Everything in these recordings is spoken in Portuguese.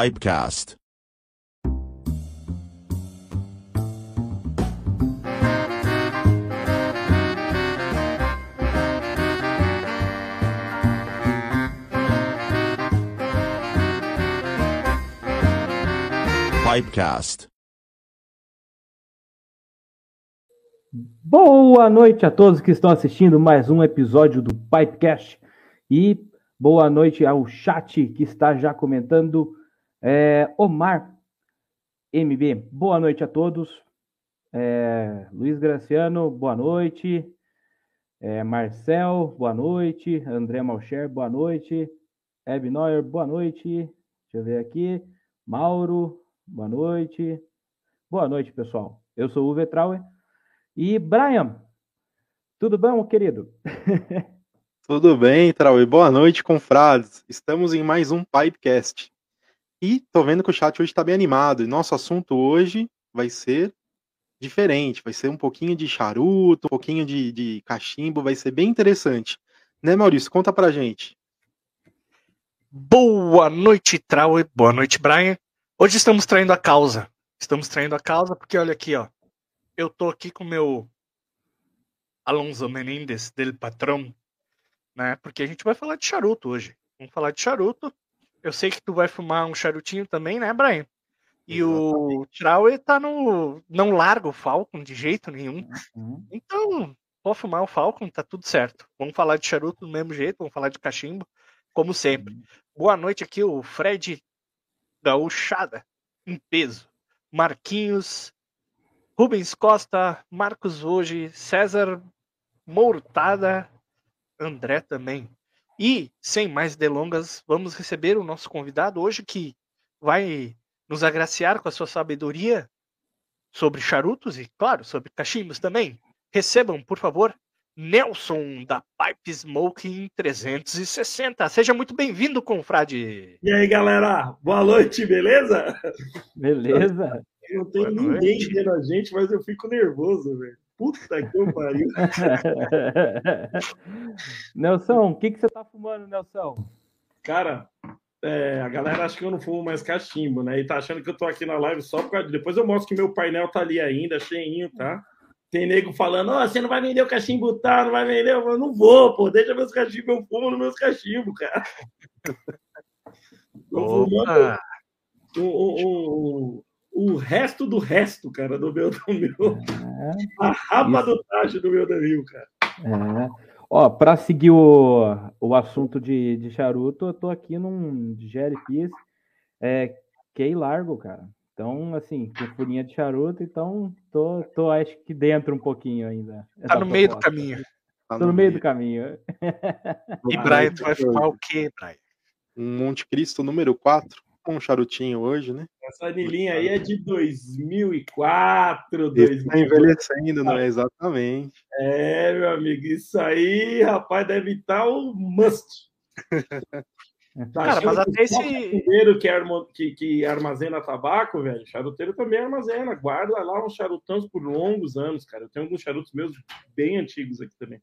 Pipecast. Pipecast. Boa noite a todos que estão assistindo mais um episódio do Pipecast e boa noite ao chat que está já comentando. É, Omar MB, boa noite a todos. É, Luiz Graciano, boa noite. É, Marcel, boa noite. André Malcher, boa noite. Eb Neuer, boa noite. Deixa eu ver aqui. Mauro, boa noite. Boa noite, pessoal. Eu sou o Uwe Trauer. E Brian, tudo bom, querido? Tudo bem, Trauer. Boa noite, confrades. Estamos em mais um Pipecast. E tô vendo que o chat hoje está bem animado. E nosso assunto hoje vai ser diferente. Vai ser um pouquinho de charuto, um pouquinho de, de cachimbo. Vai ser bem interessante. Né, Maurício? Conta pra gente. Boa noite, Trauer. Boa noite, Brian. Hoje estamos traindo a causa. Estamos traindo a causa porque, olha aqui, ó. Eu tô aqui com meu Alonso Menendez, del Patrão, né? Porque a gente vai falar de charuto hoje. Vamos falar de charuto. Eu sei que tu vai fumar um charutinho também, né, Brian? E o Trauer tá no. Não larga o Falcon de jeito nenhum. Uhum. Então, pode fumar o Falcon, tá tudo certo. Vamos falar de charuto do mesmo jeito, vamos falar de cachimbo, como sempre. Boa noite aqui, o Fred Gaúchada, em peso. Marquinhos, Rubens Costa, Marcos Hoje, César Mourtada, André também. E, sem mais delongas, vamos receber o nosso convidado hoje que vai nos agraciar com a sua sabedoria sobre charutos e, claro, sobre cachimbos também. Recebam, por favor, Nelson da Pipe Smoking 360. Seja muito bem-vindo, confrade. E aí, galera? Boa noite, beleza? Beleza? Não tem Boa ninguém noite. vendo a gente, mas eu fico nervoso, velho. Puta que eu pariu. Nelson, o que, que você tá fumando, Nelson? Cara, é, a galera acha que eu não fumo mais cachimbo, né? E tá achando que eu tô aqui na live só por causa de... Depois eu mostro que meu painel tá ali ainda, cheinho, tá? Tem nego falando, ó, você não vai vender o cachimbo, tá? Não vai vender? Eu falo, não vou, pô. Deixa meus cachimbos, eu fumo nos meus cachimbos, cara. Tô fumando Opa! o, o, o, o resto do resto, cara, do meu, do meu É, a raba Isso. do meu navio, cara. é. Ó, para seguir o, o assunto de, de charuto, eu tô aqui num Jerry Peace, é, Key Largo, cara. Então, assim, com furinha de charuto, então tô, tô acho que dentro um pouquinho ainda. Tá no meio do caminho. Tá Tô no meio do caminho. E Brian, tu vai fumar o quê, Brian? Um Monte Cristo número 4, com um charutinho hoje, né? Essa anilinha aí é de 2004, Esse tá 2000. envelhecendo, não é? Exatamente. É, meu amigo, isso aí, rapaz, deve estar o must. Tá Cara, mas até esse- charuteiro que, arma- que- que armazena tabaco, velho, charuteiro também armazena. Guarda lá uns charutões por longos anos, cara. Eu tenho alguns charutos meus bem antigos aqui também.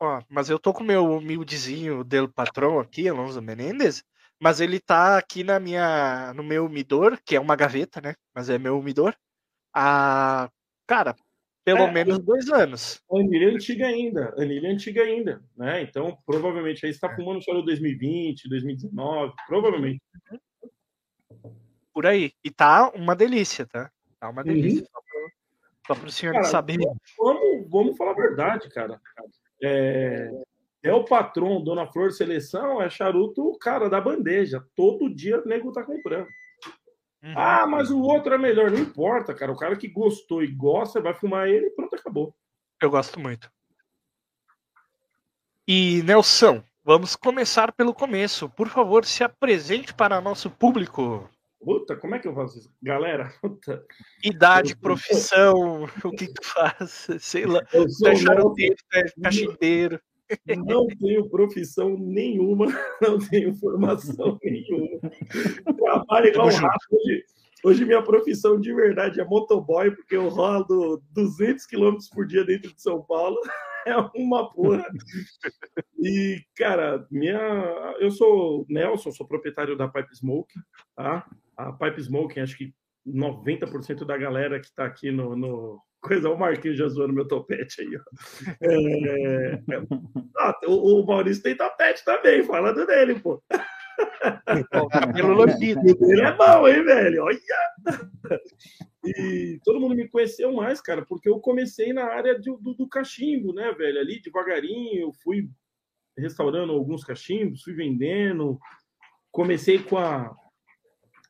Ó, mas eu tô com o meu humildezinho del patrão aqui, Alonso Menendez, mas ele tá aqui na minha, no meu umidor, que é uma gaveta, né? Mas é meu umidor. Há, cara, pelo É, menos dois anos. Anilha é antiga ainda, anilha é antiga ainda, né? Então, provavelmente aí você está fumando charuto 2020, 2019, provavelmente. Por aí. E tá uma delícia, tá? Tá uma Uhum. delícia. Só, pro, só pro senhor Cara, saber. Vamos, vamos falar a verdade, cara. É, é o patrão, Dona Flor Seleção, é charuto, cara, da bandeja. Todo dia o nego tá comprando. Uhum. Ah, mas o outro é melhor. Não importa, cara. O cara que gostou e gosta, vai fumar ele e pronto, acabou. Eu gosto muito. E Nelson, vamos começar pelo começo. Por favor, se apresente para nosso público. Puta, como é que eu faço isso? Galera, puta, Idade, profissão, o que tu faz, sei lá. eu sou é charuteiro, é cachimbeiro. Não tenho profissão nenhuma, não tenho formação nenhuma. Trabalho igual rato. Hoje, hoje minha profissão de verdade é motoboy, porque eu rodo 200 km por dia dentro de São Paulo. É uma porra. E, cara, minha... eu sou Nelson, sou proprietário da Pipe Smoke, tá? a Pipe Smoking, acho que 90% da galera que está aqui no, no, Coisa, o Marquinhos já zoando meu topete aí, ó. É, é, ah, o, o, Maurício tem topete também, falando dele, pô. O cabelo lambido. Ele é bom, hein, velho? Olha! E todo mundo me conheceu mais, cara, porque eu comecei na área do, do, do cachimbo, né, velho? Ali devagarinho, fui restaurando alguns cachimbos, fui vendendo. Comecei com a,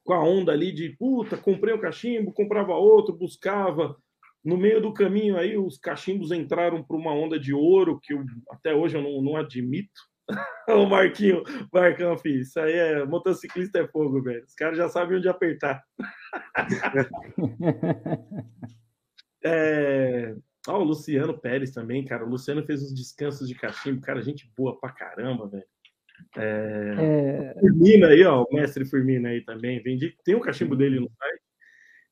com a onda ali de puta, comprei um cachimbo, comprava outro, buscava. No meio do caminho aí, os cachimbos entraram para uma onda de ouro que eu, até hoje eu não, não admito. o Marquinho, Marcão, filho, isso aí é motociclista é fogo, velho. Os caras já sabem onde apertar. é... Ah, o Luciano Pérez também, cara. O Luciano fez os descansos de cachimbo, cara, gente boa pra caramba, velho. É... É... Firmina aí, ó, o mestre Firmina aí também. Vendi... Tem o cachimbo dele no site.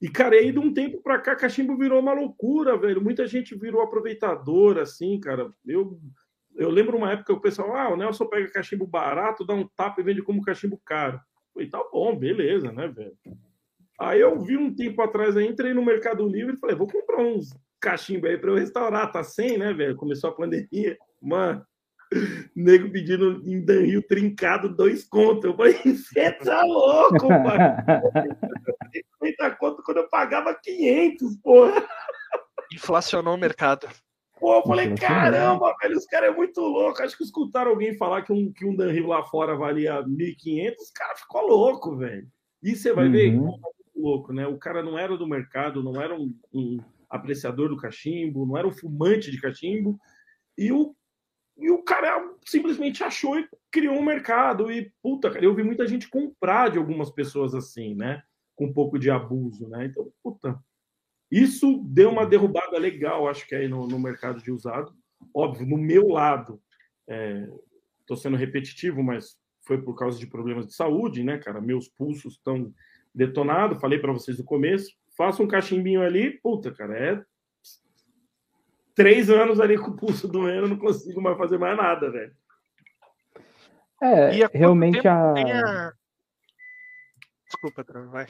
E, cara, aí de um tempo pra cá, cachimbo virou uma loucura, velho. Muita gente virou aproveitador, assim, cara. Eu eu lembro uma época que o pessoal, ah, o Nelson pega cachimbo barato, dá um tapa e vende como cachimbo caro. Falei, tá bom, beleza, né, velho? Aí eu vi um tempo atrás, aí, entrei no Mercado Livre e falei, vou comprar uns cachimbo aí para eu restaurar, tá sem, né, velho? Começou a pandemia, mano. Nego pedindo em Danrio trincado dois contos. Eu falei, você tá louco, mano? 50 conto quando eu pagava 500, porra. Inflacionou o mercado. Pô, eu falei, caramba, velho, os caras é muito louco. Acho que escutaram alguém falar que um, que um Danril lá fora valia 1.500, os caras ficou louco, velho. E você vai uhum. ver como é louco, né? O cara não era do mercado, não era um, um, apreciador do cachimbo, não era um fumante de cachimbo, e o, e o cara simplesmente achou e criou um mercado. E, puta, cara, eu vi muita gente comprar de algumas pessoas assim, né? Com um pouco de abuso, né? Então, puta, isso deu uma derrubada legal, acho que aí no, no mercado de usado. Óbvio, no meu lado, estou é, sendo repetitivo, mas foi por causa de problemas de saúde, né, cara? Meus pulsos estão detonados. Falei para vocês no começo. Faço um cachimbinho ali, puta, cara, é três anos ali com o pulso doendo, não consigo mais fazer mais nada, velho. É, realmente a... a... Desculpa, vai.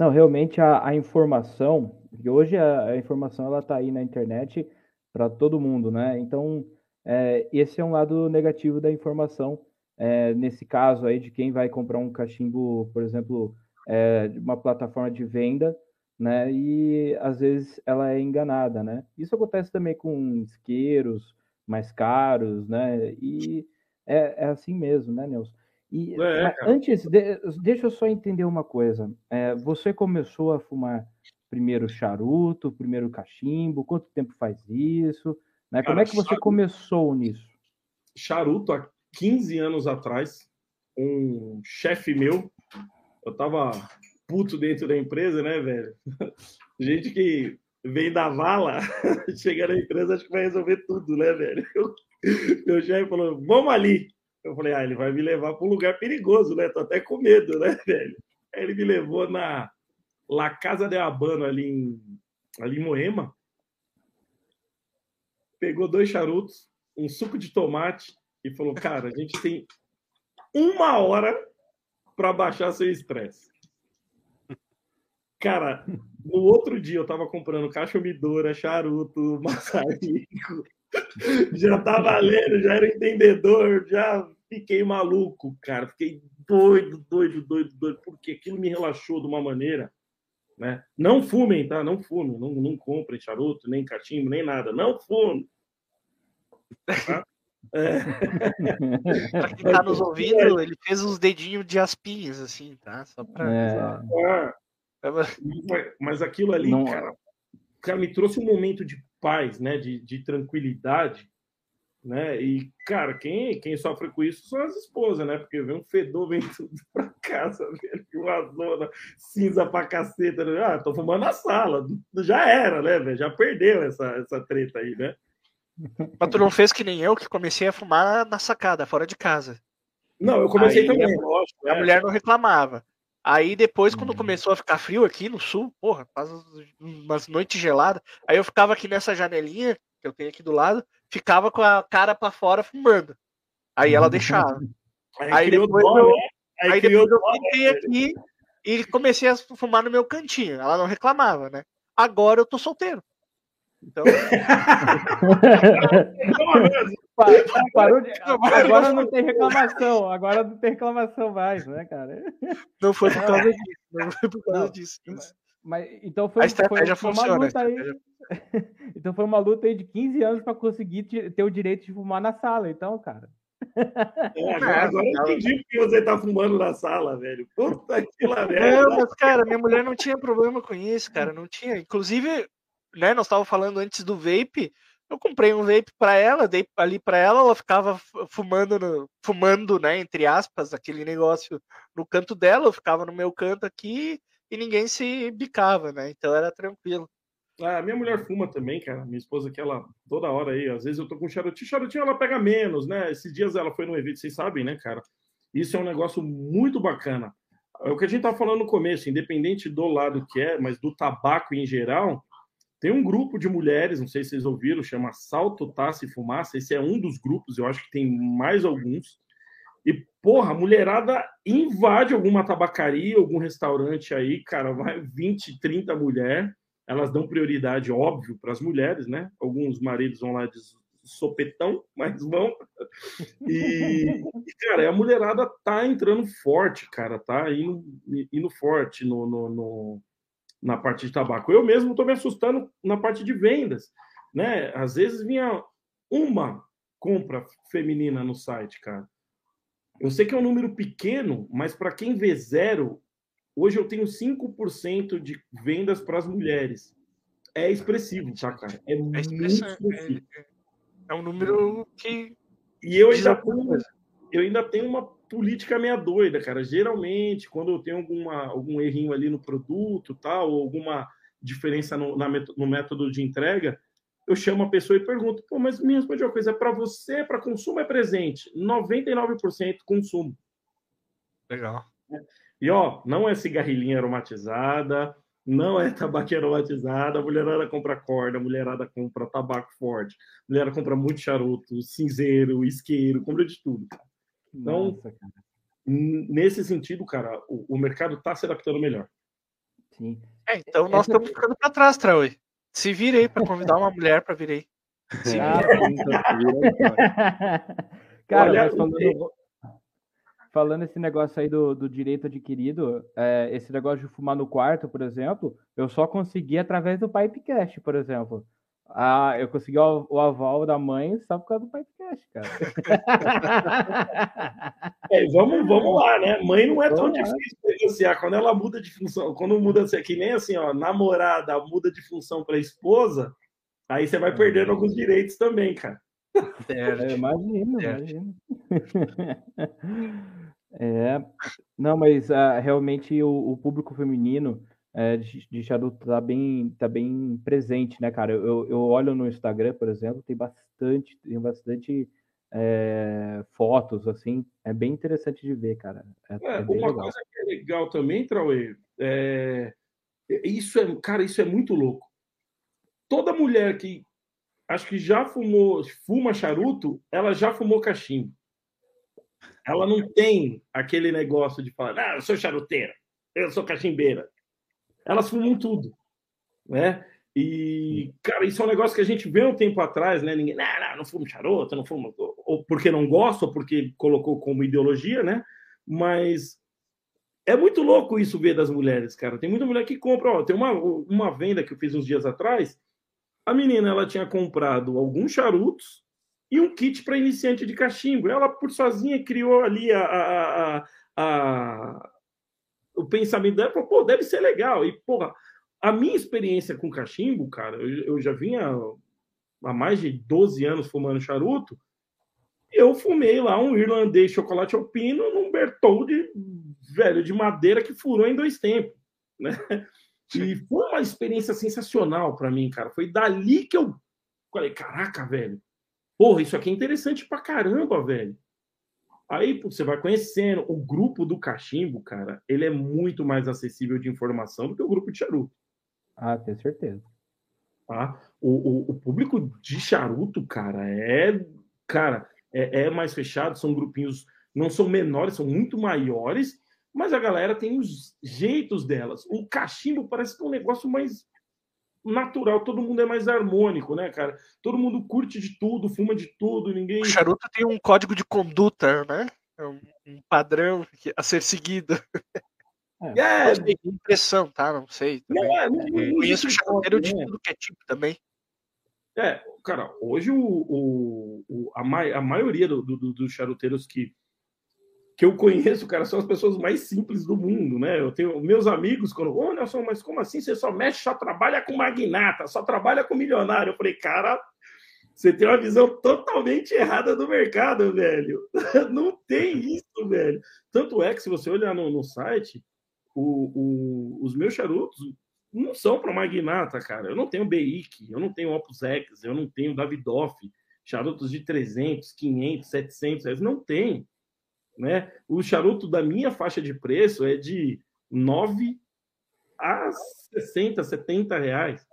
Não, realmente a, a informação, que hoje a, a informação ela está aí na internet para todo mundo, né? Então, é, esse é um lado negativo da informação. É, nesse caso aí de quem vai comprar um cachimbo, por exemplo, é, uma plataforma de venda, né? E às vezes ela é enganada, né? Isso acontece também com isqueiros mais caros, né? E é, é assim mesmo, né, Nelson? E é, antes, de, deixa eu só entender uma coisa. É, você começou a fumar primeiro charuto, primeiro cachimbo? Quanto tempo faz isso? Né? Cara, Como é que você charuto, começou nisso? Charuto, há 15 anos atrás, um chefe meu, eu tava puto dentro da empresa, né, velho? Gente que vem da vala, chega na empresa, acho que vai resolver tudo, né, velho? meu chefe falou, vamos ali. Eu falei, ah, ele vai me levar para um lugar perigoso, né? Tô até com medo, né, velho? Aí ele me levou na La Casa de Habano, ali em, ali em Moema. Pegou dois charutos, um suco de tomate e falou, cara, a gente tem uma hora para baixar seu estresse. Cara, no outro dia eu tava comprando caixa umidora, charuto, maçarico, já tá valendo, já era entendedor, já fiquei maluco, cara. Fiquei doido, doido, doido, doido, porque aquilo me relaxou de uma maneira. Né? Não fumem, tá? Não fumem, não, não comprem charuto, nem cachimbo, nem nada. Não fumem. Tá? É. pra quem tá nos ouvindo, ele fez uns dedinhos de aspinhas, assim, tá? Só pra. É. É. Mas aquilo ali, não... cara, cara, me trouxe um momento de paz, né, de, de tranquilidade, né? E, cara, quem, quem sofre com isso são as esposas, né? Porque vem um fedor, vem tudo pra casa, velho, uma zona cinza pra caceta. Né? Ah, tô fumando na sala. Já era, né, velho? Já perdeu essa, essa treta aí, né? Mas tu não fez que nem eu, que comecei a fumar na sacada, fora de casa. Não, eu comecei aí, também, a, lógico. A é. mulher não reclamava. Aí depois, quando uhum. começou a ficar frio aqui no sul, porra, umas noites geladas, aí eu ficava aqui nessa janelinha, que eu tenho aqui do lado, ficava com a cara para fora fumando. Aí ela deixava. Aí, aí depois, eu, né? aí aí depois eu fiquei aqui, e comecei a fumar no meu cantinho. Ela não reclamava, né? Agora eu tô solteiro. Então. Parou de... Agora não tem reclamação. Agora não tem reclamação mais, né, cara? Não foi por causa disso. Não foi por causa não, disso. Mas, então foi, a estratégia foi, funciona, uma luta aí. Então foi uma luta aí de 15 anos para conseguir ter o direito de fumar na sala, então, cara. É, agora, agora eu entendi que você tá fumando na sala, velho. Puta que lá, Não, mas, cara, minha mulher não tinha problema com isso, cara. Não tinha. Inclusive, né, nós estávamos falando antes do vape. Eu comprei um vape para ela, dei ali para ela, ela ficava fumando, no, fumando, né, entre aspas, aquele negócio no canto dela, eu ficava no meu canto aqui e ninguém se bicava, né? Então era tranquilo. Ah, minha mulher fuma também, cara. Minha esposa que ela toda hora aí, às vezes eu tô com charutinho, charutinho ela pega menos, né? Esses dias ela foi no evento, vocês sabem, né, cara? Isso é um negócio muito bacana. É o que a gente tá falando no começo, independente do lado que é, mas do tabaco em geral, tem um grupo de mulheres, não sei se vocês ouviram, chama Salto, Taça e Fumaça. Esse é um dos grupos, eu acho que tem mais alguns. E, porra, a mulherada invade alguma tabacaria, algum restaurante aí, cara, vai 20, 30 mulheres elas dão prioridade, óbvio, para as mulheres, né? Alguns maridos vão lá de sopetão, mas vão. E, cara, a mulherada tá entrando forte, cara, tá indo, indo forte no, no, no na parte de tabaco. Eu mesmo estou me assustando na parte de vendas, né? Às vezes vinha uma compra feminina no site, cara. Eu sei que é um número pequeno, mas para quem vê zero, Hoje eu tenho 5% de vendas para as mulheres. É expressivo, tá, cara? É, é muito expressivo. É, é, um número que. E eu ainda, tenho, eu ainda tenho uma política meia doida, cara. Geralmente, quando eu tenho alguma, algum errinho ali no produto, tal, ou alguma diferença no, na, no método de entrega, eu chamo a pessoa e pergunto: pô, mas me responde uma coisa, é para você, para consumo é presente? 99% consumo. Legal. E ó, não é cigarrilhinha aromatizada, não é tabaqueira aromatizada, a mulherada compra corda, a mulherada compra tabaco forte, a mulherada compra muito charuto, cinzeiro, isqueiro, compra de tudo, cara. Então, Nossa, cara. nesse sentido, cara, o, o mercado está se adaptando melhor. Sim. É, então nós estamos ficando para trás, Traui. Se virei para convidar uma mulher para vir aí. Se ah, cara, Olha, falando, falando esse negócio aí do, do direito adquirido, é, esse negócio de fumar no quarto, por exemplo, eu só consegui através do Pipecast, por exemplo. Ah, eu consegui o, o aval da mãe só por causa do Pipecast, cara. É, vamos, vamos lá, né? Mãe não é tão vamos difícil lá. negociar. Quando ela muda de função, quando muda assim, que nem assim, ó, namorada muda de função para esposa, aí você vai perdendo alguns direitos também, cara. É, imagina, imagina. É, não, mas uh, realmente o, o, público feminino é, de, de charuto tá bem, tá bem presente, né, cara? Eu, eu olho no Instagram, por exemplo, tem bastante, tem bastante é, fotos, assim, é bem interessante de ver, cara. É, é, é uma legal. coisa que é legal também, Trauê, é, isso é, cara, isso é muito louco. Toda mulher que acho que já fumou, fuma charuto, ela já fumou cachimbo. Ela não tem aquele negócio de falar, ah, eu sou charuteira, eu sou cachimbeira. Elas fumam tudo, né? E, cara, isso é um negócio que a gente vê um tempo atrás, né? Ninguém, não, não, não fumo charuto, não fumo, ou porque não gosta, ou porque colocou como ideologia, né? Mas é muito louco isso ver das mulheres, cara. Tem muita mulher que compra, ó, tem uma, uma venda que eu fiz uns dias atrás, a menina ela tinha comprado alguns charutos e um kit para iniciante de cachimbo. Ela, por sozinha, criou ali a, a, a, a o pensamento dela, falou, pô, deve ser legal. E, porra, a minha experiência com cachimbo, cara, eu, eu já vinha há mais de 12 anos fumando charuto, eu fumei lá um irlandês chocolate alpino num Bertoldi velho de madeira que furou em dois tempos, né? E foi uma experiência sensacional para mim, cara. Foi dali que eu falei, caraca, velho. Porra, isso aqui é interessante pra caramba, velho. Aí você vai conhecendo o grupo do cachimbo, cara, ele é muito mais acessível de informação do que o grupo de charuto. Ah, tenho certeza. Tá? O, o, o público de charuto, cara, é. Cara, é, é mais fechado, são grupinhos, não são menores, são muito maiores, Mas a galera tem os jeitos delas. O cachimbo parece que é um negócio mais natural, todo mundo é mais harmônico, né, cara? Todo mundo curte de tudo, fuma de tudo, ninguém. O charuto tem um código de conduta, né? É um, padrão a ser seguido. É, é impressão, tá? Não sei. Também. Não, é, não, não, conheço o charuteiro de né? tudo que é tipo também. É, cara, hoje o, o, o a, ma a maioria do, do, dos charuteiros que, que eu conheço, cara, são as pessoas mais simples do mundo, né? Eu tenho meus amigos, quando, ô oh, Nelson, mas como assim? Você só mexe, só trabalha com magnata, só trabalha com milionário. Eu falei, cara, você tem uma visão totalmente errada do mercado, velho. Não tem isso, velho. Tanto é que, se você olhar no, no site, o, o, os meus charutos, não são para magnata, cara. Eu não tenho BIC, eu não tenho Opus X, eu não tenho Davidoff, charutos de 300, 500, 700 reais. Não tem. Né? O charuto da minha faixa de preço é de 9 a 60, 70 reais.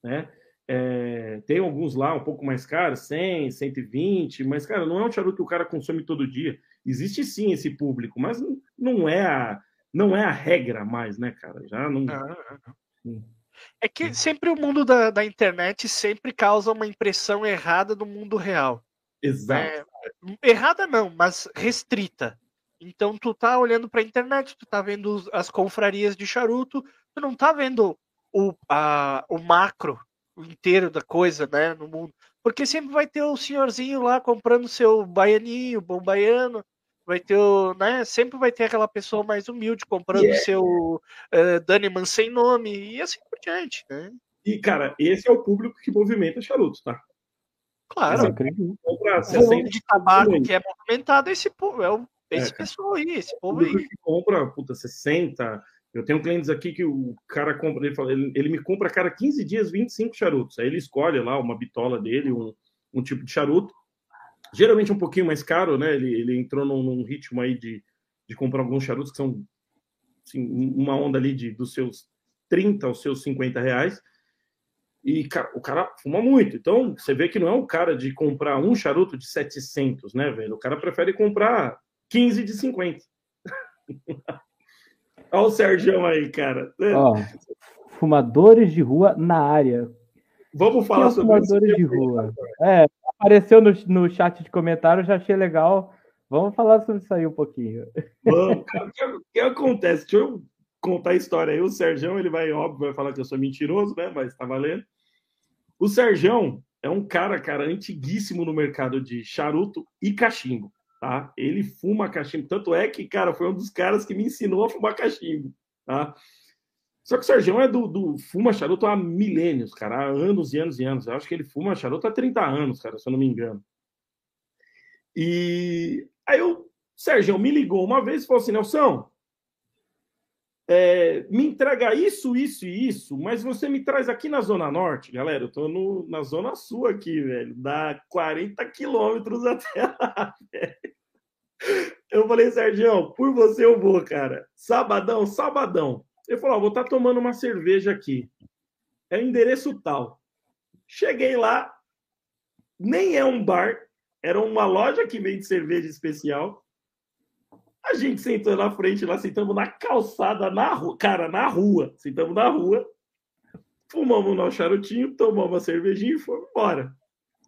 Né? É, tem alguns lá um pouco mais caros, 100, 120, mas, cara, não é um charuto que o cara consome todo dia. Existe sim esse público, mas não é a, não é a regra mais, né, cara? Já não. Ah, é que sempre o mundo da, da internet sempre causa uma impressão errada do mundo real. Exato. É, errada não, mas restrita. Então tu tá olhando para a internet, tu tá vendo as confrarias de charuto, tu não tá vendo o, a, o macro inteiro da coisa, né, no mundo. Porque sempre vai ter o senhorzinho lá comprando seu baianinho, bom baiano, vai ter o, né, sempre vai ter aquela pessoa mais humilde comprando yeah. seu uh, Daniman sem nome e assim por diante, né? E, cara, esse é o público que movimenta charutos, tá? Claro. O volume de tabaco que é movimentado é esse, é o, esse é, pessoal aí, esse povo aí. Que compra, puta, 60. Eu tenho clientes aqui que o cara compra, ele, fala, ele, ele me compra a cada 15 dias 25 charutos. Aí ele escolhe lá uma bitola dele, um, um tipo de charuto geralmente um pouquinho mais caro, né? Ele, ele entrou num, num, ritmo aí de, de comprar alguns charutos que são assim, uma onda ali de, dos seus 30 aos seus 50 reais. E cara, o cara fuma muito. Então, você vê que não é um cara de comprar um charuto de 700, né, velho? O cara prefere comprar 15 de 50. Olha o Sérgio aí, cara. Ó, fumadores de rua na área. Vamos falar é sobre fumadores de rua. É, apareceu no, no chat de comentário, já achei legal. Vamos falar sobre isso aí um pouquinho. Vamos, o que, que, acontece? Deixa eu contar a história aí. O Serjão, ele vai, óbvio, vai falar que eu sou mentiroso, né? Mas tá valendo. O Serjão é um cara, cara, antiguíssimo no mercado de charuto e cachimbo, tá? Ele fuma cachimbo. Tanto é que, cara, foi um dos caras que me ensinou a fumar cachimbo, tá? Só que o Sérgio é do, do, fuma charuto há milênios, cara, há anos e anos e anos. Eu acho que ele fuma charuto há 30 anos, cara, se eu não me engano. E aí o Sérgio me ligou uma vez e falou assim: Nelson, é, me entrega isso, isso e isso, mas você me traz aqui na Zona Norte, galera. Eu tô no, na Zona Sul aqui, velho. Dá 40 quilômetros até lá, velho. Eu falei, Sérgio, por você eu vou, cara. Sabadão, sabadão. Ele falou: vou estar tá tomando uma cerveja aqui. É o endereço tal. Cheguei lá, nem é um bar, era uma loja que vende cerveja especial. A gente sentou na frente, lá sentamos na calçada, na rua, cara, na rua. Sentamos na rua, fumamos nosso charutinho, tomamos uma cervejinha e fomos embora.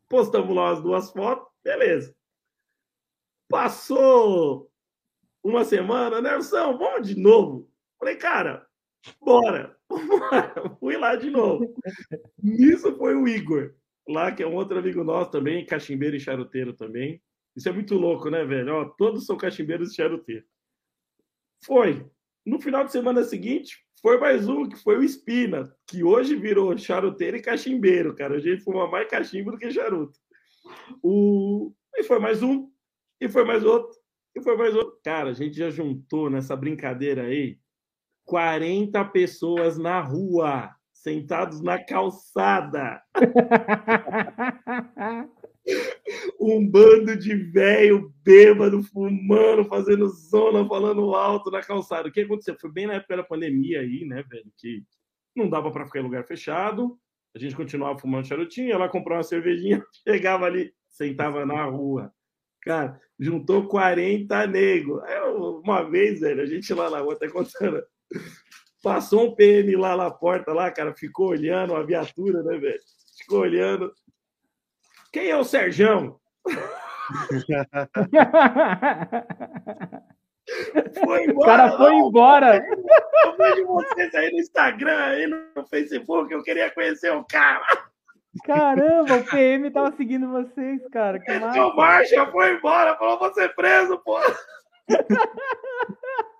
Postamos lá as duas fotos, beleza. Passou uma semana, Nelson, vamos de novo. Falei, cara, bora, Fui lá de novo. Nisso foi o Igor, lá que é um outro amigo nosso também, cachimbeiro e charuteiro também. Isso é muito louco, né, velho? Ó, todos são cachimbeiros e charuteiros. Foi. No final de semana seguinte, foi mais um, que foi o Espina, que hoje virou charuteiro e cachimbeiro, cara. A gente fuma mais cachimbo do que charuto. O... E foi mais um, e foi mais outro, e foi mais outro. Cara, a gente já juntou nessa brincadeira aí 40 pessoas na rua, sentados na calçada. um bando de velho bêbado, fumando, fazendo zona, falando alto na calçada. O que aconteceu? Foi bem na época da pandemia aí, né, velho? Que não dava para ficar em lugar fechado. A gente continuava fumando charutinho, ela comprou uma cervejinha, chegava ali, sentava na rua. Cara, juntou 40 negros. uma vez, velho, a gente lá na rua, até contando. Passou um PM lá na porta, lá, cara, ficou olhando a viatura, né, velho? Ficou olhando. Quem é o Serjão? foi embora. O cara foi não. embora. Eu vejo vocês aí no Instagram, aí no Facebook, eu queria conhecer o cara. Caramba, o PM tava seguindo vocês, cara. Que. O Marcha foi embora, falou ser preso, pô.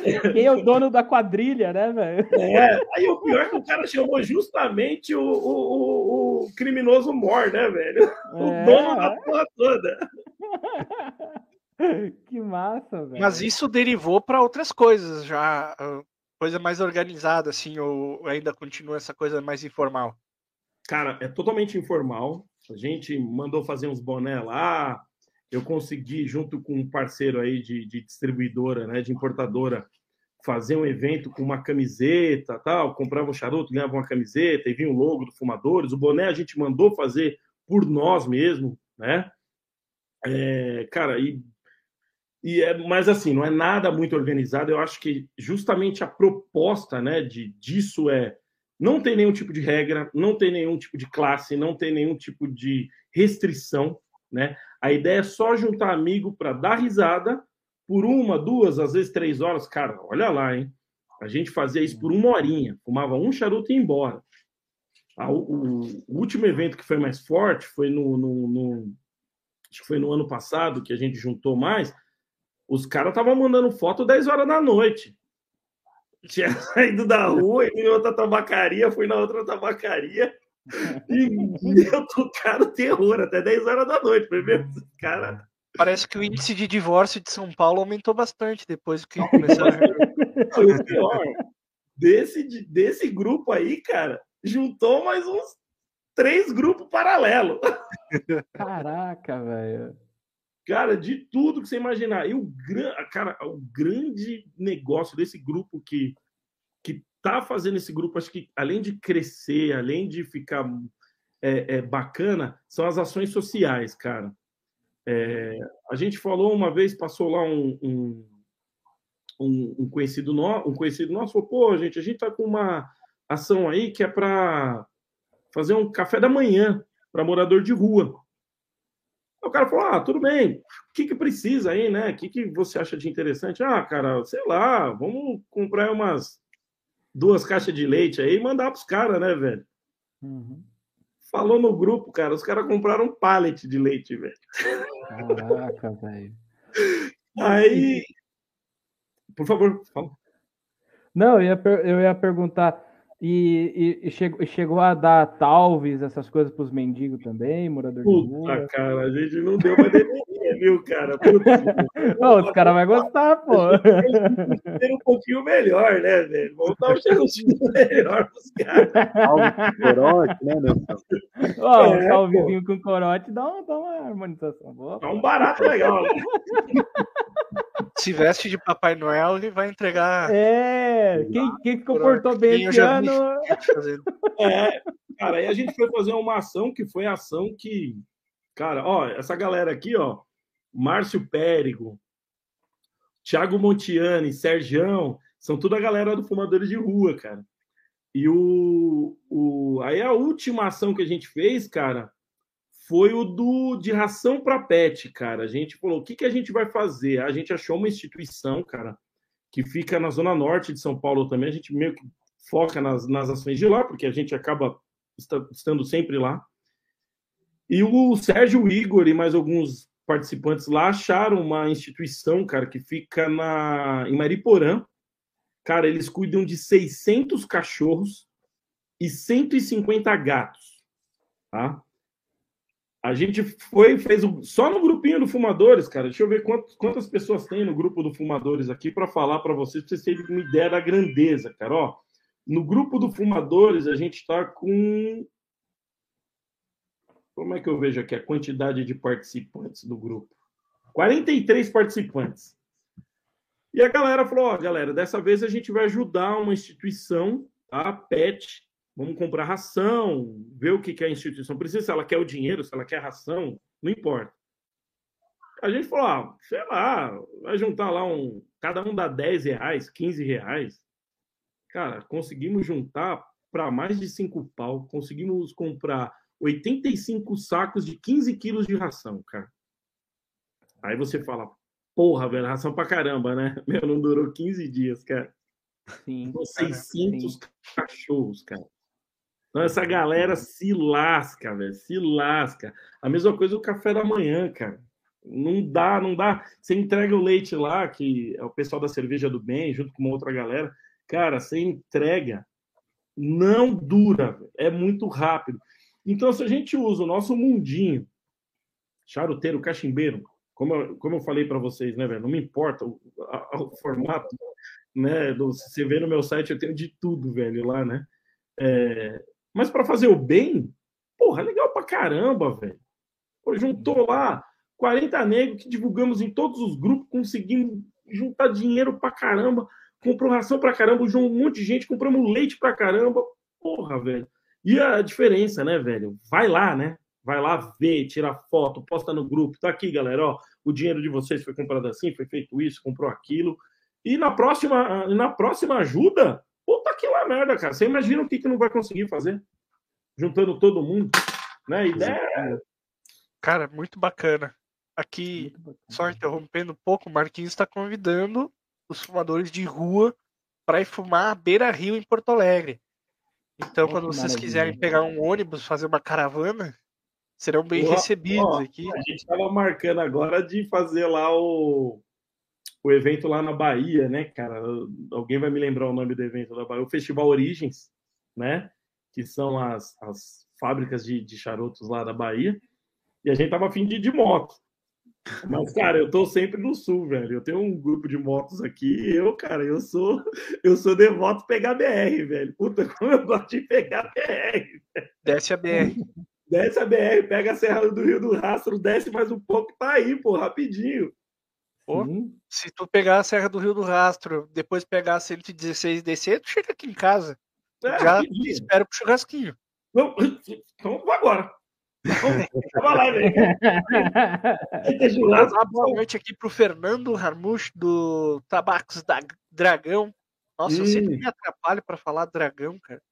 Quem é o dono da quadrilha, né, velho? É, aí o pior é que o cara chamou justamente o, o, o criminoso Mor, né, velho? O é. dono da porra toda. Que massa, velho. Mas isso derivou para outras coisas já, ah, coisa mais organizada, assim, ou ainda continua essa coisa mais informal? Cara, é totalmente informal. A gente mandou fazer uns boné lá, eu consegui, junto com um parceiro aí de, de distribuidora, né, de importadora, fazer um evento com uma camiseta, tal, comprava um charuto, ganhava uma camiseta e vinha o logo do Fumadores. O boné a gente mandou fazer por nós mesmo, né? É, cara, e, e é, mas assim, não é nada muito organizado. Eu acho que justamente a proposta, né, de disso é não tem nenhum tipo de regra, não tem nenhum tipo de classe, não tem nenhum tipo de restrição, né? A ideia é só juntar amigo para dar risada por uma, duas, às vezes três horas. Cara, olha lá, hein? A gente fazia isso por uma horinha, fumava um charuto e ia embora. O, o, último evento que foi mais forte foi no, no, no, acho que foi no ano passado que a gente juntou mais. Os caras estavam mandando foto 10 horas da noite. Tinha saído da rua, e em outra tabacaria, fui na outra tabacaria. E eu tocaram terror até 10 horas da noite. Foi mesmo, cara. Parece que o índice de divórcio de São Paulo aumentou bastante depois que começaram a. o pior, desse, desse grupo aí, cara, juntou mais uns três grupos paralelos. Caraca, velho. Cara, de tudo que você imaginar. E o, cara, o grande negócio desse grupo que tá fazendo esse grupo, acho que além de crescer, além de ficar é, é, bacana, são as ações sociais, cara. É, a gente falou uma vez, passou lá um, um, um, um conhecido nosso, um conhecido nosso falou, pô, gente, a gente tá com uma ação aí que é para fazer um café da manhã para morador de rua. O cara falou: Ah, tudo bem, o que, que precisa aí, né? O que, que você acha de interessante? Ah, cara, sei lá, vamos comprar umas duas caixas de leite aí e mandar pros caras, né, velho? Uhum. Falou no grupo, cara, os caras compraram um pallet de leite, velho. Caraca, velho. Aí. Por favor, fala. Não, eu ia, eu ia perguntar e, e, e chegou, chegou, a dar talvez essas coisas para os mendigos também, morador Puta, de rua. cara, a gente não deu para deveria, viu, cara? Não, os caras vão gostar, pô. Ter um pouquinho melhor, né, velho? Vamos dar um cheirinho melhor pros caras. com corote, né, Nelson? Ó, um é, com corote dá, uma, dá uma harmonização boa. Dá um barato legal, né? Se veste de Papai Noel, ele vai entregar. É, quem, quem comportou bem esse ano. É, cara, aí a gente foi fazer uma ação que foi a ação que. Cara, ó, essa galera aqui, ó, Márcio Périgo, Thiago Montiani, Sergião, são tudo a galera do Fumadores de Rua, cara. E o, o aí a última ação que a gente fez, cara, foi o do de ração para pet, cara. A gente falou, o que, que a gente vai fazer? A gente achou uma instituição, cara, que fica na zona norte de São Paulo também. A gente meio que foca nas, nas ações de lá, porque a gente acaba estando sempre lá. E o Sérgio Igor e mais alguns participantes lá acharam uma instituição, cara, que fica na, em Mariporã. Cara, eles cuidam de 600 cachorros e 150 gatos, tá? A gente foi, fez só no grupinho do Fumadores, cara. Deixa eu ver quantos, quantas pessoas tem no grupo do Fumadores aqui para falar para vocês, para vocês terem uma ideia da grandeza, cara. Ó, no grupo do Fumadores, a gente está com. Como é que eu vejo aqui a quantidade de participantes do grupo? 43 participantes. E a galera falou: ó, galera, dessa vez a gente vai ajudar uma instituição, a? PET, Vamos comprar ração, ver o que, que a instituição precisa, se ela quer o dinheiro, se ela quer ração, Não importa. A gente falou, ah, sei lá, vai juntar lá um. Cada um dá 10 reais, 15 reais. Cara, conseguimos juntar para mais de 5 pau. Conseguimos comprar 85 sacos de 15 quilos de ração, cara. Aí você fala, porra, velho, ração pra caramba, né? Meu, não durou 15 dias, cara. Sim. Com 600 sim. cachorros, cara. Então, essa galera se lasca, velho, se lasca. A mesma coisa o café da manhã, cara. Não dá, não dá. Você entrega o leite lá, que é o pessoal da cerveja do bem, junto com uma outra galera. Cara, você entrega, não dura, é muito rápido. Então, se a gente usa o nosso mundinho, charuteiro, cachimbeiro, como eu, como eu falei para vocês, né, velho? Não me importa o, a, o formato, né? Do, você vê no meu site, eu tenho de tudo, velho, lá, né? É, mas para fazer o bem, porra, legal pra caramba, velho. Pô, juntou lá 40 negros que divulgamos em todos os grupos, conseguimos juntar dinheiro pra caramba, comprou ração pra caramba, um monte de gente, compramos leite pra caramba. Porra, velho. E a diferença, né, velho? Vai lá, né? Vai lá ver, tira foto, posta no grupo. Tá aqui, galera, ó. O dinheiro de vocês foi comprado assim, foi feito isso, comprou aquilo. E na próxima, na próxima ajuda, puta que lá merda, cara. Você imagina o que, que não vai conseguir fazer? Juntando todo mundo, né? Ideia. É cara, muito bacana. Aqui, só interrompendo um pouco, o Marquinhos está convidando os fumadores de rua para ir fumar à Beira Rio em Porto Alegre. Então, quando vocês quiserem pegar um ônibus, fazer uma caravana, serão bem ó, recebidos ó, aqui. A gente estava marcando agora de fazer lá o, o evento lá na Bahia, né, cara? Alguém vai me lembrar o nome do evento da Bahia? O Festival Origens, né? Que são as, as fábricas de, de charutos lá da Bahia. E a gente tava afim de ir de moto. Mas, cara, eu tô sempre no sul, velho. Eu tenho um grupo de motos aqui. Eu, cara, eu sou eu sou devoto pegar BR, velho. Puta, como eu gosto de pegar BR. Desce a BR. Desce a BR, pega a Serra do Rio do Rastro, desce mais um pouco, tá aí, pô, rapidinho. Pô, se tu pegar a Serra do Rio do Rastro, depois pegar a 116 e descer, tu chega aqui em casa. É, Já rapidinho. espero pro churrasquinho. Não, então vou agora. boa noite aqui pro Fernando Harmush do Tabacos da Dragão. Nossa, hum. eu sempre me atrapalho para falar dragão, cara.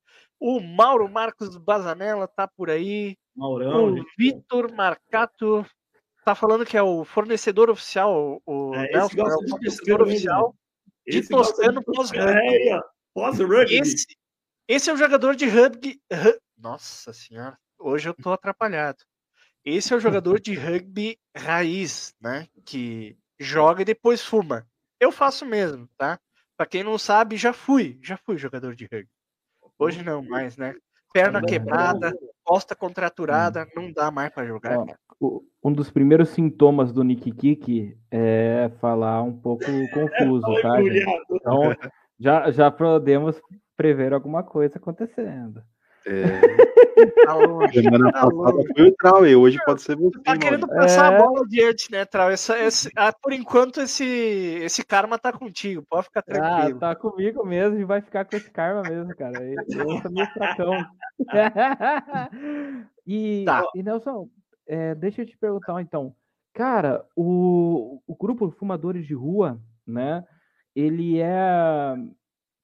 O Mauro Marcos Bazanella tá por aí. Maurão, o Vitor Marcato tá falando que é o fornecedor oficial, o é, Nelson, é o fornecedor oficial de Toscano pós-rugby. É. Esse, esse é o jogador de rugby. Nossa senhora. Hoje eu tô atrapalhado. Esse é o jogador de rugby raiz, né? Que joga e depois fuma. Eu faço mesmo, tá? Pra quem não sabe, já fui. Já fui jogador de rugby. Hoje não mais, né? Perna quebrada, costa contraturada, não dá mais para jogar. Ó, um dos primeiros sintomas do Nick Kiki é falar um pouco confuso, tá? Então, já, já podemos prever alguma coisa acontecendo. É... Tá longe, Semana tá passada longe. foi o Trauê, hoje pode ser você. Tá querendo passar é... a bola adiante, né, Trau? Essa, esse, ah, por enquanto, esse, esse karma tá contigo, pode ficar ah, tranquilo. Ah, tá comigo mesmo e vai ficar com esse karma mesmo, cara. Eu sou meio fracão. e, tá. e Nelson, é, deixa eu te perguntar então. Cara, o, o grupo Fumadores de Rua, né? Ele é.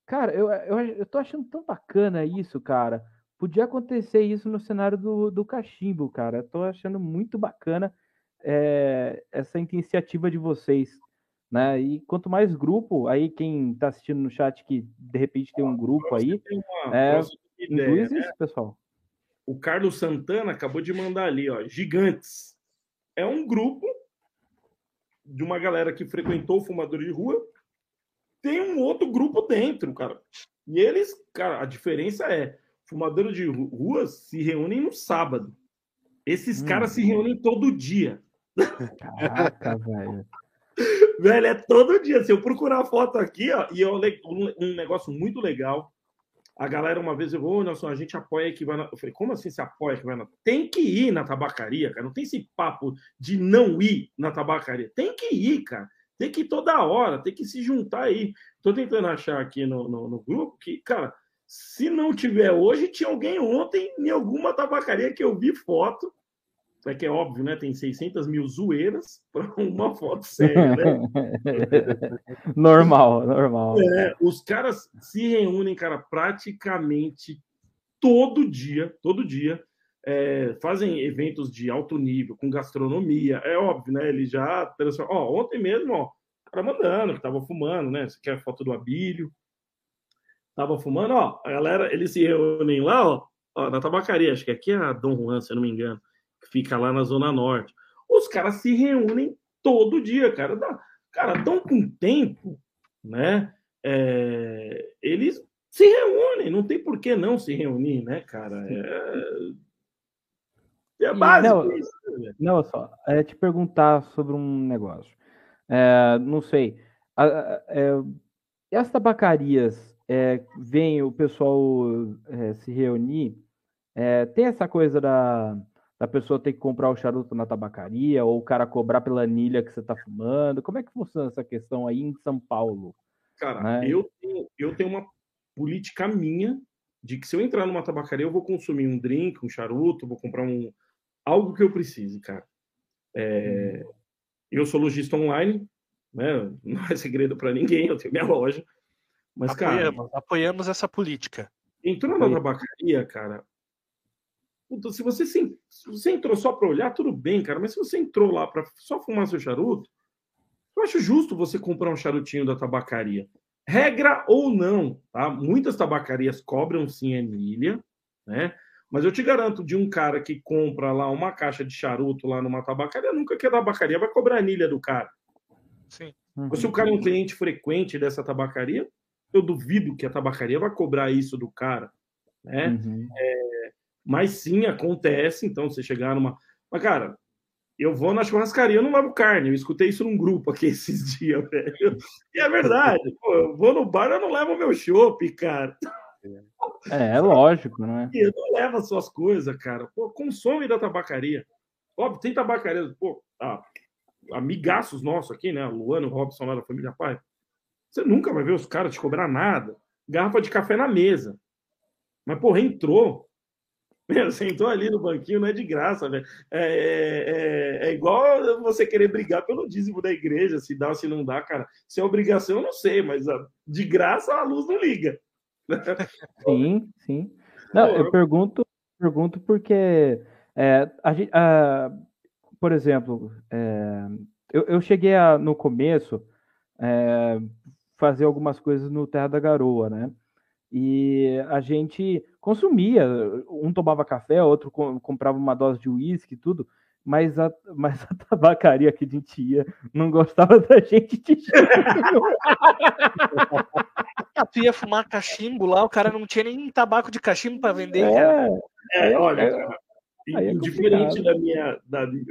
Cara, eu, eu, eu tô achando tão bacana isso, cara podia acontecer isso no cenário do, do cachimbo, cara. Estou achando muito bacana é, essa iniciativa de vocês. Né? E quanto mais grupo, aí quem está assistindo no chat que de repente tem um grupo aí, uma, é, ideia, né? isso, pessoal. O Carlos Santana acabou de mandar ali, ó, Gigantes. É um grupo de uma galera que frequentou o fumador de rua. Tem um outro grupo dentro, cara. E eles, cara, a diferença é fumadores de ruas se reúnem no sábado. Esses hum. caras se reúnem todo dia. Caraca, velho. Velho, é todo dia. Se eu procurar a foto aqui, ó, e eu, um negócio muito legal. A galera, uma vez, eu vou, oh, Nelson, a gente apoia que vai na. Eu falei, como assim se apoia que vai na. Tem que ir na tabacaria, cara. Não tem esse papo de não ir na tabacaria. Tem que ir, cara. Tem que ir toda hora, tem que se juntar aí. Tô tentando achar aqui no, no, no grupo que, cara, se não tiver hoje, tinha alguém ontem em alguma tabacaria que eu vi foto é que é óbvio, né? Tem 600 mil zoeiras para uma foto séria, né? normal, normal. É, os caras se reúnem, cara, praticamente todo dia, todo dia, é, fazem eventos de alto nível, com gastronomia. É óbvio, né? Ele já. Ó, ontem mesmo, ó, o cara mandando que tava fumando, né? Você quer foto do Abílio? Tava fumando, ó. A galera, eles se reúnem lá, ó, ó, na tabacaria. Acho que aqui é a Dom Juan, se eu não me engano, que fica lá na Zona Norte. Os caras se reúnem todo dia, cara. Dá, cara, tão com tempo, né? É, eles se reúnem, não tem por que não se reunir, né, cara? É, é básico não, isso. Né? Não, só, é te perguntar sobre um negócio. É, não sei. É, é, as tabacarias é, vem o pessoal é, se reunir. É, tem essa coisa da, da pessoa ter que comprar o charuto na tabacaria ou o cara cobrar pela anilha que você está fumando. Como é que funciona essa questão aí em São Paulo? Cara, né? eu, tenho, eu tenho uma política minha de que se eu entrar numa tabacaria, eu vou consumir um drink, um charuto, vou comprar um, algo que eu precise, cara. É, uhum. eu sou lojista online, né? Não é segredo para ninguém, eu tenho minha loja. Mas, apoiamos, cara, apoiamos essa política. Entrou na tabacaria, cara. Puta, se você, se, se você entrou só para olhar, tudo bem, cara. Mas se você entrou lá para só fumar seu charuto, eu acho justo você comprar um charutinho da tabacaria. Regra ou não, tá? Muitas tabacarias cobram sim anilha, né? Mas eu te garanto, de um cara que compra lá uma caixa de charuto lá numa tabacaria, nunca que a tabacaria vai cobrar a anilha do cara. Sim. Uhum. Se o cara é um cliente frequente dessa tabacaria, eu duvido que a tabacaria vai cobrar isso do cara, né? Uhum. É, mas sim, acontece, então, você chegar numa... Mas, cara, eu vou na churrascaria, eu não levo carne. Eu escutei isso num grupo aqui esses dias, velho. E é verdade. Pô, eu vou no bar, eu não levo meu chopp, cara. É, é lógico, né? E não leva suas coisas, cara. Pô, consome da tabacaria. Óbvio, tem tabacaria. Pô, ah, amigaços nossos aqui, né? Luano, Robson lá da família Pai. Você nunca vai ver os caras te cobrar nada. Garrafa de café na mesa. Mas, porra, entrou. Meu, sentou ali no banquinho, não é de graça, velho. É, é, é, é, igual você querer brigar pelo dízimo da igreja, se dá ou se não dá, cara. Se é obrigação, eu não sei, mas de graça a luz não liga. Sim, sim. Não, eu pergunto, pergunto porque é, a, a, por exemplo, é, eu, eu, cheguei a, no começo é, fazer algumas coisas no Terra da Garoa, né? E a gente consumia, um tomava café, outro comprava uma dose de uísque e tudo, mas a, mas a tabacaria que a gente ia não gostava da gente de tu ia fumar cachimbo lá, o cara não tinha nem tabaco de cachimbo para vender, é, cara. É, olha, é, é diferente da minha. Da, de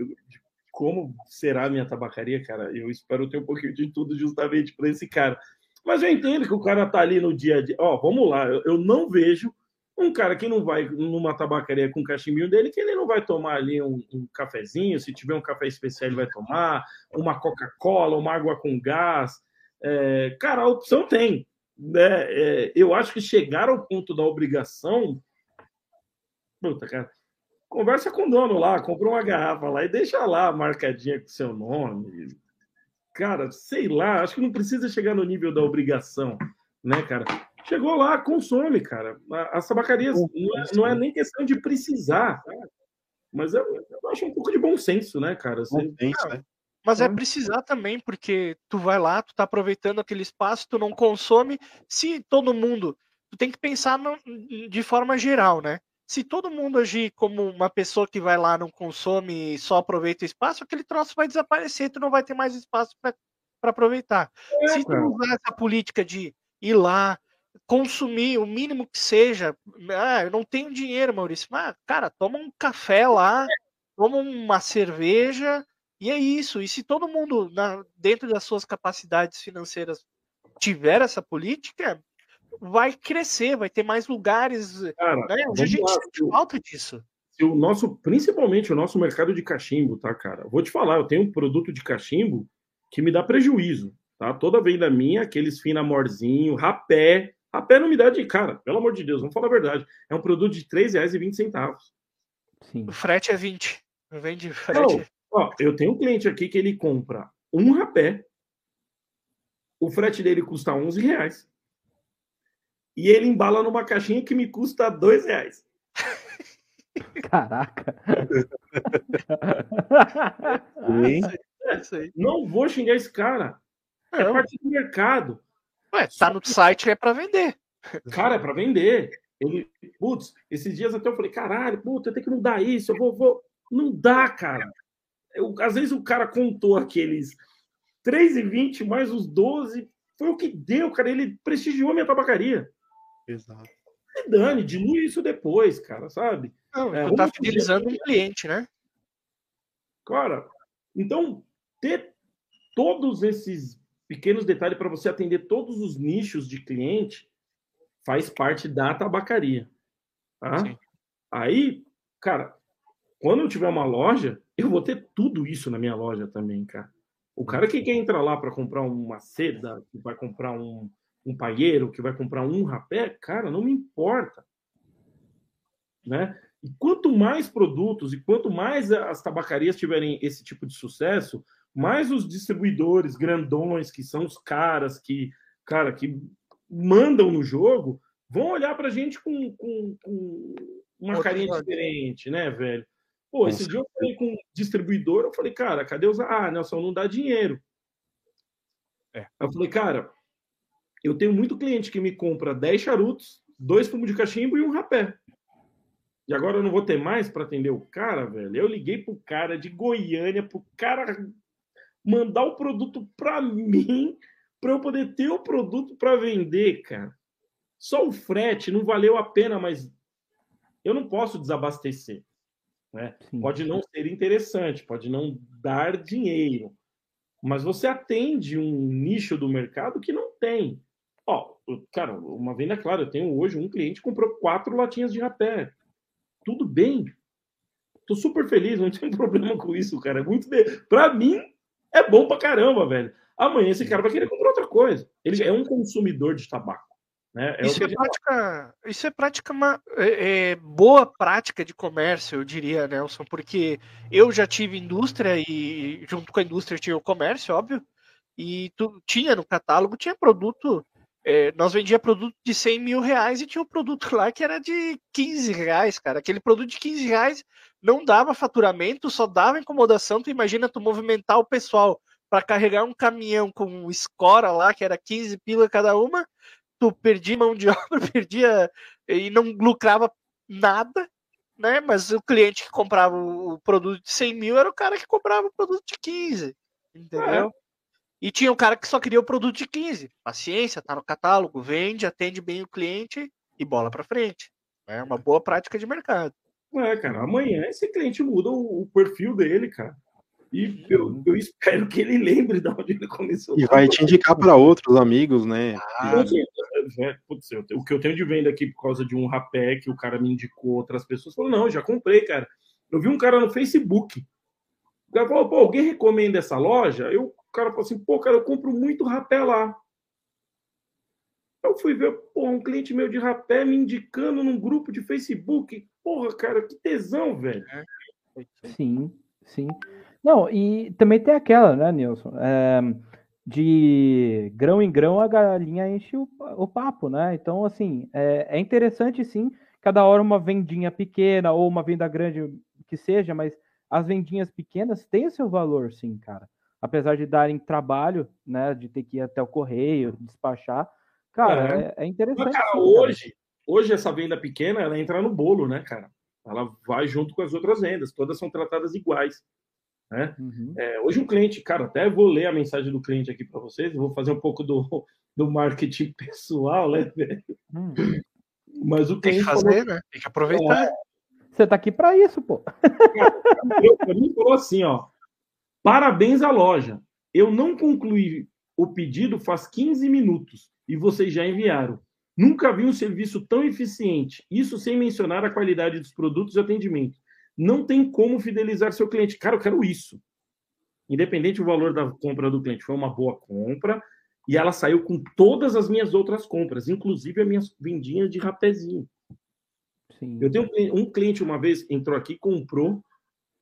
como será a minha tabacaria, cara, eu espero ter um pouquinho de tudo justamente para esse cara. Mas eu entendo que o cara tá ali no dia a dia. Ó, vamos lá, eu, eu não vejo um cara que não vai numa tabacaria com o cachimbinho dele, que ele não vai tomar ali um, um cafezinho, se tiver um café especial ele vai tomar, uma Coca-Cola, uma água com gás. É, cara, a opção tem. Né? É, eu acho que chegar ao ponto da obrigação. Puta, cara. Conversa com o dono lá, compra uma garrafa lá e deixa lá marcadinha com seu nome. Cara, sei lá, acho que não precisa chegar no nível da obrigação, né, cara? Chegou lá, consome, cara. As tabacarias não é, não é nem questão de precisar, mas eu, eu, acho um pouco de bom senso, né, cara? Você, né? Mas é precisar também, porque tu vai lá, tu tá aproveitando aquele espaço, tu não consome. Se todo mundo. Tu tem que pensar no, de forma geral, né? Se todo mundo agir como uma pessoa que vai lá, não consome e só aproveita o espaço, aquele troço vai desaparecer, tu não vai ter mais espaço para aproveitar. É, Se tu usar essa política de ir lá, consumir o mínimo que seja. Ah, eu não tenho dinheiro, Maurício. Mas, cara, toma um café lá, toma uma cerveja e é isso. E se todo mundo, na, dentro das suas capacidades financeiras, tiver essa política, vai crescer, vai ter mais lugares. Cara, né? a gente lá, sente falta disso. Se o nosso, principalmente o nosso mercado de cachimbo, tá, cara? Vou te falar, eu tenho um produto de cachimbo que me dá prejuízo, tá? Toda venda minha, aqueles finamorzinho, rapé, Rapé não me dá de cara, pelo amor de Deus, vamos falar a verdade. É um produto de R$ 3,20. Sim. O frete é 20. Vende frete. Não, ó, eu tenho um cliente aqui que ele compra um rapé, o frete dele custa 11 reais. E ele embala numa caixinha que me custa 2 reais. Caraca. é, isso aí. Não vou xingar esse cara. É parte do mercado. Ué, tá no site é para vender. Cara, é para vender. Ele, putz, esses dias até eu falei, caralho, puta, eu tenho que mudar isso, eu vou, vou. Não dá, cara. Eu, às vezes o cara contou aqueles 3,20 mais os 12, foi o que deu, cara. Ele prestigiou a minha tabacaria. Exato. E Dani, dilui isso depois, cara, sabe? Não, é, tá fidelizando um cliente, né? Cara, então, ter todos esses pequenos detalhes para você atender todos os nichos de cliente faz parte da tabacaria. Tá? Aí, cara, quando eu tiver uma loja, eu vou ter tudo isso na minha loja também, cara. O cara que quer entrar lá para comprar uma seda, que vai comprar um, um paieiro, que vai comprar um rapé, cara, não me importa. Né? E quanto mais produtos e quanto mais as tabacarias tiverem esse tipo de sucesso, mais os distribuidores grandões, que são os caras que, cara, que mandam no jogo, vão olhar para a gente com, com, com uma Outro carinha diferente, né, velho? Pô, esse dia eu falei com um distribuidor, eu falei, cara, cadê os. Ah, Nelson, não dá dinheiro. É. Eu falei, cara, eu tenho muito cliente que me compra 10 charutos, dois fumos de cachimbo e um rapé. E agora eu não vou ter mais para atender o cara, velho. Eu liguei pro cara de Goiânia, pro cara mandar o produto para mim, para eu poder ter o produto para vender, cara. Só o frete não valeu a pena, mas eu não posso desabastecer. Né? Pode não ser interessante, pode não dar dinheiro, mas você atende um nicho do mercado que não tem. Ó, cara, uma venda clara, eu tenho hoje um cliente que comprou quatro latinhas de rapé. Tudo bem. Tô super feliz, não tenho problema com isso, cara. É muito bem. Para mim, é bom pra caramba, velho. Amanhã esse cara vai querer comprar outra coisa. Ele é um consumidor de tabaco. Né? É isso, é prática, isso é prática, uma, é, é, boa prática de comércio, eu diria, Nelson, porque eu já tive indústria e junto com a indústria tinha o comércio, óbvio, e tu, tinha no catálogo, tinha produto, é, nós vendia produto de 100 mil reais e tinha um produto lá que era de 15 reais, cara. Aquele produto de 15 reais não dava faturamento, só dava incomodação. Tu imagina tu movimentar o pessoal para carregar um caminhão com escora lá, que era 15 pila cada uma, tu perdia mão de obra, perdia e não lucrava nada, né? Mas o cliente que comprava o produto de 100 mil era o cara que comprava o produto de 15, entendeu? É. E tinha um cara que só queria o produto de 15. Paciência, tá no catálogo, vende, atende bem o cliente e bola para frente. É uma boa prática de mercado. É, cara, amanhã esse cliente muda o, o perfil dele, cara. E eu, eu, espero que ele lembre de onde ele começou. E vai te indicar para outros amigos, né? Ah, é, putz, o que eu tenho de venda aqui por causa de um rapé que o cara me indicou outras pessoas, falou, não, já comprei, cara. Eu vi um cara no Facebook. O cara falou, pô, alguém recomenda essa loja? Eu, cara falou assim, pô, cara, eu compro muito rapé lá. Eu fui ver, pô, um cliente meu de rapé me indicando num grupo de Facebook. Porra, cara, que tesão, velho. Sim, sim. Não, e também tem aquela, né, Nilson? É, de grão em grão a galinha enche o, o papo, né? Então, assim, é, é, interessante sim, cada hora uma vendinha pequena ou uma venda grande que seja, mas as vendinhas pequenas têm o seu valor, sim, cara. Apesar de darem trabalho, né, de ter que ir até o correio, despachar, cara, é, é, é interessante. Mas, cara, hoje, cara. hoje essa venda pequena, ela entra no bolo, né, cara? Ela vai junto com as outras vendas, todas são tratadas iguais. Né? Uhum. É, hoje um cliente, cara, até vou ler a mensagem do cliente aqui para vocês, vou fazer um pouco do, do marketing pessoal, né, hum. Mas o cliente. Tem que fazer, falou, né? Tem que aproveitar. É, Você tá aqui para isso, pô. Ele falou assim, ó. Parabéns à loja. Eu não concluí o pedido faz 15 minutos e vocês já enviaram. Nunca vi um serviço tão eficiente. Isso sem mencionar a qualidade dos produtos e atendimento. Não tem como fidelizar seu cliente. Cara, eu quero isso. Independente do valor da compra do cliente, foi uma boa compra e ela saiu com todas as minhas outras compras, inclusive as minhas vendinhas de rapezinho. Sim. Eu tenho um cliente uma vez entrou aqui, comprou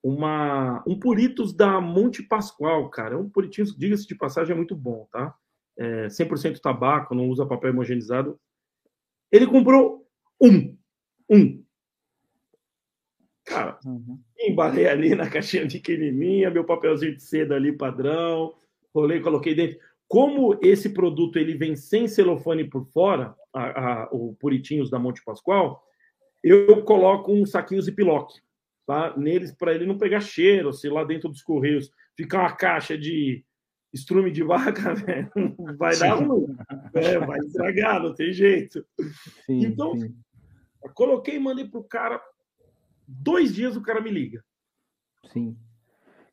uma, um Puritos da Monte Pascoal, cara. É um Puritinho, diga-se de passagem, é muito bom, tá? É 100% tabaco, não usa papel homogeneizado. Ele comprou um. Um. Cara, uhum. embalei ali na caixinha pequenininha, meu papelzinho de seda ali padrão, rolei, coloquei dentro. Como esse produto ele vem sem celofane por fora, a, a, o Puritinhos da Monte Pascoal, eu coloco um saquinho ziplock tá? neles para ele não pegar cheiro, se lá dentro dos correios ficar uma caixa de estrume de vaca, né? vai dar ruim, é, vai estragar, não tem jeito. Sim, então, sim. coloquei e mandei pro cara. Dois dias o cara me liga. Sim.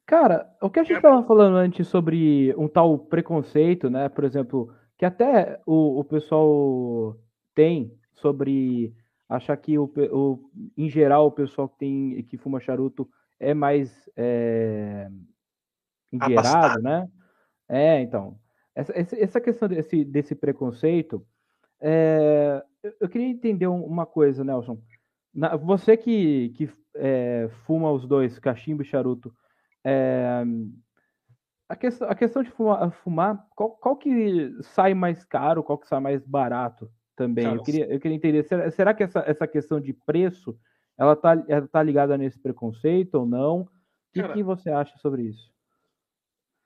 Cara, o que a gente estava falando antes sobre um tal preconceito, né? Por exemplo, que até o, o pessoal tem sobre achar que o, o, em geral o pessoal que tem que fuma charuto é mais é, engueirado, né? É, então essa, essa questão desse, desse preconceito, é, eu queria entender uma coisa, Nelson. Na, você que, que é, fuma os dois, cachimbo e charuto, é, a, questão, a questão de fumar, fumar qual, qual que sai mais caro, qual que sai mais barato? Também. eu queria, eu queria entender, será, será que essa, essa questão de preço ela tá, ela tá ligada nesse preconceito ou não? O que, que você acha sobre isso?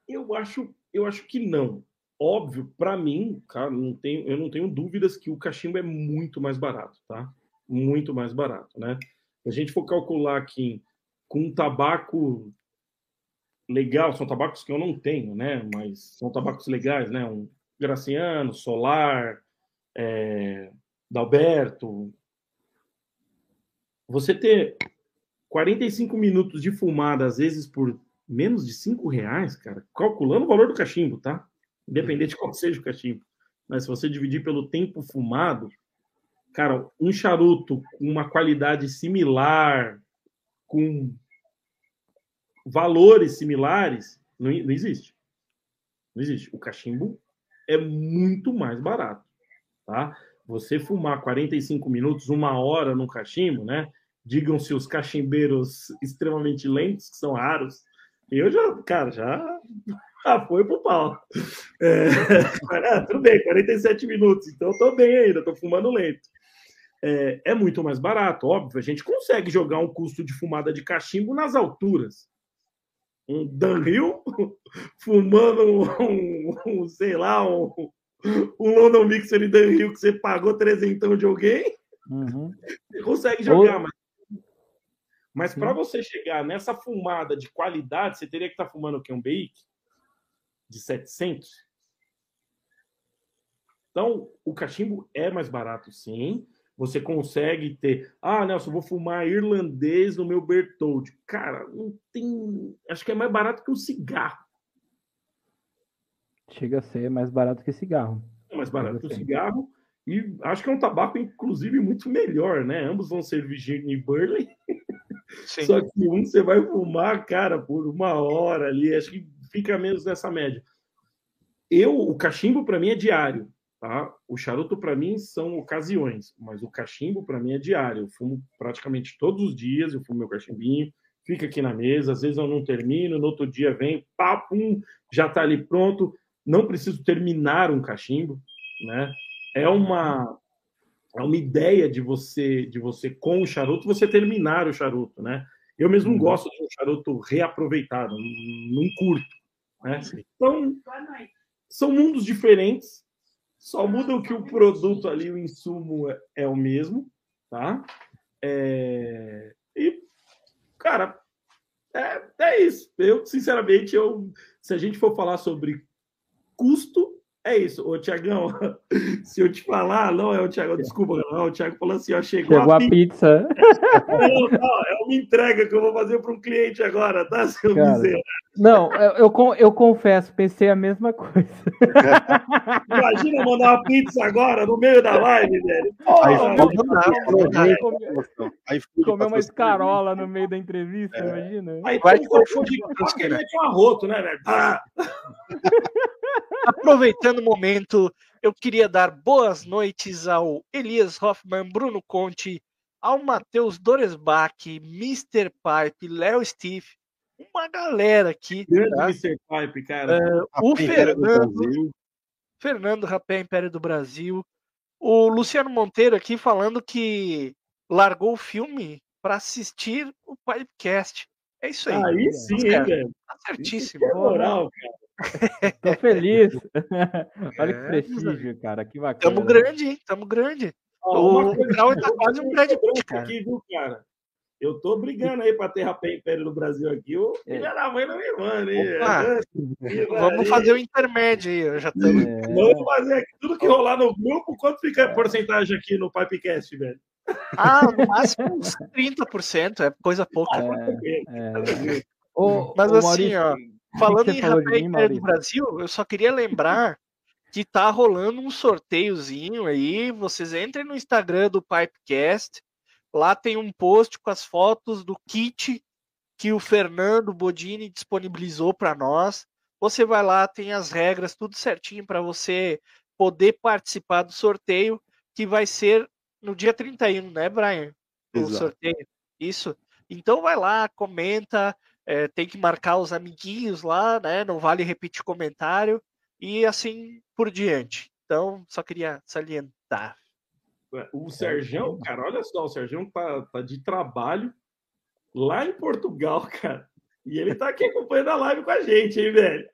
Eu acho, eu acho que não. Óbvio, para mim, cara, não tenho, eu não tenho dúvidas que o cachimbo é muito mais barato, tá? Muito mais barato, né? Se a gente for calcular aqui com um tabaco legal, são tabacos que eu não tenho, né? Mas são tabacos legais, né? Um Graciano, Solar, é, Dalberto, você ter 45 minutos de fumada, às vezes por menos de 5 reais, cara, calculando o valor do cachimbo, tá? Independente de qual seja o cachimbo. Mas se você dividir pelo tempo fumado, cara, um charuto com uma qualidade similar, com valores similares, não, não existe. Não existe. O cachimbo é muito mais barato tá? Você fumar 45 minutos, uma hora no cachimbo, né? Digam-se os cachimbeiros extremamente lentos, que são raros. Eu já, cara, já, já foi pro pau. É, é, tudo bem, 47 minutos, então tô bem ainda, tô fumando lento. É, é, muito mais barato, óbvio. A gente consegue jogar um custo de fumada de cachimbo nas alturas. Um Dunhill fumando um, um, sei lá, um, um London Mixer e Dan Hill que você pagou trezentão de alguém, uhum. você consegue jogar, Ou... mas, mas para você chegar nessa fumada de qualidade, você teria que estar tá fumando o que? Um bake de 700? Então, o cachimbo é mais barato, sim. Você consegue ter. Ah, Nelson, vou fumar irlandês no meu Bertoldi. Cara, não tem. Acho que é mais barato que um cigarro. Chega a ser mais barato que cigarro. É mais barato que o cigarro. E acho que é um tabaco, inclusive, muito melhor, né? Ambos vão ser Virginia e Burley. Sim. Só que um você vai fumar, cara, por uma hora ali. Acho que fica menos nessa média. Eu, o cachimbo para mim é diário, tá? O charuto para mim são ocasiões, mas o cachimbo para mim é diário. Eu fumo praticamente todos os dias, eu fumo meu cachimbinho, fica aqui na mesa, às vezes eu não termino, no outro dia vem, pum, já tá ali pronto não preciso terminar um cachimbo, né? É uma é uma ideia de você de você com o charuto você terminar o charuto, né? Eu mesmo uhum. gosto de um charuto reaproveitado, não curto, né? Então são mundos diferentes, só muda que o produto ali, o insumo é, é o mesmo, tá? É... E cara, é, é isso. Eu sinceramente eu se a gente for falar sobre custo é isso. Ô, Tiagão, se eu te falar, não é o Tiago, desculpa, não, o Tiago falou assim, ó, chegou, chegou a, pizza. Não, não, é uma entrega que eu vou fazer para um cliente agora, tá, seu Cara, Não, eu, eu, eu, confesso, pensei a mesma coisa. Imagina mandar uma pizza agora, no meio da live, velho. Aí, aí, comer uma escarola no meio da entrevista, é. imagina. Aí vai confundir com um arroto, né, velho? Ah. Aproveitando o momento, eu queria dar boas noites ao Elias Hoffman, Bruno Conte, ao Matheus Doresbach, Mr. Pipe, Léo Steve, uma galera aqui. Grande tá? Mr. Pipe, cara. Uh, o Fernando, Fernando Rapé, Império do Brasil. O Luciano Monteiro aqui falando que largou o filme para assistir o podcast. É isso aí. Aí sim, hein, velho. Tá certíssimo. É moral, cara. Tô feliz. Olha é, que prestígio, cara. Que bacana. Tamo grande, hein? Tamo grande. o Grau tá quase um Pitt, cara. Aqui, viu, cara? Eu tô brigando aí pra ter rapé império no Brasil aqui. O filho é. da mãe não me manda, hein? Vamos fazer o intermédio aí. Já estamos. É. Vamos fazer aqui tudo que rolar no grupo. Quanto fica a porcentagem aqui no Pipecast, velho? Ah, no máximo uns 30%, é coisa pouca. É, é. Mas assim, ó, falando em rapé império do Brasil, eu só queria lembrar que tá rolando um sorteiozinho aí. Vocês entrem no Instagram do Pipecast Lá tem um post com as fotos do kit que o Fernando Bodini disponibilizou para nós. Você vai lá, tem as regras, tudo certinho para você poder participar do sorteio, que vai ser no dia 31, né, Brian? O Exato. sorteio. Isso. Então vai lá, comenta, é, tem que marcar os amiguinhos lá, né? Não vale repetir comentário e assim por diante. Então, só queria salientar. O Sergião, cara, olha só, o Sergião tá, tá de trabalho lá em Portugal, cara. E ele tá aqui acompanhando a live com a gente, hein, velho?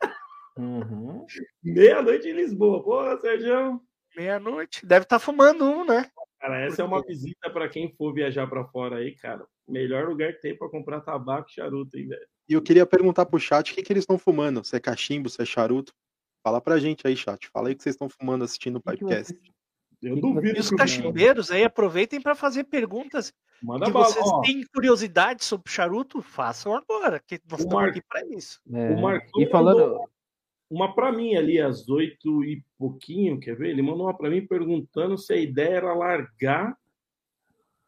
Uhum. Meia-noite em Lisboa. Porra, Sergião. Meia-noite. Deve estar tá fumando um, né? Cara, essa é uma visita para quem for viajar para fora aí, cara. Melhor lugar que tem para comprar tabaco e charuto, hein, velho? E eu queria perguntar pro chat o que, que eles estão fumando. Se é cachimbo, se é charuto. Fala pra gente aí, chat. Fala aí o que vocês estão fumando assistindo o podcast. Eu duvido. E os cachimbeiros aí aproveitem para fazer perguntas. Manda que vocês ó. têm curiosidade sobre charuto, façam agora, que nós estamos Mar... aqui para isso. É. O Marcão e falando uma para mim ali às oito e pouquinho, quer ver? Ele mandou uma para mim perguntando se a ideia era largar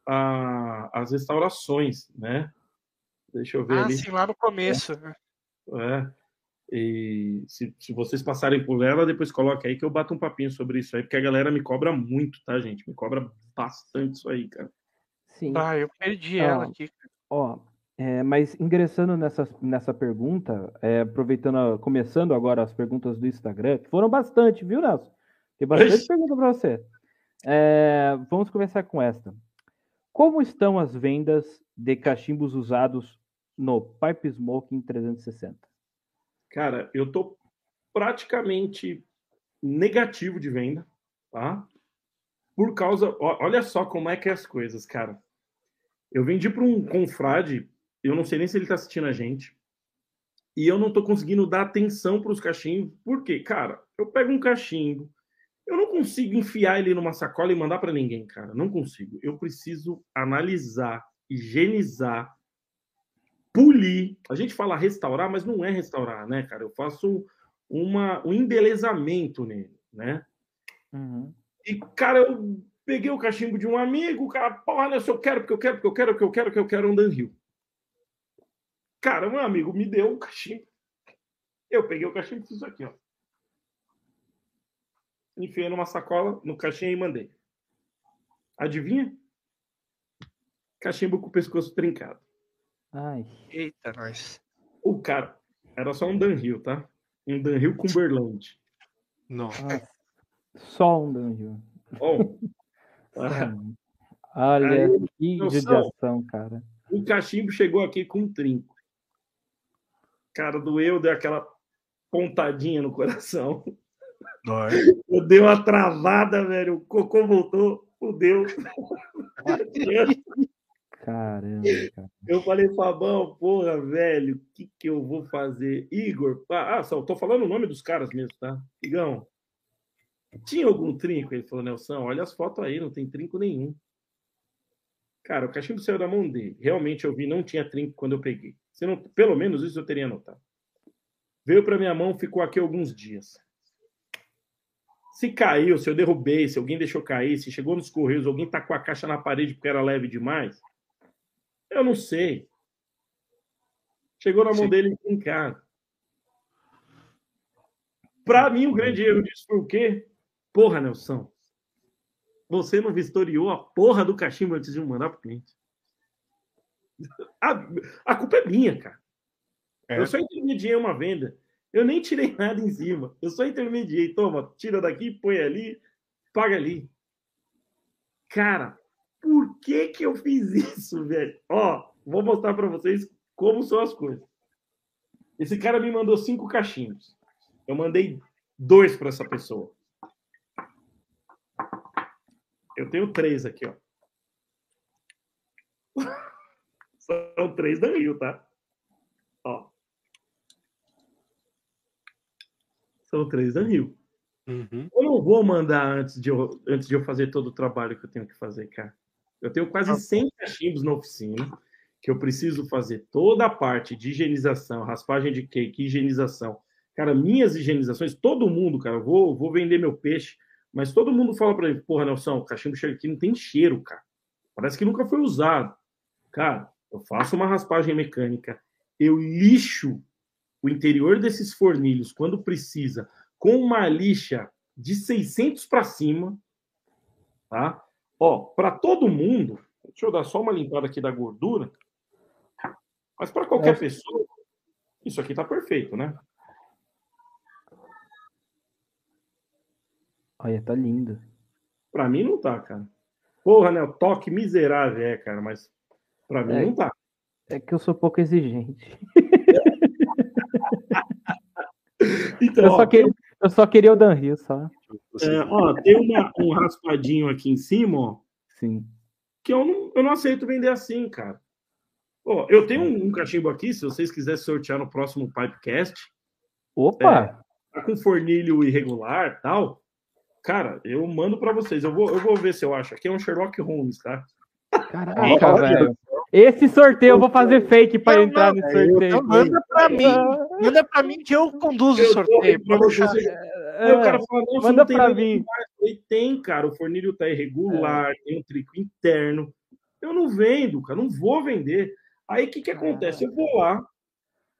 a... as restaurações, né? Deixa eu ver ah, ali. sim, lá no começo. É. é. E se, se vocês passarem por ela, depois coloca aí que eu bato um papinho sobre isso aí, porque a galera me cobra muito, tá, gente? Me cobra bastante isso aí, cara. Sim. Ah, eu perdi ah, ela aqui. Ó, é, mas ingressando nessa, nessa pergunta, é, aproveitando, começando agora as perguntas do Instagram, que foram bastante, viu, Nelson? Tem bastante pergunta para você. É, vamos começar com esta. Como estão as vendas de cachimbos usados no Pipe Smoking 360? Cara, eu tô praticamente negativo de venda, tá? Por causa, olha só como é que é as coisas, cara. Eu vendi para um confrade, eu não sei nem se ele tá assistindo a gente, e eu não tô conseguindo dar atenção para os cachimbos, porque, cara, eu pego um cachimbo, eu não consigo enfiar ele numa sacola e mandar para ninguém, cara, não consigo. Eu preciso analisar, higienizar, polir. A gente fala restaurar, mas não é restaurar, né, cara? Eu faço uma, um embelezamento nele, né? Uhum. E, cara, eu peguei o cachimbo de um amigo, o cara, porra, né, eu quero, porque eu quero, porque eu quero, porque eu quero, porque eu quero um Danril. Cara, um amigo me deu um cachimbo. Eu peguei o cachimbo e fiz isso aqui, ó. Enfiei numa sacola, no cachimbo e mandei. Adivinha? Cachimbo com o pescoço trincado. Ai. Eita, nós. O cara, era só um Danhill, tá? Um Danhill Cumberland. Nossa. Só um Danhill. Oh. Olha, Aí, que judiação, cara. O cachimbo chegou aqui com um trinco. Cara, doeu, deu aquela pontadinha no coração. Dói. Eu dei uma travada, velho. O cocô voltou, fudeu. Caramba, cara. Eu falei, Fabão, porra, velho, o que, que eu vou fazer? Igor, ah, só tô falando o nome dos caras mesmo, tá? Igão, tinha algum trinco? Ele falou, Nelson, olha as fotos aí, não tem trinco nenhum. Cara, o cachimbo saiu da mão dele. Realmente eu vi, não tinha trinco quando eu peguei. Se não, pelo menos isso eu teria notado. Veio para minha mão, ficou aqui alguns dias. Se caiu, se eu derrubei, se alguém deixou cair, se chegou nos correios, alguém tá com a caixa na parede porque era leve demais, eu não sei. Chegou na mão Sim. dele em casa. Para mim, o grande erro disso foi o quê? Porra, Nelson. você não vistoriou a porra do cachimbo antes de mandar pro cliente. A, a culpa é minha, cara. É. Eu só intermediei uma venda. Eu nem tirei nada em cima. Eu só intermediei. Toma, tira daqui, põe ali, paga ali. Cara, por que que eu fiz isso, velho? Ó, vou mostrar para vocês como são as coisas. Esse cara me mandou cinco caixinhos. Eu mandei dois para essa pessoa. Eu tenho três aqui, ó. São três da Rio, tá? Ó. São três da Rio. Uhum. Eu não vou mandar antes de, eu, antes de eu fazer todo o trabalho que eu tenho que fazer, cara. Eu tenho quase 100 tá cachimbos na oficina que eu preciso fazer toda a parte de higienização, raspagem de cake, higienização. Cara, minhas higienizações, todo mundo, cara, eu vou, vou vender meu peixe, mas todo mundo fala para mim, porra, Nelson, o cachimbo chega aqui não tem cheiro, cara. Parece que nunca foi usado. Cara, eu faço uma raspagem mecânica, eu lixo o interior desses fornilhos quando precisa, com uma lixa de 600 para cima, tá? Ó, para todo mundo, deixa eu dar só uma limpada aqui da gordura, mas para qualquer é. pessoa, isso aqui tá perfeito, né? Olha, tá lindo. Pra mim não tá, cara. Porra, né? O toque miserável é, cara, mas pra mim é, não tá. É que eu sou pouco exigente. então, eu, ó, só queria, eu só queria o Dan Rio, só. É, ó, tem uma, um raspadinho aqui em cima, ó. Sim. Que eu não, eu não aceito vender assim, cara. Ó, eu tenho um, um cachimbo aqui, se vocês quiserem sortear no próximo Pipecast. Opa! É, tá com fornilho irregular tal. Cara, eu mando para vocês. Eu vou, eu vou ver se eu acho. Aqui é um Sherlock Holmes, tá? Caraca, velho. Esse sorteio eu vou fazer fake para entrar no sorteio. Então manda para mim. Manda para mim que eu conduzo eu o sorteio. Pra você. É, o cara fala, não, manda para mim. E tem, cara, o fornilho tá irregular, é. tem um trico interno. Eu não vendo, cara, não vou vender. Aí o que que acontece? Eu vou lá,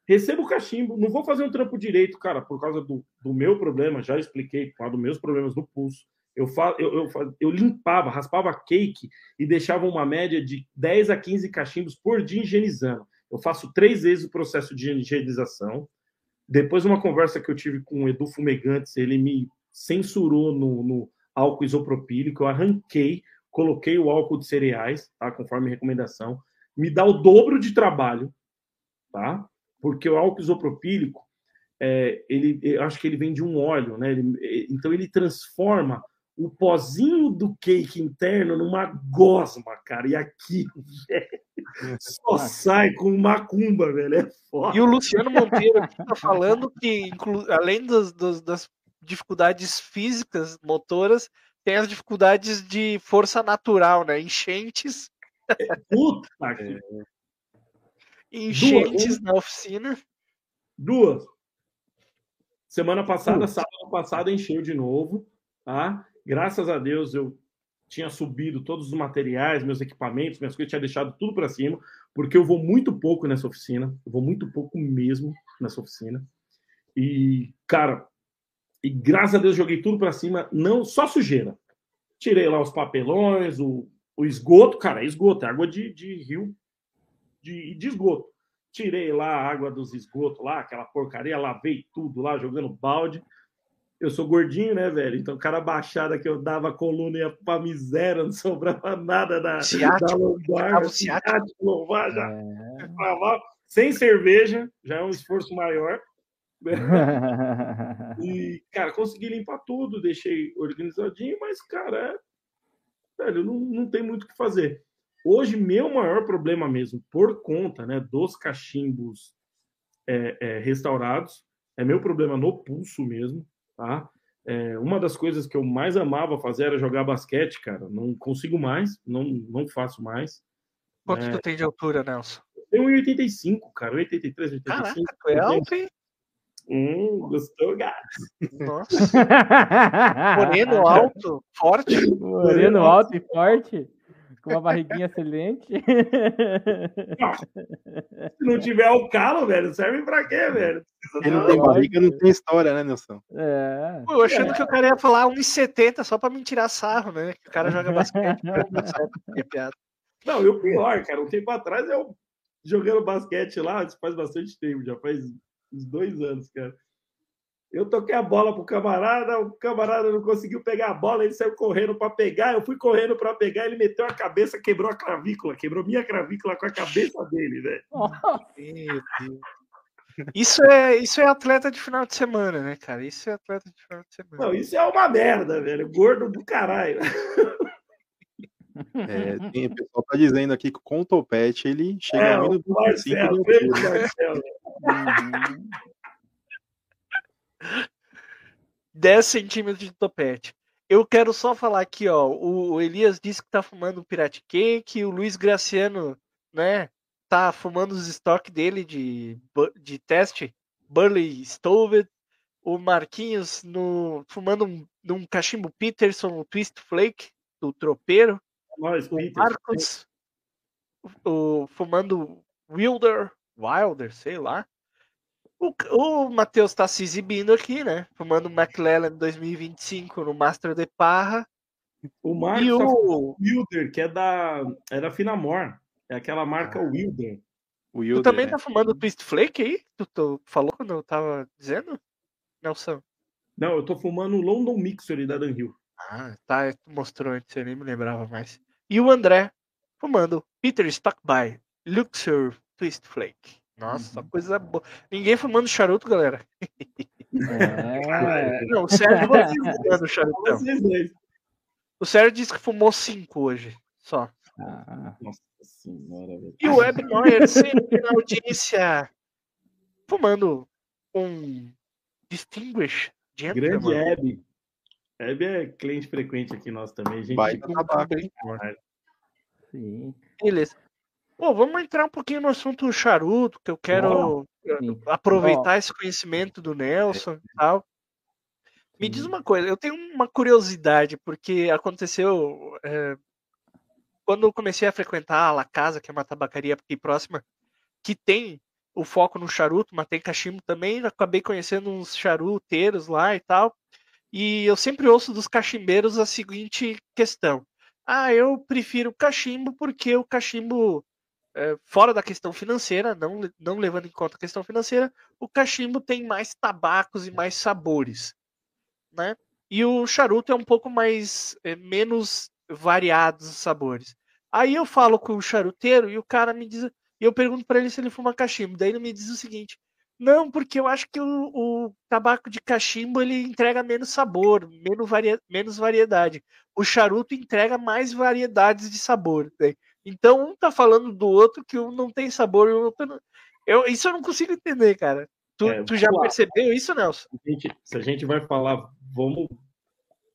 recebo o cachimbo, não vou fazer um trampo direito, cara, por causa do, do meu problema, já expliquei, por causa dos meus problemas no pulso. Eu, fa, eu, eu, eu, limpava, raspava cake e deixava uma média de 10 a 15 cachimbos por dia higienizando. Eu faço três vezes o processo de higienização. Depois, uma conversa que eu tive com o Edu Fumegantes, ele me censurou no, no álcool isopropílico, eu arranquei, coloquei o álcool de cereais, tá? conforme recomendação. Me dá o dobro de trabalho, tá? porque o álcool isopropílico, é, ele, eu acho que ele vem de um óleo, né? Ele, então ele transforma o pozinho do cake interno numa gosma, cara. E aqui só sai com macumba, velho. É foda. E o Luciano Monteiro está falando que, além dos, dos, das dificuldades físicas, motoras, tem as dificuldades de força natural, né? Enchentes. Puta, é. Enchentes Duas. na oficina. Duas. Semana passada, sábado passado, encheu de novo. Tá? Graças a Deus eu tinha subido todos os materiais, meus equipamentos, minhas coisas, tinha deixado tudo para cima, porque eu vou muito pouco nessa oficina. Eu vou muito pouco mesmo nessa oficina. E, cara, e graças a Deus joguei tudo para cima, não só sujeira. Tirei lá os papelões, o, o esgoto, cara, é esgoto, é água de, de rio de, de esgoto. Tirei lá a água dos esgotos lá, aquela porcaria, lavei tudo lá, jogando balde. Eu sou gordinho, né, velho? Então, cara baixada que eu dava a coluna ia pra miséria, não sobrava nada da, ciático, da lombar. Ciático, lombar, já. É. Sem cerveja, já é um esforço maior. E, cara, consegui limpar tudo, deixei organizadinho, mas, cara, é... velho, não, não tem muito o que fazer. Hoje, meu maior problema mesmo, por conta né, dos cachimbos é, é, restaurados, é meu problema no pulso mesmo, tá? É, uma das coisas que eu mais amava fazer era jogar basquete, cara. Não consigo mais, não, não faço mais. Quanto é, tu tem de altura, Nelson? Eu tenho 1,85, cara. 83, 85. Caraca, tu é alto, hein? Hum, gostou, gato? Nossa. Moreno alto, forte. Moreno alto e forte. Com uma barriguinha excelente. Se não tiver o calo, velho, serve pra quê, velho? Quem não tem barriga não tem história, né, Nelson? É. Pô, eu achando que o cara ia falar 1,70 só pra me tirar sarro, né? Que o cara joga basquete. é piada. Não, e o pior, cara, um tempo atrás eu jogando basquete lá, faz bastante tempo, já faz uns dois anos, cara. Eu toquei a bola pro camarada, o camarada não conseguiu pegar a bola, ele saiu correndo para pegar, eu fui correndo para pegar, ele meteu a cabeça, quebrou a clavícula, quebrou minha clavícula com a cabeça dele, né? Isso é, isso é atleta de final de semana, né, cara? Isso é atleta de final de semana. Não, isso é uma merda, velho. Gordo do caralho. É, tem, o pessoal tá dizendo aqui que com o topete ele chega É, a o menos de Marcelo, 25 Pedro quilos. Marcelo. 10 centímetros de topete. Eu quero só falar aqui, ó. O Elias disse que tá fumando um Pirate Cake, o Luiz Graciano, né? Tá fumando os estoques dele de, de teste, Burley Stoved. O Marquinhos no, fumando um, um cachimbo Peterson, o Twist Flake, do tropeiro. Nós, O Peter. Marcos o, fumando Wilder, Wilder, sei lá. O, o Matheus tá se exibindo aqui, né? Fumando McLaren 2025 no Master de Parra. O Marcos E tá o. Wilder, que é da, é da Finamor. É aquela marca Wilder. O Tu Wilder, também né? tá fumando Twist Flake aí? Tu, tu falou quando eu tava dizendo? Nelson. Não, eu tô fumando o London Mixer da Dunhill. Ah, tá. Tu mostrou antes, eu nem me lembrava mais. E o André fumando Peter Stockby Luxor Twist Flake. Nossa, coisa boa. Ninguém fumando charuto, galera. É. Não, o Sérgio não fumando dois. O Sérgio disse que fumou cinco hoje, só. Ah, Nossa senhora. E o Web Neuer sempre na audiência, fumando um Distinguished Grande Gentleman. Hebe. Hebe é cliente frequente aqui nosso também. Gente, Baita com- tabaco. sim. Beleza. Pô, vamos entrar um pouquinho no assunto charuto, que eu quero aproveitar esse conhecimento do Nelson e tal. Me diz uma coisa, eu tenho uma curiosidade, porque aconteceu. é, quando eu comecei a frequentar a La Casa, que é uma tabacaria aqui próxima, que tem o foco no charuto, mas tem cachimbo também, acabei conhecendo uns charuteiros lá e tal. E eu sempre ouço dos cachimbeiros a seguinte questão: Ah, eu prefiro cachimbo porque o cachimbo, é, fora da questão financeira, não, não levando em conta a questão financeira, o cachimbo tem mais tabacos e mais sabores, né? E o charuto é um pouco mais é, menos variados os sabores. Aí eu falo com o charuteiro e o cara me diz, eu pergunto pra ele se ele fuma cachimbo. Daí ele me diz o seguinte: "Não, porque eu acho que o, o tabaco de cachimbo ele entrega menos sabor, menos, varia, menos variedade. O charuto entrega mais variedades de sabor. né? Então um tá falando do outro que um não tem sabor e o outro não... eu, isso eu não consigo entender, cara. Tu, É, tu já lá. percebeu isso, Nelson? a gente- se a gente vai falar, vamos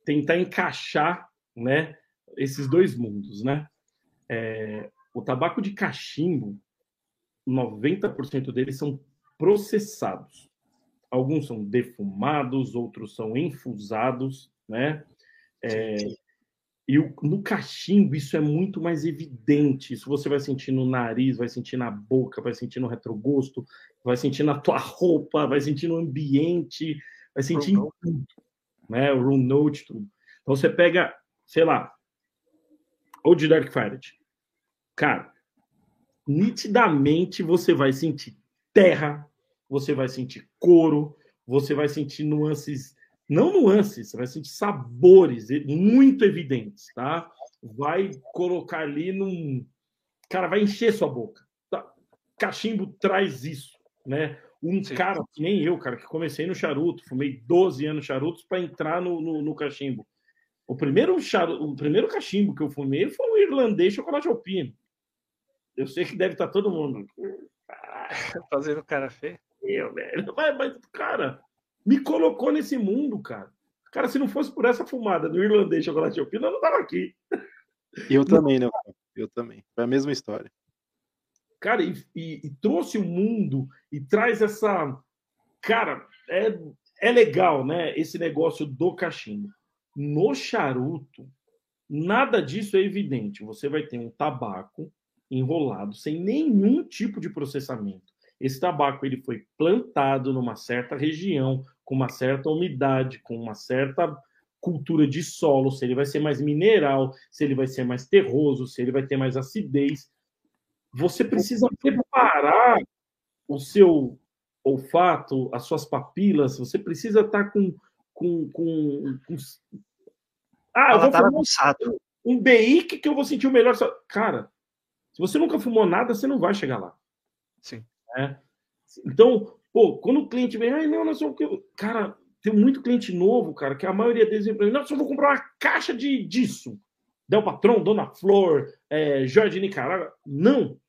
tentar encaixar, né, esses dois mundos, né? É, o tabaco de cachimbo, 90% deles são processados. Alguns são defumados, outros são infusados, né? É, e no cachimbo isso é muito mais evidente. Isso você vai sentir no nariz, vai sentir na boca, vai sentir no retrogosto, vai sentir na tua roupa, vai sentir no ambiente, vai sentir em Room tudo, né? O room note, tudo. Então você pega, sei lá, Old Dark Fire. Cara, nitidamente você vai sentir terra, você vai sentir couro, você vai sentir nuances, não nuances, você vai sentir sabores muito evidentes, tá? Vai colocar ali num. Cara, vai encher sua boca. Tá? Cachimbo traz isso, né? Um Sim. cara, que nem eu, cara, que comecei no charuto, fumei 12 anos charutos para entrar no, no, no cachimbo. O primeiro, charu... o primeiro cachimbo que eu fumei foi o irlandês chocolate alpino. Eu sei que deve estar todo mundo. Fazendo cara feio. Eu, velho. Mas, mas, cara, me colocou nesse mundo, cara. Cara, se não fosse por essa fumada do irlandês chocolate alpino, eu não tava aqui. Eu também, né? Eu também. Foi a mesma história. Cara, e, e- e trouxe o mundo e traz essa. Cara, é, é legal, né? Esse negócio do cachimbo. No charuto, Nada disso é evidente. Você vai ter um tabaco enrolado sem nenhum tipo de processamento. Esse tabaco ele foi plantado numa certa região, com uma certa umidade, com uma certa cultura de solo, se ele vai ser mais mineral, se ele vai ser mais terroso, se ele vai ter mais acidez. Você precisa preparar o seu olfato, as suas papilas, você precisa estar com. com, com, com... Ah, eu vou tá fumar um, BI que eu vou sentir o melhor. Cara, se você nunca fumou nada, você não vai chegar lá. Sim. É. Então, pô, quando o cliente vem, ai, não, não sei o que. Cara, tem muito cliente novo, cara, que a maioria deles vem não, só vou comprar uma caixa de disso. Del Patrão, Dona Flor, é, Jorge Nicaragua. Não.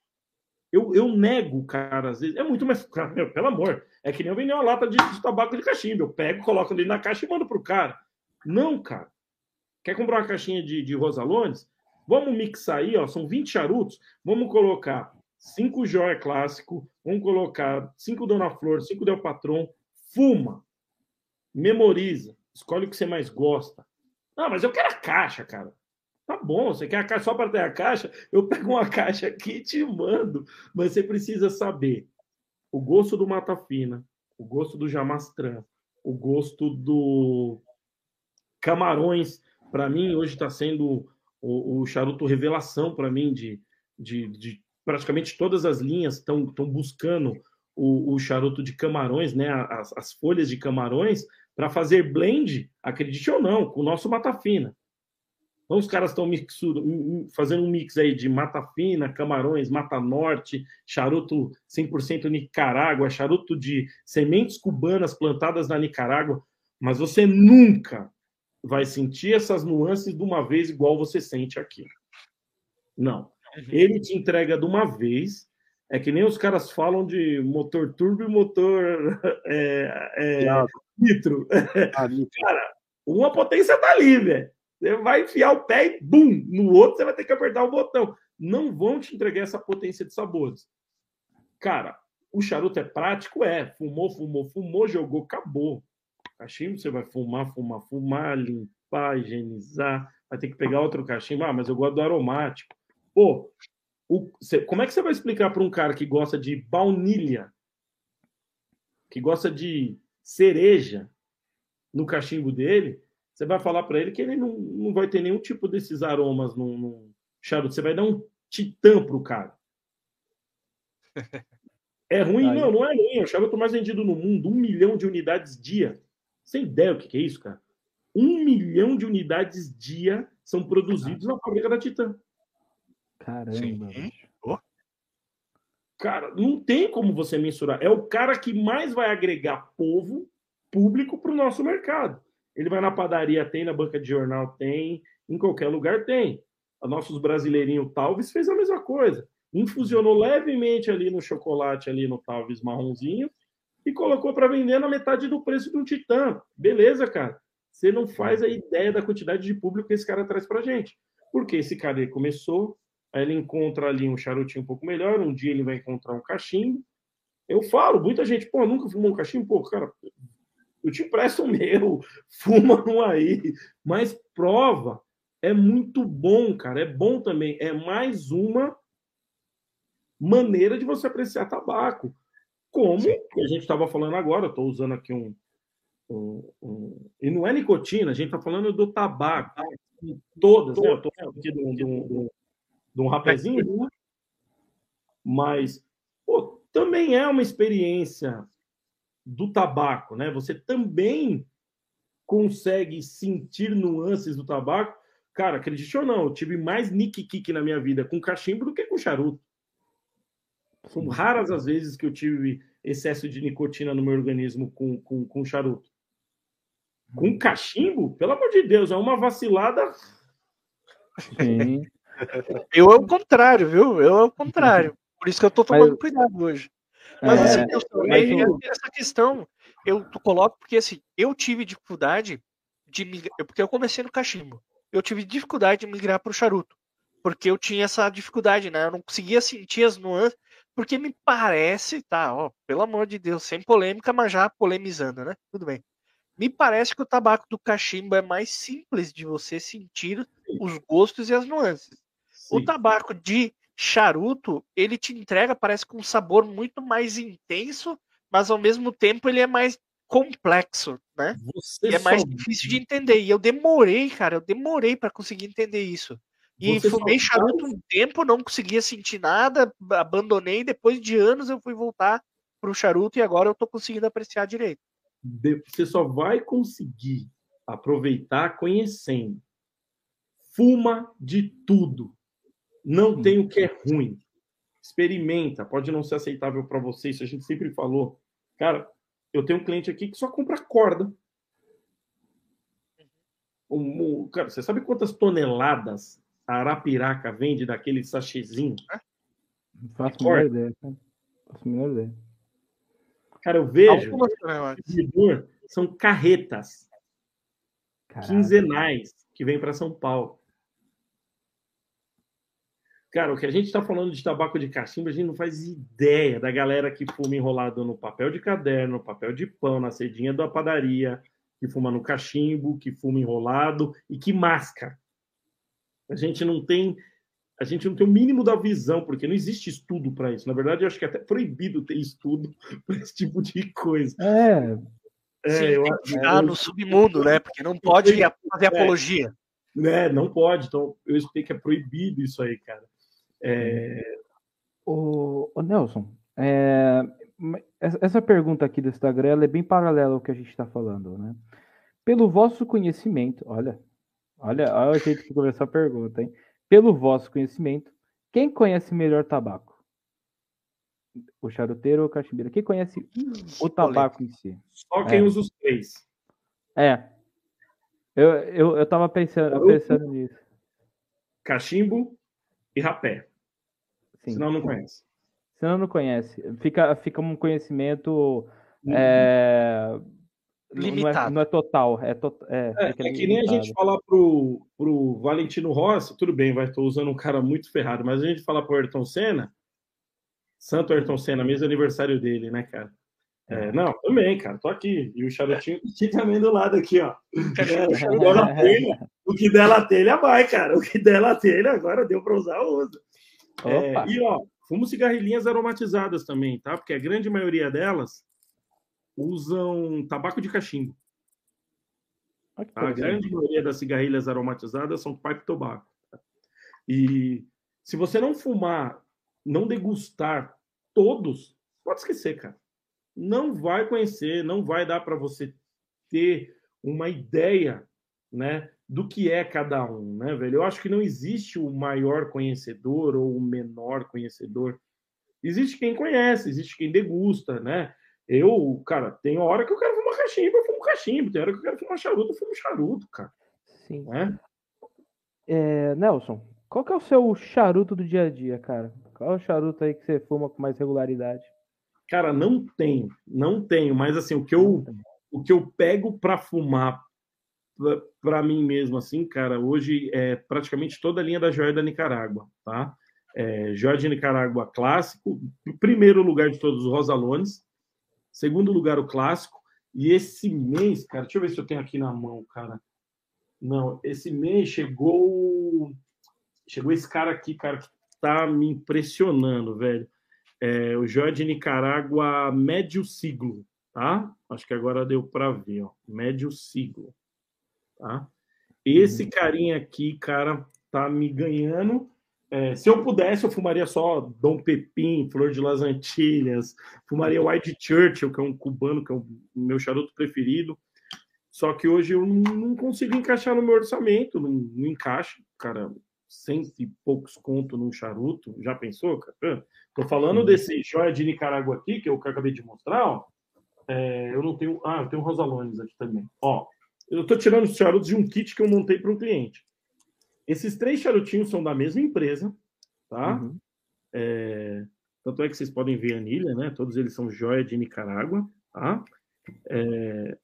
Eu, eu nego, cara, às vezes. É muito mais. Cara, meu, pelo amor. É que nem eu vender uma lata de, de tabaco de cachimbo. Eu pego, coloco ali na caixa e mando pro cara. Não, cara. Quer comprar uma caixinha de, de Rosalones? Vamos mixar aí, ó. São 20 charutos. Vamos colocar 5 Joia Clássico. Vamos colocar 5 Dona Flor, 5 Del Patron. Fuma. Memoriza. Escolhe o que você mais gosta. Ah, mas eu quero a caixa, cara. Tá bom, você quer a caixa só para ter a caixa? Eu pego uma caixa aqui e te mando. Mas você precisa saber o gosto do Mata Fina, o gosto do Jamastran, o gosto do Camarões. Para mim, hoje está sendo o, o, charuto revelação para mim de, de, de, praticamente todas as linhas estão buscando o, o, charuto de camarões, né? As, as folhas de camarões para fazer blend, acredite ou não, com o nosso Mata Fina. Então, os caras estão fazendo um mix aí de mata fina, camarões, mata norte, charuto 100% Nicarágua, charuto de sementes cubanas plantadas na Nicarágua, mas você nunca vai sentir essas nuances de uma vez igual você sente aqui. Não. Uhum. Ele te entrega de uma vez. É que nem os caras falam de motor turbo e motor é, é, nitro. Ah, Cara, uma potência tá ali, velho. Você vai enfiar o pé e bum! No outro você vai ter que apertar o botão. Não vão te entregar essa potência de sabores. Cara, o charuto é prático? É. Fumou, fumou, fumou, jogou, acabou. Cachimbo você vai fumar, fumar, fumar, limpar, higienizar. Vai ter que pegar outro cachimbo. Ah, mas eu gosto do aromático. Pô, o, você, como é que você vai explicar para um cara que gosta de baunilha, que gosta de cereja no cachimbo dele, você vai falar para ele que ele não, não vai ter nenhum tipo desses aromas no, no charuto. Você vai dar um titã pro cara. É ruim? Aí. Não, não é ruim. É o charuto mais vendido no mundo. Um milhão de unidades dia. Sem ideia o que, que é isso, cara. Um milhão de unidades dia são produzidos na fábrica da Titã. Caramba. Oh. Cara, não tem como você mensurar. É o cara que mais vai agregar povo público para o nosso mercado. Ele vai na padaria, tem, na banca de jornal, tem, em qualquer lugar tem. A nossos brasileirinhos Talvez fez a mesma coisa. Infusionou levemente ali no chocolate, ali no Talvez marronzinho, e colocou para vender na metade do preço de um Titã. Beleza, cara. Você não faz a ideia da quantidade de público que esse cara traz para gente. Porque esse cara ele começou, aí ele encontra ali um charutinho um pouco melhor, um dia ele vai encontrar um cachimbo. Eu falo, muita gente, pô, nunca fumou um cachimbo? Pô, cara, eu te empresto o meu, fuma um aí, mas prova. É muito bom, cara. É bom também. É mais uma maneira de você apreciar tabaco. Como a gente estava falando agora, estou usando aqui um, um, um, E não é nicotina, a gente está falando do tabaco. Todas, né? Eu estou falando de um, de um, rapazinho, né? mas pô, também é uma experiência do tabaco, né? Você também consegue sentir nuances do tabaco. Cara, acredite ou não, eu tive mais nick kick na minha vida com cachimbo do que com charuto. São raras as vezes que eu tive excesso de nicotina no meu organismo com, com, com charuto. Com cachimbo, pelo amor de Deus, é uma vacilada. Sim. Eu é o contrário, viu? Eu é o contrário. Por isso que eu tô tomando Mas... cuidado hoje. Mas, assim, é, eu, essa questão eu coloco porque assim, eu tive dificuldade de migrar, porque eu comecei no cachimbo. Eu tive dificuldade de migrar para o charuto, porque eu tinha essa dificuldade, né? Eu não conseguia sentir as nuances, porque me parece, tá, ó, pelo amor de Deus, sem polêmica, mas já polemizando, né? Tudo bem. Me parece que o tabaco do cachimbo é mais simples de você sentir os gostos e as nuances. Sim. O tabaco de charuto, ele te entrega, parece com um sabor muito mais intenso, mas ao mesmo tempo ele é mais complexo, né? Você é mais difícil de entender. E eu demorei, cara, eu demorei para conseguir entender isso. E Você fumei charuto um tempo, não conseguia sentir nada, abandonei. Depois de anos eu fui voltar pro charuto e agora eu tô conseguindo apreciar direito. Você só vai conseguir aproveitar conhecendo. Fuma de tudo. Não tem o que é ruim. Experimenta. Pode não ser aceitável para você, isso a gente sempre falou. Cara, eu tenho um cliente aqui que só compra corda. Um, um, cara, você sabe quantas toneladas a Arapiraca vende daquele sachêzinho? Não faço a menor ideia. Faço a menor ideia. Cara, eu vejo. São carretas Caraca. quinzenais que vêm para São Paulo. Cara, o que a gente está falando de tabaco de cachimbo, a gente não faz ideia da galera que fuma enrolado no papel de caderno, no papel de pão, na cedinha da padaria, que fuma no cachimbo, que fuma enrolado e que masca. A gente não tem a gente não tem o mínimo da visão, porque não existe estudo para isso. Na verdade, eu acho que é até proibido ter estudo para esse tipo de coisa. É. é Sim, eu, tem que no submundo, né? Porque não pode fazer é, apologia. Né? Não pode. Então, eu expliquei que é proibido isso aí, cara. É... O, o Nelson, é, essa pergunta aqui do Instagram é bem paralela ao que a gente está falando, né? Pelo vosso conhecimento, olha, olha, olha o jeito que começou a pergunta, hein? Pelo vosso conhecimento, quem conhece melhor tabaco? O charuteiro ou o cachimbeiro? Quem conhece o tabaco em si? Só quem é. usa os três. É. Eu, eu, eu tava pensando, pensando nisso. Cachimbo, e rapé. Sim. Senão não conhece. Senão não conhece. Fica, fica um conhecimento uhum. é, limitado. Não é, não é, total. É, to, é, é, é que nem a gente falar pro, pro Valentino Rossi, tudo bem, vai, estou usando um cara muito ferrado, mas a gente falar pro Ayrton Senna, Santo Ayrton Senna, mesmo aniversário dele, né, cara? É, não, também, cara, tô aqui. E o charutinho aqui também do lado, aqui, ó. É, o que dela telha vai, cara. O que dela telha agora deu para usar, usa. É, e, ó, fumo cigarrilhinhas aromatizadas também, tá? Porque a grande maioria delas usam tabaco de cachimbo. A grande maioria das cigarrilhas aromatizadas são pipe tobacco. Tá? E se você não fumar, não degustar todos, pode esquecer, cara não vai conhecer, não vai dar para você ter uma ideia, né, do que é cada um, né, velho? Eu acho que não existe o maior conhecedor ou o menor conhecedor. Existe quem conhece, existe quem degusta, né? Eu, cara, tem hora que eu quero fumar cachimbo, eu fumo cachimbo. Tem hora que eu quero fumar charuto, eu fumo charuto, cara. Sim. Né? É, Nelson, qual que é o seu charuto do dia a dia, cara? Qual é o charuto aí que você fuma com mais regularidade? Cara, não tenho, não tenho, mas assim, o que eu, o que eu pego para fumar para mim mesmo, assim, cara, hoje é praticamente toda a linha da joia da Nicarágua, tá? É, joia de Nicarágua clássico, primeiro lugar de todos os Rosalones, segundo lugar o clássico, e esse mês, cara, deixa eu ver se eu tenho aqui na mão, cara. Não, esse mês chegou chegou esse cara aqui, cara, que tá me impressionando, velho é, o Joia de Nicarágua médio siglo, tá? Acho que agora deu para ver, ó, médio siglo, tá? Esse uhum. carinha aqui, cara, tá me ganhando. É, se eu pudesse, eu fumaria só Dom Pepim, Flor de Las Antilhas, fumaria White Churchill, que é um cubano, que é o meu charuto preferido. Só que hoje eu não consigo encaixar no meu orçamento, não, não encaixa, cara cento e poucos conto num charuto. Já pensou, cara? Tô falando desse joia de Nicarágua aqui, que eu acabei de mostrar, ó. É, eu não tenho. Ah, eu tenho Rosalones aqui também. Ó, eu tô tirando os charutos de um kit que eu montei para um cliente. Esses três charutinhos são da mesma empresa, tá? Uhum. É, tanto é que vocês podem ver a anilha, né? Todos eles são joia de Nicarágua, tá? É,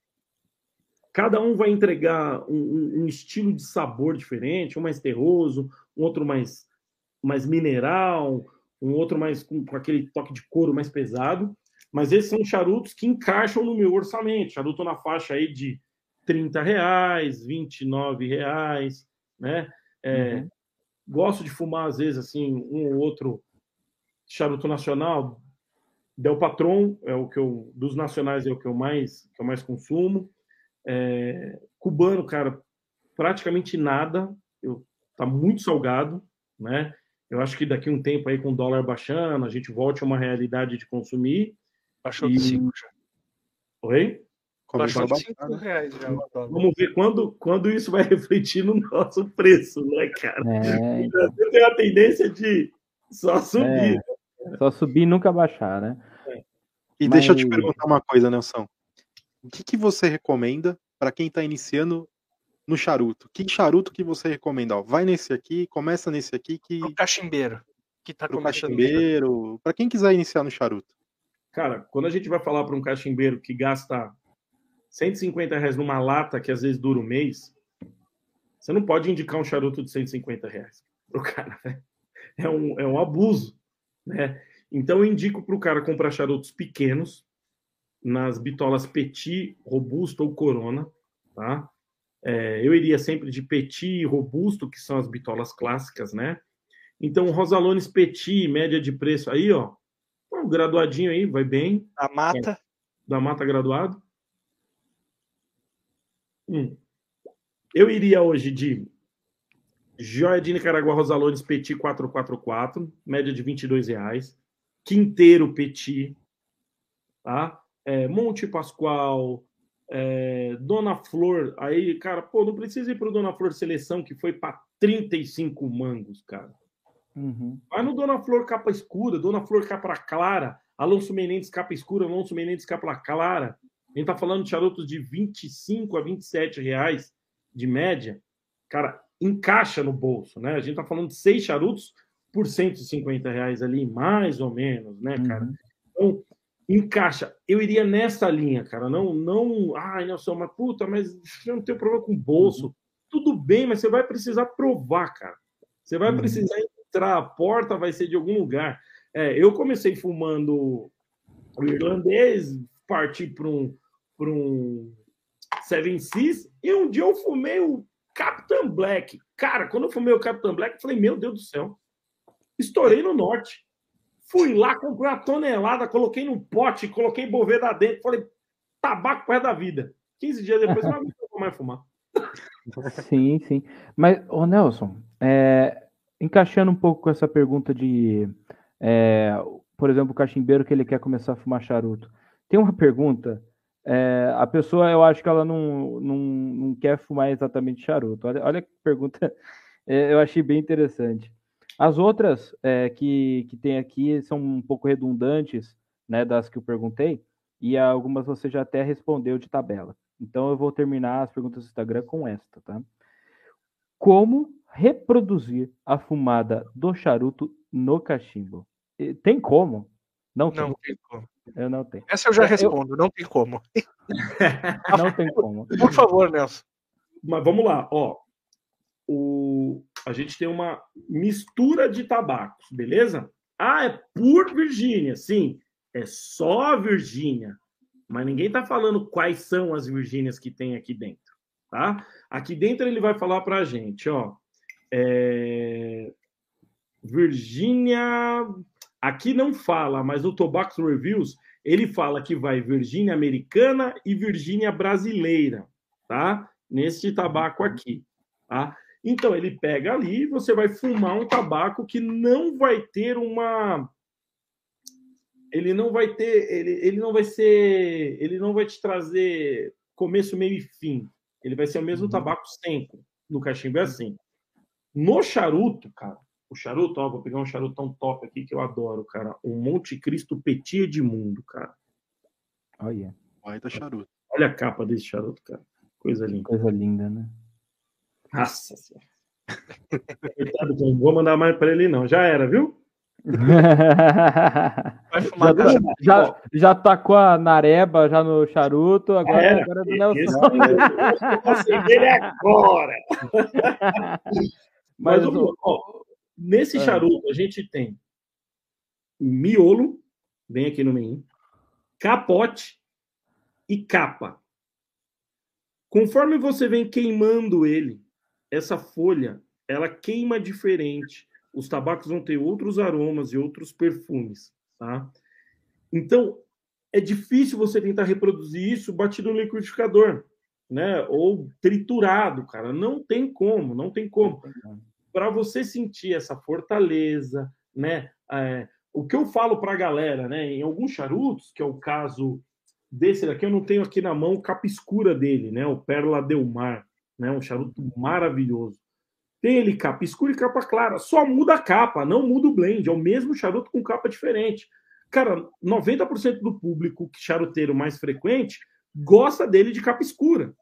Cada um vai entregar um, um, estilo de sabor diferente, um mais terroso, um outro mais, mais mineral, um outro mais com, com aquele toque de couro mais pesado. Mas esses são charutos que encaixam no meu orçamento. Charuto na faixa aí de 30 reais, 29 reais, né? É, uhum. Gosto de fumar, às vezes, assim, um ou outro charuto nacional. Del Patron é o que eu, dos nacionais é o que eu mais, que eu mais consumo. É, cubano, cara, praticamente nada. Eu, tá muito salgado, né? Eu acho que daqui a um tempo aí com o dólar baixando, a gente volte a uma realidade de consumir. Baixou de 5 já. Oi? Baixou de 5 reais já. Vamos ver quando, quando isso vai refletir no nosso preço, né, cara? É, então. tem a tendência de só subir. É, só subir e nunca baixar, né? É. E Mas... deixa eu te perguntar uma coisa, Nelson. O que, que você recomenda para quem está iniciando no charuto? Que charuto que você recomenda? Ó, vai nesse aqui, começa nesse aqui que. Pro cachimbeiro. Que tá Pro cachimbeiro. Para quem quiser iniciar no charuto. Cara, quando a gente vai falar para um cachimbeiro que gasta 150 reais numa lata que às vezes dura um mês, você não pode indicar um charuto de 150 reais pro cara, né? É um, é um abuso, né? Então eu indico para o cara comprar charutos pequenos, nas bitolas Petit, Robusto ou Corona, tá? É, eu iria sempre de Petit e Robusto, que são as bitolas clássicas, né? Então, Rosalones Petit, média de preço aí, ó, um graduadinho aí, vai bem. Da mata. É, da mata graduado. Hum. Eu iria hoje de Joia de Nicaragua Rosalones Petit 444, média de 22 reais. Quinteiro Petit, tá? É, Monte Pascoal, é, Dona Flor, aí, cara, pô, não precisa ir para o Dona Flor Seleção, que foi para 35 mangos, cara. Uhum. Vai no Dona Flor capa escura, Dona Flor capa clara, Alonso Menendez capa escura, Alonso Menendez capa clara. A gente tá falando de charutos de 25 a 27 reais de média. Cara, encaixa no bolso, né? A gente tá falando de seis charutos por 150 reais ali, mais ou menos, né, cara? Uhum. Então, encaixa. Eu iria nessa linha, cara. Não, não. Ai, Nelson, mas puta, mas eu não tenho problema com bolso. Uhum. Tudo bem, mas você vai precisar provar, cara. Você vai uhum. precisar entrar, a porta vai ser de algum lugar. É, eu comecei fumando o irlandês, parti para um, um Seven Seas, e um dia eu fumei o Captain Black. Cara, quando eu fumei o Captain Black, falei, meu Deus do céu, estourei no norte. Fui lá, comprei uma tonelada, coloquei no pote, coloquei boveda dentro, falei, tabaco para da vida. 15 dias depois, não vou mais fumar. Sim, sim. Mas, ô Nelson, é, encaixando um pouco com essa pergunta de, é, por exemplo, o cachimbeiro que ele quer começar a fumar charuto. Tem uma pergunta, é, a pessoa, eu acho que ela não, não, não quer fumar exatamente charuto. Olha, olha que pergunta, é, eu achei bem interessante. As outras é, que, que tem aqui são um pouco redundantes, né, das que eu perguntei, e algumas você já até respondeu de tabela. Então eu vou terminar as perguntas do Instagram com esta, tá? Como reproduzir a fumada do charuto no cachimbo. Tem como? Não tem. Não tem como. Eu não tenho. Essa eu já respondo, eu... não tem como. não tem como. Por favor, Nelson. Mas vamos lá, ó. O... A gente tem uma mistura de tabacos, beleza? Ah, é por Virgínia, sim. É só Virgínia. Mas ninguém tá falando quais são as Virgínias que tem aqui dentro, tá? Aqui dentro ele vai falar pra gente, ó. É... Virgínia. Aqui não fala, mas no Tobacco Reviews ele fala que vai Virgínia americana e Virgínia brasileira, tá? Neste tabaco aqui, tá? Então ele pega ali e você vai fumar um tabaco que não vai ter uma ele não vai ter ele, ele não vai ser ele não vai te trazer começo, meio e fim. Ele vai ser o mesmo uhum. tabaco sempre. No cachimbo é assim. No charuto, cara, o charuto, ó, vou pegar um charutão top aqui que eu adoro, cara. Um Monte Cristo Petit Edmundo, cara. Olha. Baita charuto. Olha a capa desse charuto, cara. Coisa linda. Coisa linda, né? Nossa senhora. não vou mandar mais para ele, não. Já era, viu? já, tá, já, já tacou a nareba já no charuto, agora, é, agora é do Nelson. Ele agora. Mas, Mas ó, nesse é. charuto a gente tem miolo, bem aqui no meio, capote e capa. Conforme você vem queimando ele, essa folha, ela queima diferente. Os tabacos vão ter outros aromas e outros perfumes, tá? Então, é difícil você tentar reproduzir isso batido no liquidificador, né? Ou triturado, cara. Não tem como, não tem como. Para você sentir essa fortaleza, né? É, o que eu falo para a galera, né? Em alguns charutos, que é o caso desse daqui, eu não tenho aqui na mão capa escura dele, né? O Pérola Del Mar, né? Um charuto maravilhoso. Tem ele capa escura e capa clara. Só muda a capa, não muda o blend. É o mesmo charuto com capa diferente. Cara, 90% do público charuteiro mais frequente gosta dele de capa escura.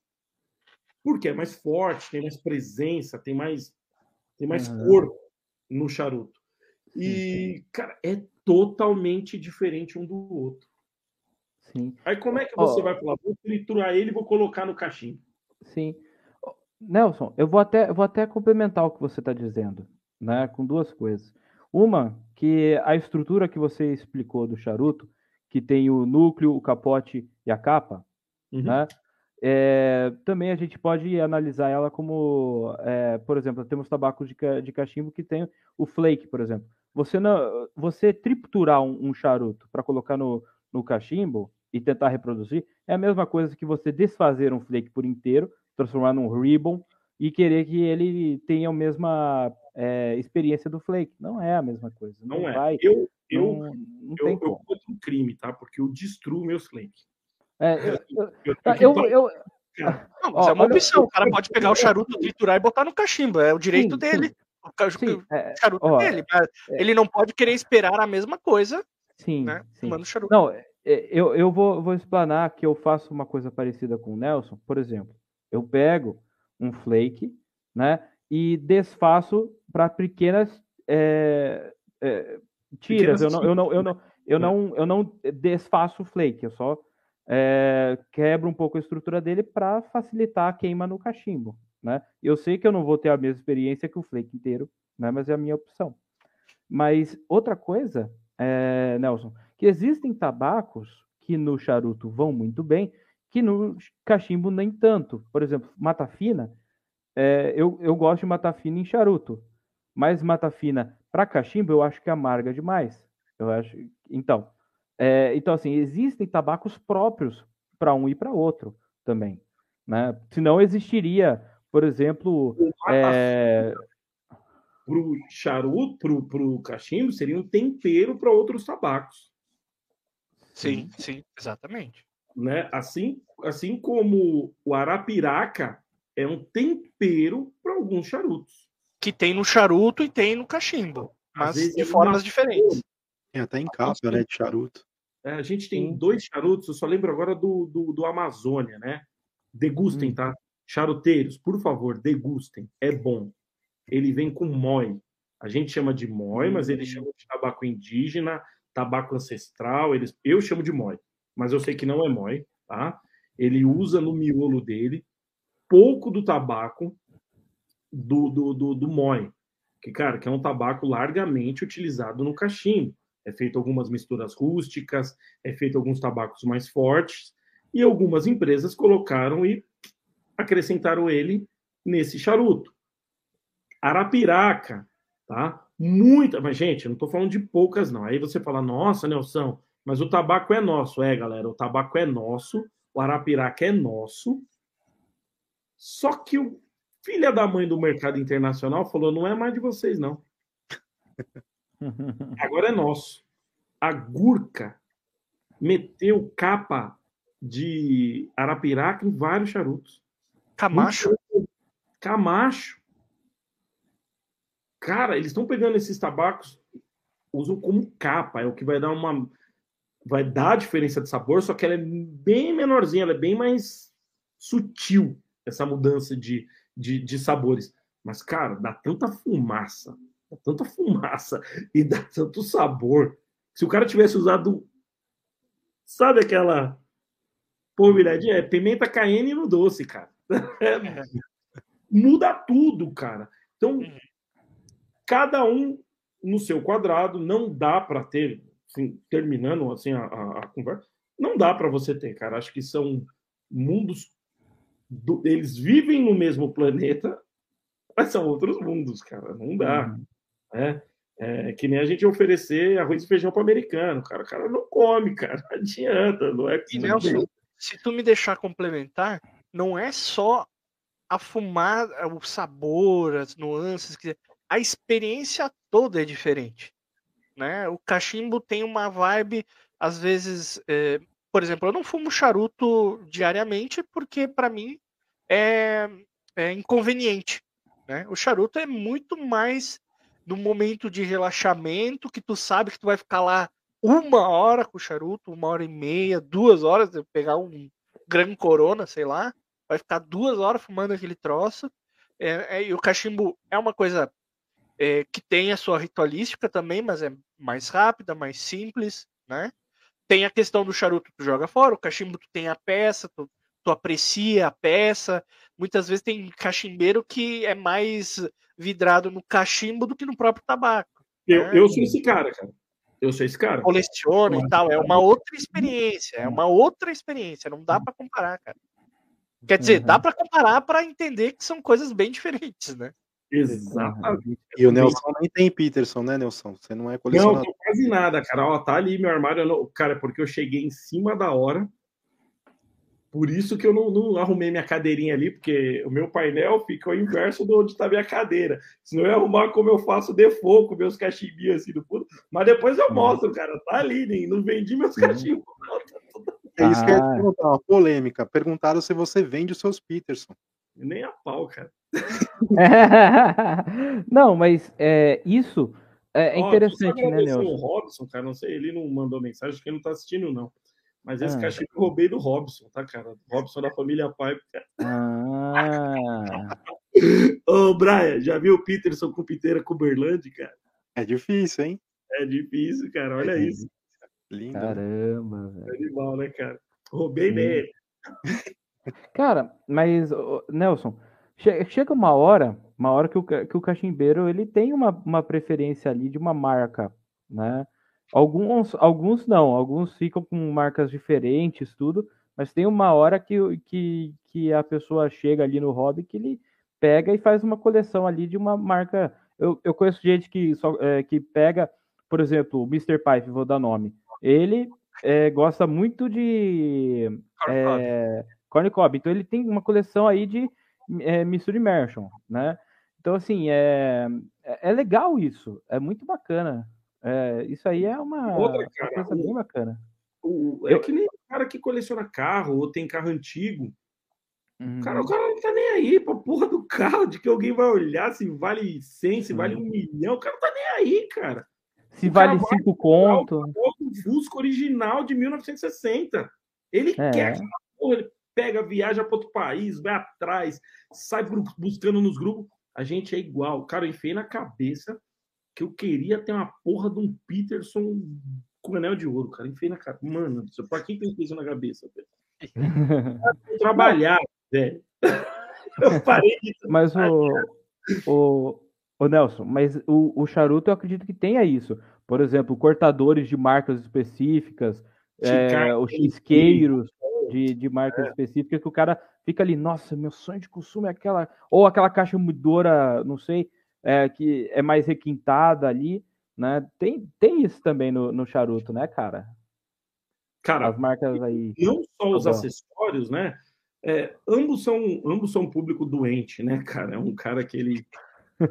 Porque é mais forte, tem mais presença, tem mais, tem mais uhum. cor no charuto. E, cara, é totalmente diferente um do outro. Sim. Aí como é que você oh. vai falar? Vou triturar ele e vou colocar no cachimbo. Sim. Nelson, eu vou até, eu vou até complementar o que você está dizendo, né? Com duas coisas. Uma, que a estrutura que você explicou do charuto, que tem o núcleo, o capote e a capa, uhum. né? É, também a gente pode analisar ela como, é, por exemplo, temos tabacos de, de cachimbo que tem o flake, por exemplo. Você não, você triturar um, um charuto para colocar no, no cachimbo e tentar reproduzir é a mesma coisa que você desfazer um flake por inteiro, transformar num ribbon e querer que ele tenha a mesma é, experiência do flake. Não é a mesma coisa. Não, não é. Vai, eu, eu, não, não eu, eu um crime, tá? Porque eu destruo meus flakes. É, eu, eu, eu, eu, eu não, mas ó, é uma opção. O cara pode pegar o charuto, triturar e botar no cachimbo. É o direito sim, dele. Sim. O sim, é, charuto ó, dele. É, ele não pode querer esperar a mesma coisa. Sim. Né, sim. Charuto. Não, é, eu, eu vou, vou explanar que eu faço uma coisa parecida com o Nelson. Por exemplo, eu pego um flake, né? E desfaço para pequenas é, é, tiras. Pequenas eu não, eu não, eu não, eu não, eu não desfaço o flake. Eu só é, quebro um pouco a estrutura dele para facilitar a queima no cachimbo, né? Eu sei que eu não vou ter a mesma experiência que o flake inteiro, né? Mas é a minha opção. Mas outra coisa, é, Nelson, que existem tabacos que no charuto vão muito bem, que no cachimbo nem tanto. Por exemplo, mata fina, é, eu, eu gosto de mata fina em charuto, mas mata fina para cachimbo eu acho que amarga demais. Eu acho, então, é, então assim existem tabacos próprios para um e para outro também, né? Senão existiria por exemplo. É... Para o charuto, para o cachimbo, seria um tempero para outros tabacos. Sim, sim, exatamente. Né? Assim, assim como o arapiraca é um tempero para alguns charutos. Que tem no charuto e tem no cachimbo, mas de é formas diferentes. Tem até em capa, né, de charuto. É, a gente tem dois charutos, eu só lembro agora do, do, do Amazônia, né? Degustem, hum. tá? Charuteiros, por favor, degustem. É bom. Ele vem com mói. A gente chama de mói, mas ele chama de tabaco indígena, tabaco ancestral. Eles, eu chamo de mói, mas eu sei que não é mói, tá? Ele usa no miolo dele pouco do tabaco do, do, do, do mói, que, cara, que é um tabaco largamente utilizado no cachimbo. É feito algumas misturas rústicas, é feito alguns tabacos mais fortes, e algumas empresas colocaram e acrescentaram ele nesse charuto. Arapiraca, tá? Muita, mas gente, não estou falando de poucas não. Aí você fala, nossa, Nelson, mas o tabaco é nosso, é, galera, o tabaco é nosso, o arapiraca é nosso. Só que o filho da mãe do mercado internacional falou, não é mais de vocês não. Agora é nosso. A Gurka meteu capa de arapiraca em vários charutos. Camacho? Camacho. Cara, eles estão pegando esses tabacos, usam como capa, é o que vai dar uma. Vai dar a diferença de sabor, só que ela é bem menorzinha, ela é bem mais sutil, essa mudança de, de, de sabores. Mas, cara, dá tanta fumaça, dá tanta fumaça e dá tanto sabor. Se o cara tivesse usado, sabe aquela polvilhadinha? É pimenta cayenne no doce, cara. É, muda tudo, cara. Então, uhum. cada um no seu quadrado, não dá para ter, assim, terminando assim a, a, a, conversa, não dá para você ter, cara. Acho que são mundos. Do... eles vivem no mesmo planeta, mas são outros mundos, cara. Não dá. Uhum. Né? É que nem a gente oferecer arroz e feijão para americano, cara. O cara não come, cara. Não adianta, não é e Nelson, se tu me deixar complementar, não é só a fumada, o sabor, as nuances, a experiência toda é diferente. Né? O cachimbo tem uma vibe, às vezes, é, por exemplo, eu não fumo charuto diariamente porque para mim é, é inconveniente. Né? O charuto é muito mais no momento de relaxamento, que tu sabe que tu vai ficar lá uma hora com o charuto, uma hora e meia, duas horas, pegar um Gran Corona, sei lá, vai ficar duas horas fumando aquele troço. É, é, e o cachimbo é uma coisa é, que tem a sua ritualística também, mas é mais rápida, mais simples, né? Tem a questão do charuto tu joga fora, o cachimbo tu tem a peça, tu, tu aprecia a peça. Muitas vezes tem cachimbeiro que é mais vidrado no cachimbo do que no próprio tabaco. Eu, né? eu sou esse cara, cara. Eu sou esse cara. Coleciona e tal. É uma outra experiência. É uma outra experiência. Não dá para comparar, cara. Quer dizer, uhum. dá para comparar para entender que são coisas bem diferentes, né? Exatamente. E o Nelson nem tem Peterson, né, Nelson? Você não é colecionador. Não, quase nada, cara. Ó, tá ali meu armário. Não... Cara, porque eu cheguei em cima da hora. Por isso que eu não, não, arrumei minha cadeirinha ali, porque o meu painel fica ao inverso de onde está minha cadeira. Senão eu ia arrumar como eu faço default com meus cachimbinhos assim no fundo. Mas depois eu mostro, cara. Tá ali, nem, não vendi meus cachimbos. É isso que eu ia te ah. perguntar, uma polêmica. Perguntaram se você vende os seus Peterson. Nem a pau, cara. não, mas é, isso é, interessante, né, Nelson? O Robson, cara, não sei, ele não mandou mensagem, acho que ele não tá assistindo, não. Mas esse ah. cachimbo eu roubei do Robson, tá, cara? Robson da família Pipe, cara. Ah. Ô, Brian, já viu o Peterson com piteira com Berlande, cara? É difícil, hein? É difícil, cara. Olha é isso. Lindo. Caramba, velho. Animal, né, cara? Roubei dele. Cara, mas, Nelson, chega uma hora, uma hora que o, que o cachimbeiro ele tem uma, uma preferência ali de uma marca, né? Alguns, alguns não, alguns ficam com marcas diferentes, tudo, mas tem uma hora que, que, que a pessoa chega ali no hobby que ele pega e faz uma coleção ali de uma marca. Eu, eu conheço gente que, só, é, que pega, por exemplo, o Mr. Pipe, vou dar nome. Ele é, gosta muito de é, Corn Cob, então ele tem uma coleção aí de é, Merchant, né? Então, assim, é, é, é legal isso, é muito bacana. É, isso aí é uma, Outra, cara, uma coisa bem bacana. O, é eu... que nem o cara que coleciona carro ou tem carro antigo. Uhum. Cara, o cara não tá nem aí pra porra do carro, de que alguém vai olhar se vale 100, se vale um milhão. O cara não tá nem aí, cara. Se o vale 5 conto. O Fusco original de 1960. Ele é. quer que porra, ele pega, viaja para outro país, vai atrás, sai buscando nos grupos. A gente é igual. Cara, eu enfiei na cabeça que eu queria ter uma porra de um Peterson com anel de ouro, cara. Enfim, na cara. Mano, pra quem tem isso na cabeça, velho? Trabalhar, velho. Eu parei de Mas o, o, o Nelson, mas o, o charuto eu acredito que tenha isso. Por exemplo, cortadores de marcas específicas, é, os isqueiros de, de marcas é. específicas, que o cara fica ali, nossa, meu sonho de consumo é aquela. Ou aquela caixa mudora, não sei é, que é mais requintada ali, né? Tem, tem isso também no, no charuto, né, cara? Cara, as marcas aí. Não só os tá acessórios, né? É, ambos são ambos são um público doente, né, cara? É um cara que ele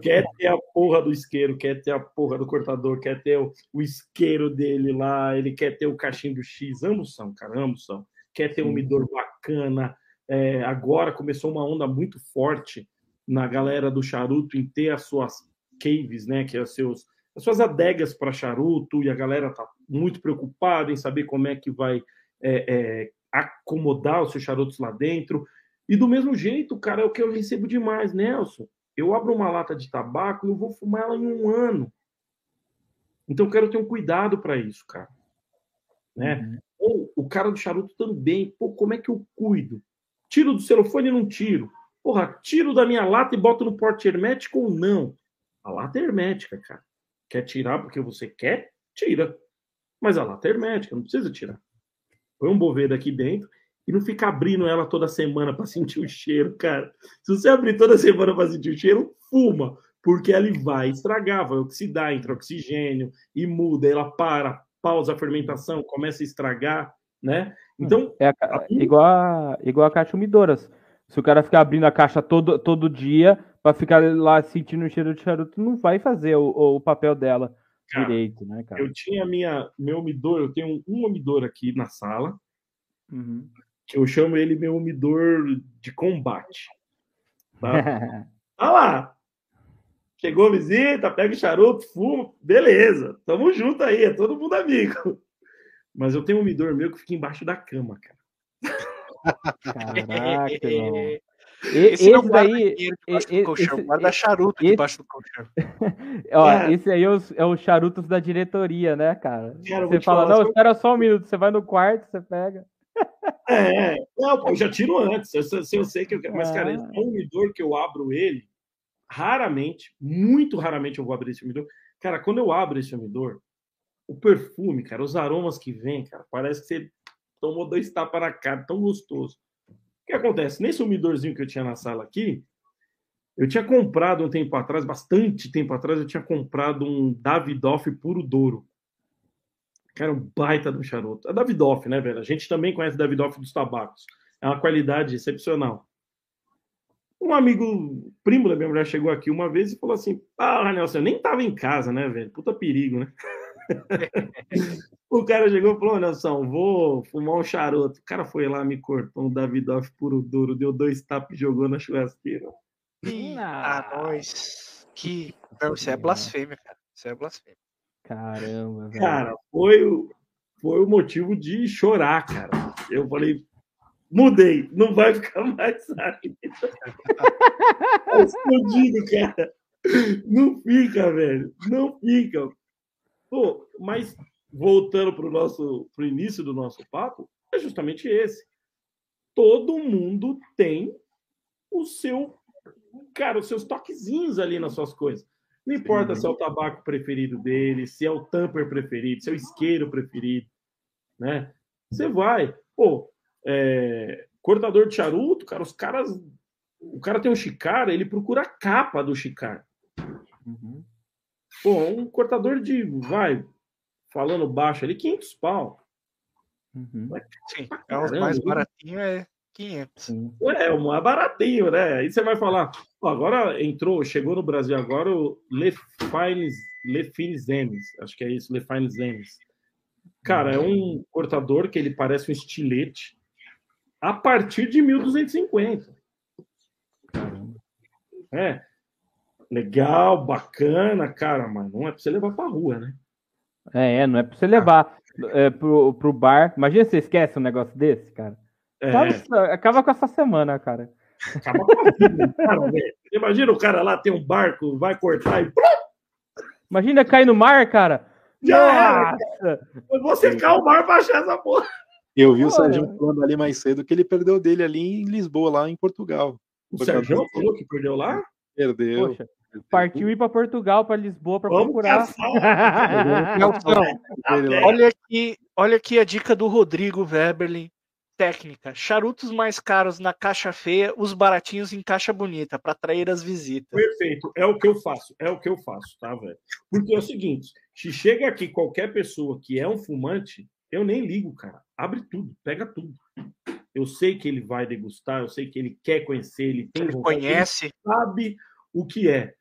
quer ter a porra do isqueiro, quer ter a porra do cortador, quer ter o, o isqueiro dele lá, ele quer ter o cachimbo X, ambos são, cara, ambos são. Quer ter um umidor bacana. É, agora começou uma onda muito forte na galera do charuto em ter as suas caves, né, que é os seus as suas adegas para charuto e a galera tá muito preocupada em saber como é que vai é, é, acomodar os seus charutos lá dentro. E do mesmo jeito, cara, é o que eu recebo demais, Nelson. Eu abro uma lata de tabaco e eu vou fumar ela em um ano. Então eu quero ter um cuidado para isso, cara. Né? Uhum. Ou o cara do charuto também. Pô, como é que eu cuido? Tiro do celofane e não tiro. Porra, tiro da minha lata e boto no porte hermético ou não? A lata é hermética, cara. Quer tirar porque você quer? Tira. Mas a lata é hermética, não precisa tirar. põe um Boveda aqui dentro e não fica abrindo ela toda semana para sentir o cheiro, cara. Se você abrir toda semana para sentir o cheiro, fuma, porque ela vai estragar, vai oxidar, entra oxigênio e muda, ela para, pausa a fermentação, começa a estragar, né? Então, é a, igual a, igual a caixa umidoras. Se o cara ficar abrindo a caixa todo, todo dia para ficar lá sentindo o cheiro de charuto, não vai fazer o, o papel dela cara, direito, né, cara? Eu tinha minha meu umidor, eu tenho um umidor aqui na sala. Uhum. Que eu chamo ele meu umidor de combate. Tá? Olha lá, Chegou visita, pega o charuto, fuma, beleza, tamo junto aí, é todo mundo amigo. Mas eu tenho um umidor meu que fica embaixo da cama, cara. Caraca, esse, esse daí, esse, colchão, guarda charuto esse, debaixo do colchão. Ó, é. Esse aí é os, é os charutos da diretoria, né, cara? cara você fala, não, espera só um minuto, você vai no quarto, você pega. É, não, eu já tiro antes, eu, eu, eu sei que eu quero, mas, cara, é um umidor que eu abro ele, raramente, muito raramente eu vou abrir esse umidor. Cara, quando eu abro esse umidor, o perfume, cara, os aromas que vem, cara, parece que você tomou dois tapas na cara, tão gostoso. O que acontece? Nesse umidorzinho que eu tinha na sala aqui, eu tinha comprado um tempo atrás, bastante tempo atrás, eu tinha comprado um Davidoff puro Douro. Cara, um baita do charuto. É Davidoff, né, velho? A gente também conhece Davidoff dos tabacos. É uma qualidade excepcional. Um amigo, primo da minha mulher, chegou aqui uma vez e falou assim: Ah, Nelson, eu nem tava em casa, né, velho? Puta perigo, né? o cara chegou e falou: Nelson, vou fumar um charuto. O cara foi lá, me cortou um Davidoff puro duro, deu dois tapas e jogou na churrasqueira. Ah, nós. Que. Não, isso é blasfêmia, cara. Isso é blasfêmia. Caramba, velho. Cara, foi o, foi o motivo de chorar, cara. Eu falei, Mudei, não vai ficar mais é escondido, cara. Não fica, velho. Não fica. Pô, mas voltando para o nosso pro início do nosso papo, é justamente esse. Todo mundo tem o seu, cara, os seus toquezinhos ali nas suas coisas. Não importa Sim. se é o tabaco preferido dele, se é o tamper preferido, se é o isqueiro preferido, né? Você vai, pô, é, cortador de charuto, cara, os caras. O cara tem um chicar, ele procura a capa do chicar. Uhum. Pô, um cortador de. Vai, falando baixo ali, 500 pau. Uhum. Sim, é o mais baratinho, é 500. É, o mais baratinho, né? Aí você vai falar. Ó, agora entrou, chegou no Brasil agora o Le Fines, Le Fines Emes, acho que é isso, Le Fines Emes. Cara, é um cortador que ele parece um estilete a partir de 1250. É. Legal, bacana, cara, mas não é para você levar para rua, né? É, é, não é para você levar é, pro, pro bar. Imagina você esquece um negócio desse, cara. É. Acaba, acaba com essa semana, cara. Acaba com a vida, cara, Imagina o cara lá tem um barco, vai cortar e. Imagina cair no mar, cara. Já Nossa! Eu vou secar o mar pra achar essa porra. Eu vi o Sérgio falando ali mais cedo que ele perdeu dele ali em Lisboa, lá em Portugal. O Sérgio falou que perdeu lá? Perdeu. Poxa, partiu ir para Portugal, para Lisboa, para procurar. olha aqui, olha aqui a dica do Rodrigo Weberlin. Técnica: charutos mais caros na caixa feia, os baratinhos em caixa bonita, para atrair as visitas. Perfeito, é o que eu faço, é o que eu faço, tá, velho? Porque é o seguinte: se chega aqui qualquer pessoa que é um fumante, eu nem ligo, cara. Abre tudo, pega tudo. Eu sei que ele vai degustar, eu sei que ele quer conhecer, ele tem ele vontade, conhece, ele sabe o que é.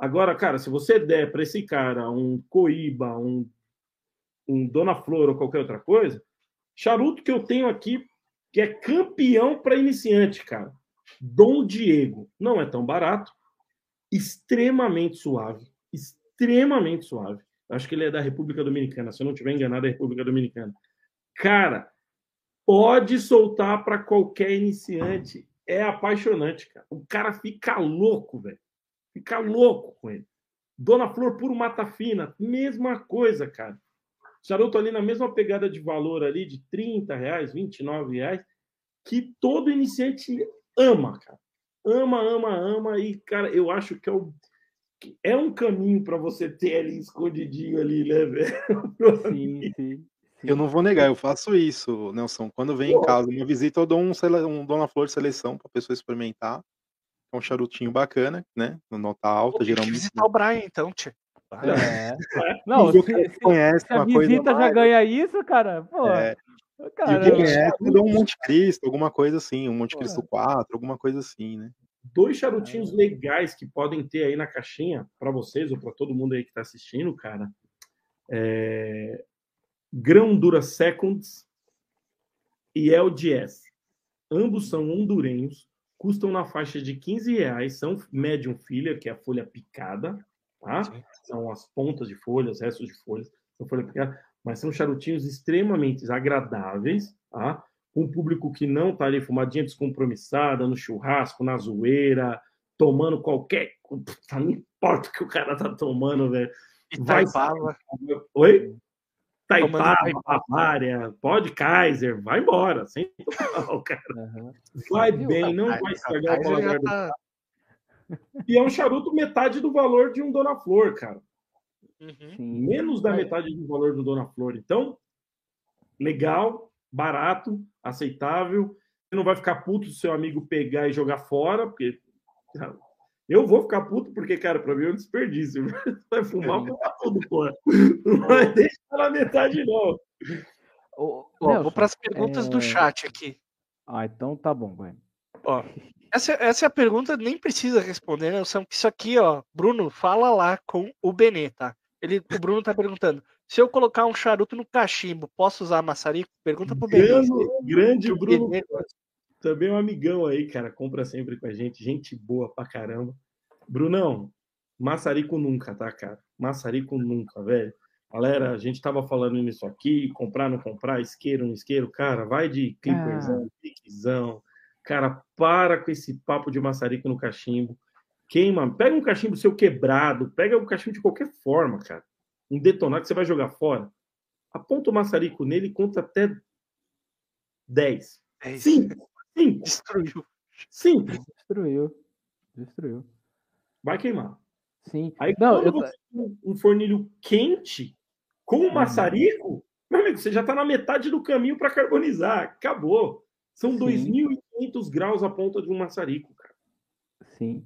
Agora, cara, se você der para esse cara um coíba, um, um Dona Flor ou qualquer outra coisa, charuto que eu tenho aqui que é campeão para iniciante, cara. Dom Diego, não é tão barato, extremamente suave, extremamente suave. Acho que ele é da República Dominicana, se eu não estiver enganado, é República Dominicana. Cara, pode soltar para qualquer iniciante. É apaixonante, cara. O cara fica louco, velho. Fica louco com ele. Dona Flor Puro Mata Fina, mesma coisa, cara. Charuto ali na mesma pegada de valor ali, de 30 reais, 29 reais, que todo iniciante ama, cara. Ama, ama, ama. E, cara, eu acho que é o é um caminho para você ter ali escondidinho ali, né, velho? Sim, sim. Eu não vou negar, eu faço isso, Nelson. Quando vem em casa uma visita, eu dou um, um Dona Flor seleção para a pessoa experimentar. É um charutinho bacana, né? Nota alta, Pô, geralmente. visitar o Brian, então, tia. É. Não, se, se, conhece se a visita já ganha isso, cara, pô. É. Cara, e conhece, eu um Monte Cristo, alguma coisa assim, um Monte Cristo 4, alguma coisa assim, né? Dois charutinhos legais que podem ter aí na caixinha para vocês ou para todo mundo aí que está assistindo, cara. É... Grão Dura Seconds e LDS. Ambos são hondurenhos, custam na faixa de 15 reais, são medium filha, que é a folha picada, tá? São as pontas de folhas, restos de folhas, são folha picada, mas são charutinhos extremamente agradáveis, tá? Um público que não tá ali fumadinha descompromissada, no churrasco, na zoeira, tomando qualquer. Não importa o que o cara tá tomando, velho. Vai. Oi? Taipava, Bavária, pode Kaiser, vai embora, sem cara. Uhum. Vai bem, não vai estragar o paladar tá... E é um charuto metade do valor de um Dona Flor, cara. Uhum. Menos da metade do valor do Dona Flor. Então, legal, barato, aceitável. Você não vai ficar puto se seu amigo pegar e jogar fora, porque eu vou ficar puto porque, cara, pra mim é um desperdício. Vai fumar, fumar tudo, pô. Não vai deixar na metade, não. Ô, vou para as perguntas é... do chat aqui. Ah, então tá bom, vai. Ó, essa, essa é a pergunta, nem precisa responder, né? Isso aqui, ó, Bruno, fala lá com o Benê, tá? Ele, o Bruno tá perguntando: se eu colocar um charuto no cachimbo, posso usar maçarico? Pergunta pro Benê. Grande, grande Bruno. Benê, também é um amigão aí, cara, compra sempre com a gente, gente boa pra caramba. Brunão, maçarico nunca, tá, cara? Maçarico nunca, velho. Galera, a gente tava falando nisso aqui, comprar, não comprar, isqueiro, não isqueiro, cara, vai de clipperzão, ah. piquezão. Cara, para com esse papo de maçarico no cachimbo. Queima, pega um cachimbo seu quebrado, pega um cachimbo de qualquer forma, cara. Um detonado que você vai jogar fora. Aponta o maçarico nele e conta até 10. É Sim, Sim. Destruiu. Sim. Destruiu. Destruiu. Vai queimar. Sim. Aí Não, eu... você tem um fornilho quente com um maçarico, meu amigo, você já está na metade do caminho para carbonizar. Acabou. São 2.500 graus a ponta de um maçarico, cara. Sim.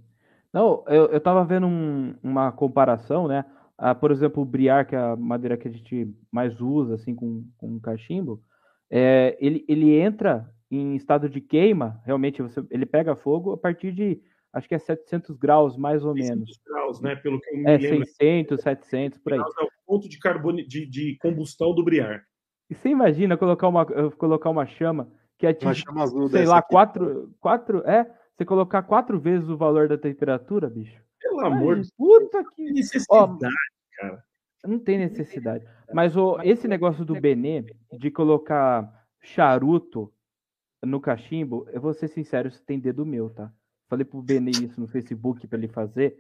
Não, eu, eu tava vendo um, uma comparação, né? Ah, por exemplo, o briar, que é a madeira que a gente mais usa, assim, com, com cachimbo, é, ele, ele entra em estado de queima, realmente você, ele pega fogo a partir de, acho que é 700 graus, mais ou 600 menos. graus, né? Pelo que eu me é, lembro. 600, 700, por aí. É o ponto de, carbono, de, de combustão do briar. E você imagina colocar uma, colocar uma chama que atinge, sei lá, quatro, quatro, é, você colocar quatro vezes o valor da temperatura, bicho. Pelo amor de puta que necessidade, Ó, cara. Não tem necessidade. Mas o, esse negócio do Benê de colocar charuto no cachimbo, eu vou ser sincero, isso tem dedo meu, tá? Falei pro Benê isso no Facebook para ele fazer,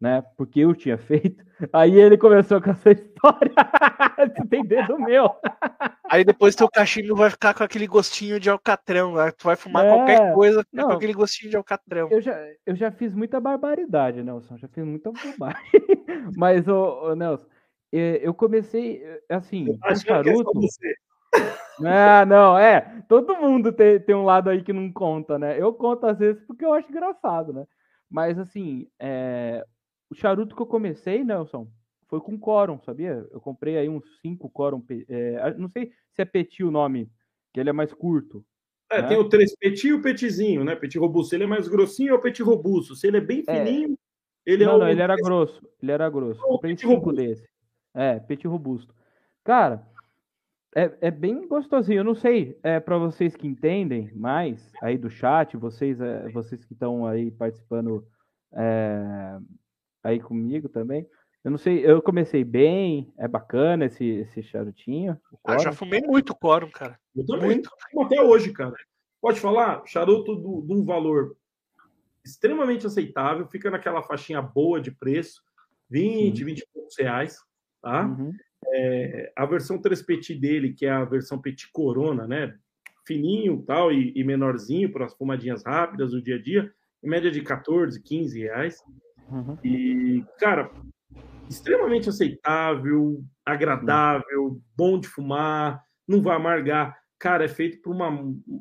né? Porque eu tinha feito. Aí ele começou com essa história. isso tem dedo meu. Aí depois teu cachimbo vai ficar com aquele gostinho de alcatrão. Né? Tu vai fumar é, qualquer coisa não, com aquele gostinho de alcatrão. Eu já, eu já fiz muita barbaridade, Nelson. Já fiz muita bobagem. Mas, ô, ô, Nelson, eu comecei assim, Acho com é charuto. Ah, não, é. Todo mundo tem, tem um lado aí que não conta, né? Eu conto às vezes porque eu acho engraçado, né? Mas assim, é... o charuto que eu comecei, Nelson, foi com Coron, sabia? Eu comprei aí uns 5 Coron. É... Não sei se é Petit o nome, que ele é mais curto. É, né? tem o três Petit e o Petizinho, né? Petit robusto. Ele é mais grossinho é Petit robusto? Se ele é bem é. fininho, é... ele não, é Não, ele era grosso. Ele era grosso. Não, comprei cinco desse. É, Petit robusto. Cara, é, é bem gostosinho. Eu não sei, é para vocês que entendem mais aí do chat, vocês, é, vocês que estão aí participando é, aí comigo também. Eu não sei, eu comecei bem, é bacana esse, esse charutinho. Ah, já fumei muito quórum, cara. Eu também, muito. até hoje, cara. Pode falar, charuto de um valor extremamente aceitável, fica naquela faixinha boa de preço, 20, Sim. 20 e poucos reais, tá? Uhum. É, a versão 3 Petit dele, que é a versão Petit Corona, né? Fininho tal, e, e menorzinho para as fumadinhas rápidas do dia a dia, em média de 14, 15 reais. Uhum. E, cara, extremamente aceitável, agradável, bom de fumar. não vai amargar. Cara, é feito por uma.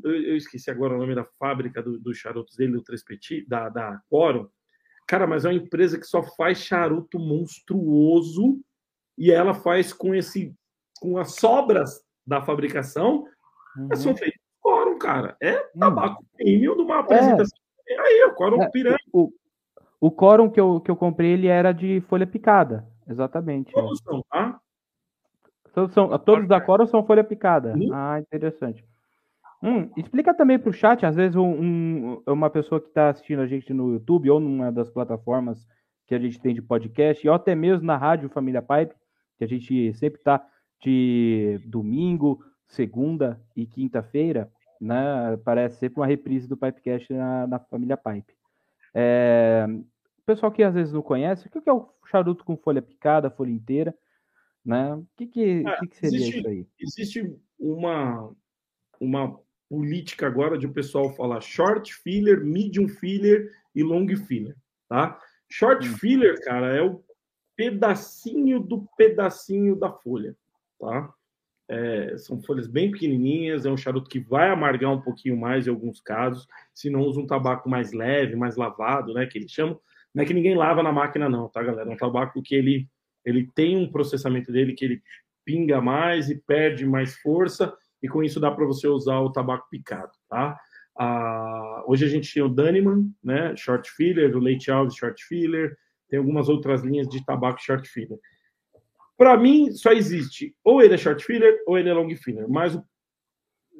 Eu, eu esqueci agora o nome da fábrica dos do charutos dele, do Três Petit, da, da Quorum. Cara, mas é uma empresa que só faz charuto monstruoso e ela faz com esse com as sobras da fabricação, uhum. são feitos Quorum, cara. É hum. tabaco premium de uma é. apresentação. É. Aí, o Quorum é, pirâmide. O, o Quorum que eu, que eu comprei, ele era de folha picada. Exatamente. Todos é. são, tá? Todos, são, todos da Cora são folha picada. Uhum. Ah, interessante. Hum, explica também para o chat, às vezes um, um, uma pessoa que está assistindo a gente no YouTube ou numa das plataformas que a gente tem de podcast, ou até mesmo na rádio Família Pipe, que a gente sempre está de domingo, segunda e quinta-feira, né? Parece sempre uma reprise do Pipecast na, na Família Pipe. É, pessoal que às vezes não conhece, o que é o charuto com folha picada, folha inteira? Né? O que, que, é, que, que seria existe, isso aí? Existe uma, uma política agora de o pessoal falar short filler, medium filler e long filler, tá? Short hum. filler, cara, é o pedacinho do pedacinho da folha, tá? É, são folhas bem pequenininhas, é um charuto que vai amargar um pouquinho mais em alguns casos, se não usa um tabaco mais leve, mais lavado, né, que eles chamam. Não é que ninguém lava na máquina não, tá, galera? É um tabaco que ele ele tem um processamento dele que ele pinga mais e perde mais força, e com isso dá para você usar o tabaco picado, tá? Ah, hoje a gente tem o Daniman, né, short filler, o Leite Alves short filler, tem algumas outras linhas de tabaco short filler. Para mim, só existe ou ele é short filler ou ele é long filler, mas o,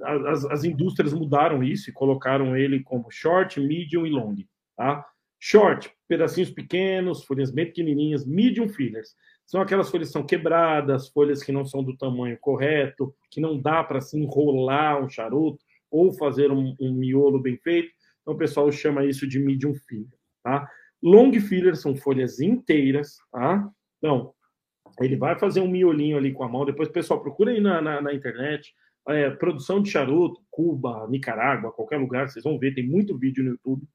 as, as indústrias mudaram isso e colocaram ele como short, medium e long, tá? Short, pedacinhos pequenos, folhas bem pequenininhas, medium fillers. São aquelas folhas que são quebradas, folhas que não são do tamanho correto, que não dá para se enrolar um charuto ou fazer um, um, miolo bem feito. Então o pessoal chama isso de medium filler, tá? Long filler são folhas inteiras, tá? Então, ele vai fazer um miolinho ali com a mão, depois pessoal procura aí na, na, na internet, é, produção de charuto, Cuba, Nicarágua, qualquer lugar, vocês vão ver, tem muito vídeo no YouTube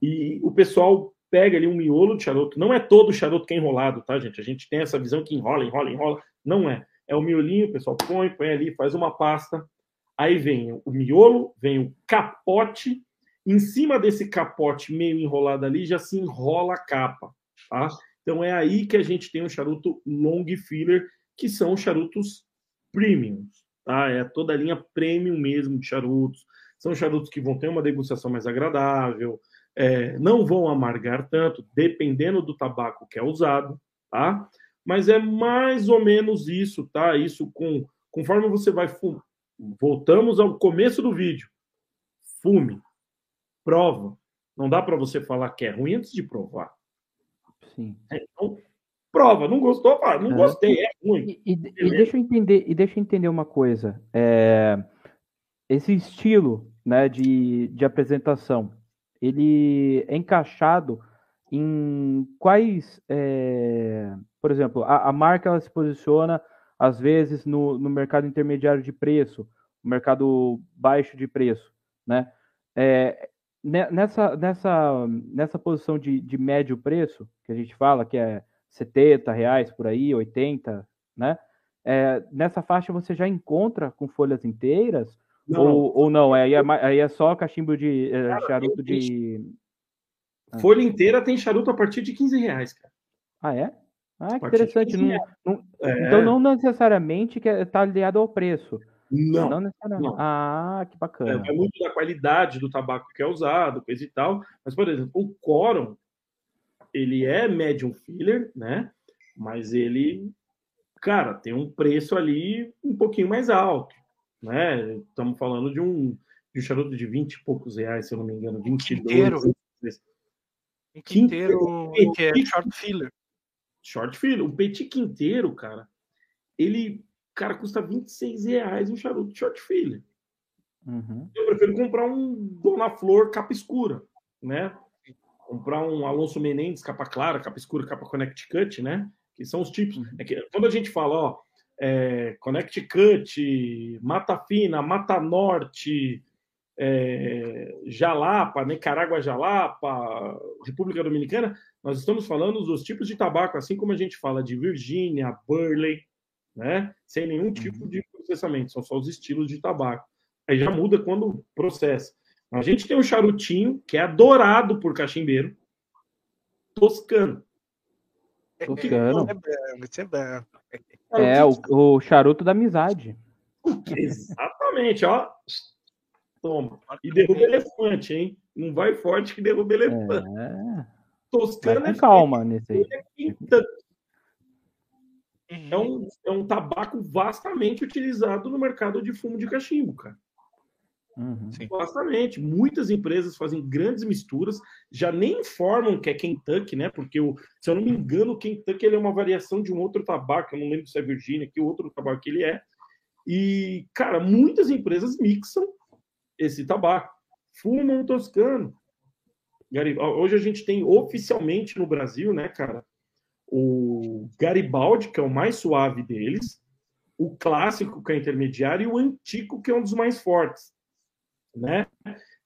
e o pessoal pega ali um miolo de charuto. Não é todo charuto que é enrolado, tá, gente? A gente tem essa visão que enrola, enrola, enrola. Não é. É o miolinho, o pessoal põe, põe ali, faz uma pasta. Aí vem o miolo, vem o capote. Em cima desse capote meio enrolado ali, já se enrola a capa, tá? Então é aí que a gente tem o charuto long filler, que são charutos premium, tá? É toda a linha premium mesmo de charutos. São charutos que vão ter uma degustação mais agradável, é, não vão amargar tanto, dependendo do tabaco que é usado, tá? Mas é mais ou menos isso, tá? Isso com conforme você vai voltamos ao começo do vídeo. Fume, prova. Não dá para você falar que é ruim antes de provar. Sim. É, então, prova. Não gostou? Fala, não é. gostei, é ruim. E, e, e, deixa eu entender, e deixa eu entender uma coisa. É, esse estilo, né, de, de apresentação ele é encaixado em quais, é, por exemplo, a, a, marca ela se posiciona às vezes no, no mercado intermediário de preço, no mercado baixo de preço, né? É, nessa, nessa, nessa posição de, de médio preço, que a gente fala que é 70 reais por aí, 80, né? É, nessa faixa você já encontra com folhas inteiras não. Ou, ou não, aí é, aí é só cachimbo de é, cara, charuto de. Ah. Folha inteira tem charuto a partir de 15 reais, cara. Ah, é? Ah, que interessante. Não, não, é. Então não necessariamente que está aliado ao preço. Não. Não necessariamente. Não. Ah, que bacana. É, é, muito da qualidade do tabaco que é usado, coisa e tal. Mas, por exemplo, o Coron, ele é medium filler, né? Mas ele, cara, tem um preço ali um pouquinho mais alto né? Estamos falando de um, de um charuto de 20 e poucos reais, se eu não me engano, 22. Quinteiro. Um quinteiro, que é short filler. Short filler. O petit quinteiro, cara, ele, cara, custa 26 reais um charuto de short filler. Uhum. Eu prefiro comprar um Dona Flor capa escura, né? Comprar um Alonso Menendez capa clara, capa escura, capa Connecticut, né? Que são os tipos. Uhum. É que, quando a gente fala, ó, é, Connecticut, Mata Fina, Mata Norte, é, Jalapa, Nicarágua Jalapa, República Dominicana, nós estamos falando dos tipos de tabaco, assim como a gente fala de Virgínia, Burley, né? Sem nenhum tipo de processamento, são só os estilos de tabaco. Aí já muda quando processa. A gente tem um charutinho que é adorado por cachimbeiro, toscano. Toscano. É isso é bom. É, o, o charuto da amizade. Exatamente, ó. Toma. E derruba elefante, hein? Não vai forte que derruba elefante. É. Toscano com é calma nesse aí. feita- Uhum. É um, é um tabaco vastamente utilizado no mercado de fumo de cachimbo, cara. Uhum. Sim. Vastamente. Muitas empresas fazem grandes misturas, já nem informam que é Kentucky, né? Porque, o, se eu não me engano, o Kentucky ele é uma variação de um outro tabaco, eu não lembro se é Virgínia, que outro tabaco que ele é. E, cara, muitas empresas mixam esse tabaco, fumam toscano. Hoje a gente tem oficialmente no Brasil, né, cara, o Garibaldi, que é o mais suave deles, o clássico, que é intermediário, e o antigo, que é um dos mais fortes, né?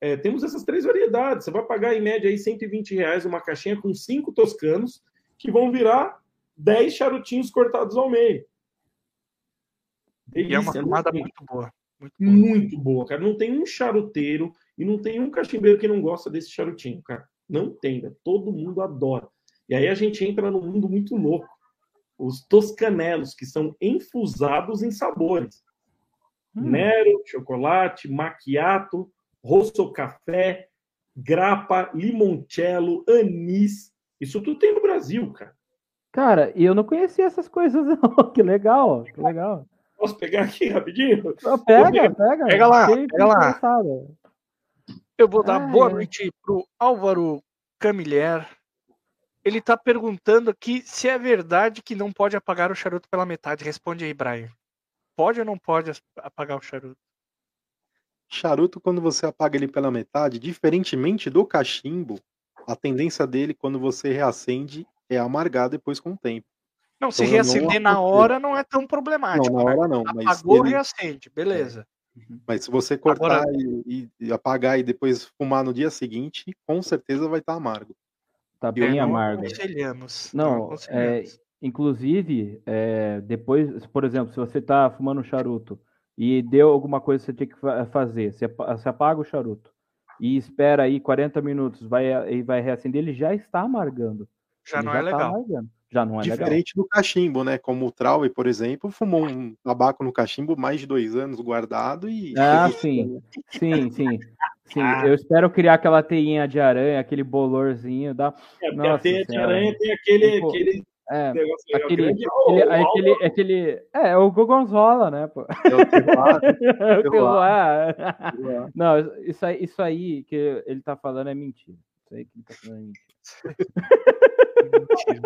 É, temos essas três variedades. Você vai pagar em média aí 120 reais uma caixinha com cinco toscanos, que vão virar 10 charutinhos cortados ao meio. E é uma Delícia, fumada não tem- muito boa. Muito boa. muito boa, cara. Não tem um charuteiro e não tem um cachimbeiro que não gosta desse charutinho, cara. Não tem, velho. todo mundo adora. E aí a gente entra num mundo muito louco. Os toscanelos, que são infusados em sabores. Hum. Nero, chocolate, macchiato, rosso café, grappa, limoncello, anis. Isso tudo tem no Brasil, cara. Cara, e eu não conhecia essas coisas, não. Que legal, que legal. Posso pegar aqui rapidinho? Ó, Pega, pega. Pega lá, pega lá. Eu vou dar Ah, boa é. noite pro Álvaro Camilher. Ele tá perguntando aqui se é verdade que não pode apagar o charuto pela metade. Responde aí, Brian. Pode ou não pode apagar o charuto? Charuto, quando você apaga ele pela metade, diferentemente do cachimbo, a tendência dele, quando você reacende, é amargar depois com o tempo. Não, se Então, eu não reacender na hora não é tão problemático. não, na né? hora não, mas, Apagou, ele- reacende, beleza. mas se você cortar e, e- e apagar e depois fumar no dia seguinte, com certeza vai estar amargo. Tá É, bem não amargo. aconselhamos. Não, é, aconselhamos. inclusive, é, depois, por exemplo, se você tá fumando um charuto e deu alguma coisa que você tinha que fa- fazer, você, apa- você apaga o charuto e espera aí 40 minutos vai, e vai reacender, ele já está amargando. já Ele não é tá legal. amargando. Já não é legal. Diferente do cachimbo, né? Como o Traui, por exemplo, fumou um tabaco no cachimbo mais de dois anos guardado e. Ah, sim. Sim, sim. Sim, Ah. eu espero criar aquela teinha de aranha, aquele bolorzinho da. É, Nossa a teia de aranha tem aquele, Pô, aquele É, negócio legal. aquele, grande. aquele, Oh, o aquele, Álvaro- aquele. É, é o Gorgonzola, né, pô? É o terroir, O Terroir. terroir. terroir. Não, isso aí, isso aí que ele tá falando é mentira. Isso aí que ele tá falando é mentira.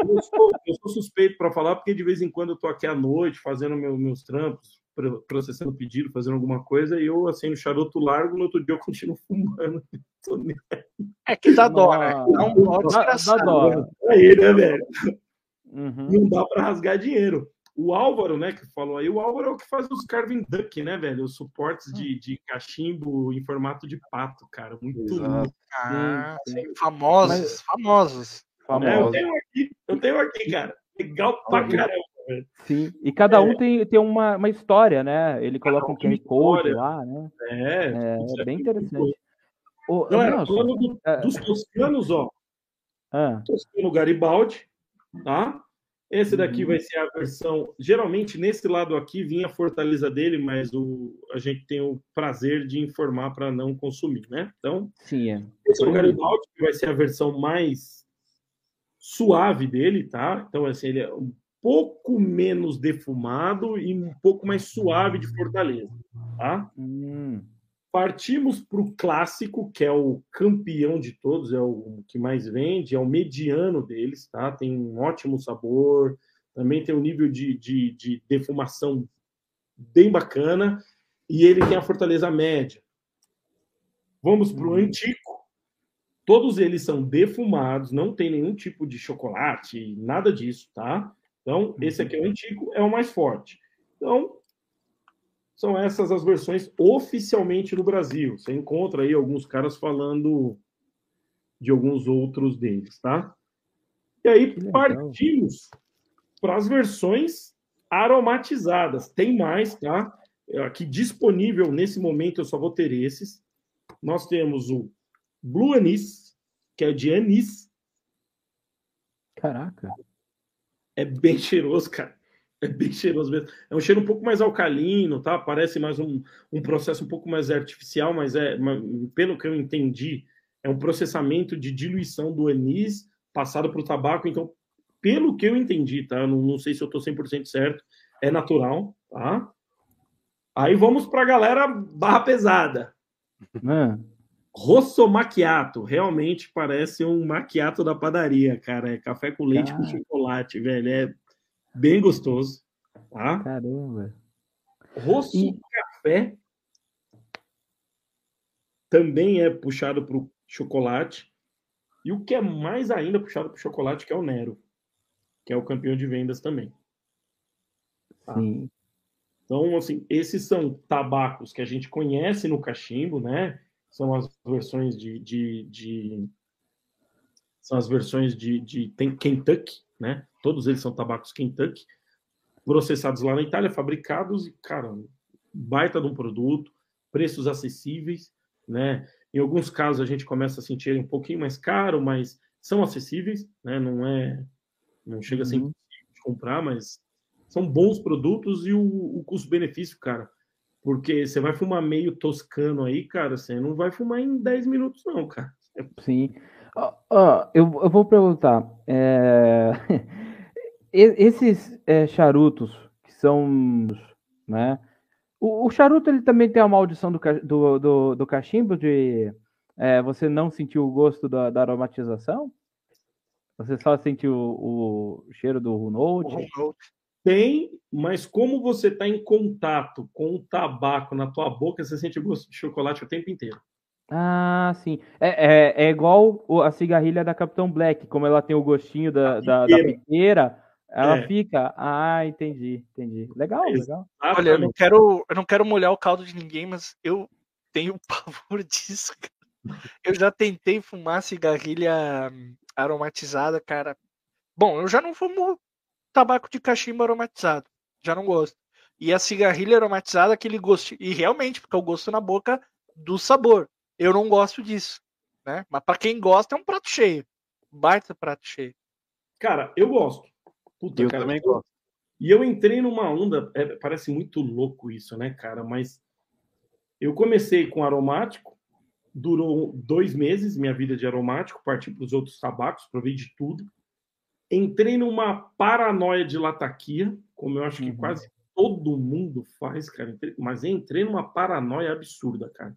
Eu sou, eu sou suspeito para falar, porque de vez em quando eu tô aqui à noite fazendo meu- meus trampos, processando pedido, fazendo alguma coisa, e eu acendo charuto largo, no outro dia eu continuo fumando. É que dá dó, né? Nossa. Dá um dó Dá, dá desgraçado. dó. aí, né, velho? Uhum. Não dá para rasgar dinheiro. O Álvaro, né, que falou aí, o Álvaro é o que faz os Carving Duck, né, velho? Os suportes de, de cachimbo em formato de pato, cara. Muito lindo. Ah, famosos, Mas- famosos. É, eu tenho aqui, eu tenho aqui, cara. Legal pra caramba. Sim. E cada um tem, tem uma, uma história, né? Ele coloca um um QR Code lá, né? É, É, isso é bem interessante. Ô, Não, é, Nelson, falando do- é, dos toscanos, ó. ah, Toscano Garibaldi, tá? Esse daqui Uhum. vai ser a versão. Geralmente, nesse lado aqui vinha a fortaleza dele, mas o, a gente tem o prazer de informar para não consumir, né? Então, sim, é. esse é o. Garibaldi, que vai ser a versão mais suave dele, tá? Então, assim, ele é um pouco menos defumado e um pouco mais suave de fortaleza, tá? Hum, Partimos para o clássico, que é o campeão de todos, é o que mais vende, é o mediano deles, tá? Tem um ótimo sabor, também tem um nível de, de, de defumação bem bacana, e ele tem a fortaleza média. Vamos para o Uhum. antigo. Todos eles são defumados, não tem nenhum tipo de chocolate, nada disso, tá? Então, esse aqui é o antigo, é o mais forte. Então, são essas as versões oficialmente no Brasil. Você encontra aí alguns caras falando de alguns outros deles, tá? E aí partimos para as versões aromatizadas. Tem mais, tá? Aqui disponível nesse momento eu só vou ter esses. Nós temos o Blue Anis, que é de anis. Caraca. É bem cheiroso, cara. É bem cheiroso mesmo. É um cheiro um pouco mais alcalino, tá? Parece mais um, um processo um pouco mais artificial, mas é, pelo que eu entendi, é um processamento de diluição do anis passado para o tabaco. Então, pelo que eu entendi, tá? Não, não sei se eu estou 100% certo, é natural, tá? Aí vamos para a galera barra pesada. É. Rosso macchiato, realmente parece um macchiato da padaria, cara. É café com leite com chocolate, velho. É bem gostoso, tá? Caramba. Rosso e... café também é puxado para o chocolate. E o que é mais ainda puxado para o chocolate, que é o Nero, que é o campeão de vendas também. Tá? Sim. Então, assim, esses são tabacos que a gente conhece no cachimbo, né? São as versões de, de, de são as versões de, de Kentucky, né? Todos eles são tabacos Kentucky, processados lá na Itália, fabricados e, cara, baita de um produto, preços acessíveis, né? Em alguns casos a gente começa a sentir ele um pouquinho mais caro, mas são acessíveis, né? Não é, não chega a ser uhum. de comprar, mas são bons produtos e o, o custo-benefício, cara. Porque você vai fumar meio toscano aí, cara, você não vai fumar em 10 minutos, não, cara. Sim. Uh, eu, eu vou perguntar. É... Esses é, charutos que são, né? O, o, charuto ele também tem a maldição do, do, do, do cachimbo de é, você não sentir o gosto da, da, aromatização? Você só sentiu o, o cheiro do note? Tem, mas como você está em contato com o tabaco na tua boca, você sente o gosto de chocolate o tempo inteiro. Ah, sim. É, é, é igual a cigarrilha da Capitão Black, como ela tem o gostinho da, da, da piqueira, ela é. fica. Ah, entendi, entendi. Legal, é legal. Olha, eu não quero, eu não quero molhar o caldo de ninguém, mas eu tenho pavor disso. Eu já tentei fumar cigarrilha aromatizada, cara. Bom, eu já não fumo tabaco de cachimbo aromatizado. Já não gosto. E a cigarrilha aromatizada, aquele gosto. E realmente, fica o gosto na boca do sabor. Eu não gosto disso. Né? Mas para quem gosta, é um prato cheio. Baita prato cheio. Cara, eu gosto. Puta, eu cara, também eu... gosto. E eu entrei numa onda, é, parece muito louco isso, né, cara? Mas eu comecei com aromático, durou dois meses minha vida de aromático, parti para os outros tabacos, provei de tudo entrei numa paranoia de lataquia, como eu acho que uhum. quase todo mundo faz, cara. Mas entrei numa paranoia absurda, cara.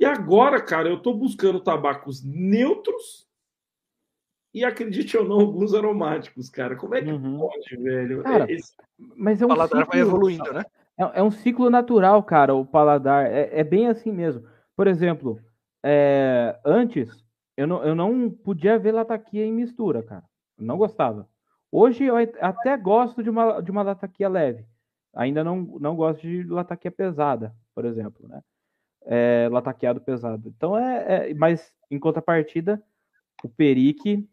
E agora, cara, eu tô buscando tabacos neutros e acredite ou não, alguns aromáticos, cara. Como é que uhum. pode, velho? Cara, Esse... Mas é um o paladar ciclo... vai evoluindo, né? É, é, um ciclo natural, cara, o paladar. É, é bem assim mesmo. Por exemplo, é, antes eu não, eu não podia ver lataquia em mistura, cara. não gostava. Hoje eu até gosto de uma, de uma lataquia leve. Ainda não, não gosto de lataquia pesada, por exemplo, né? É, lataqueado pesado. Então é, é, Mas em contrapartida, o perique,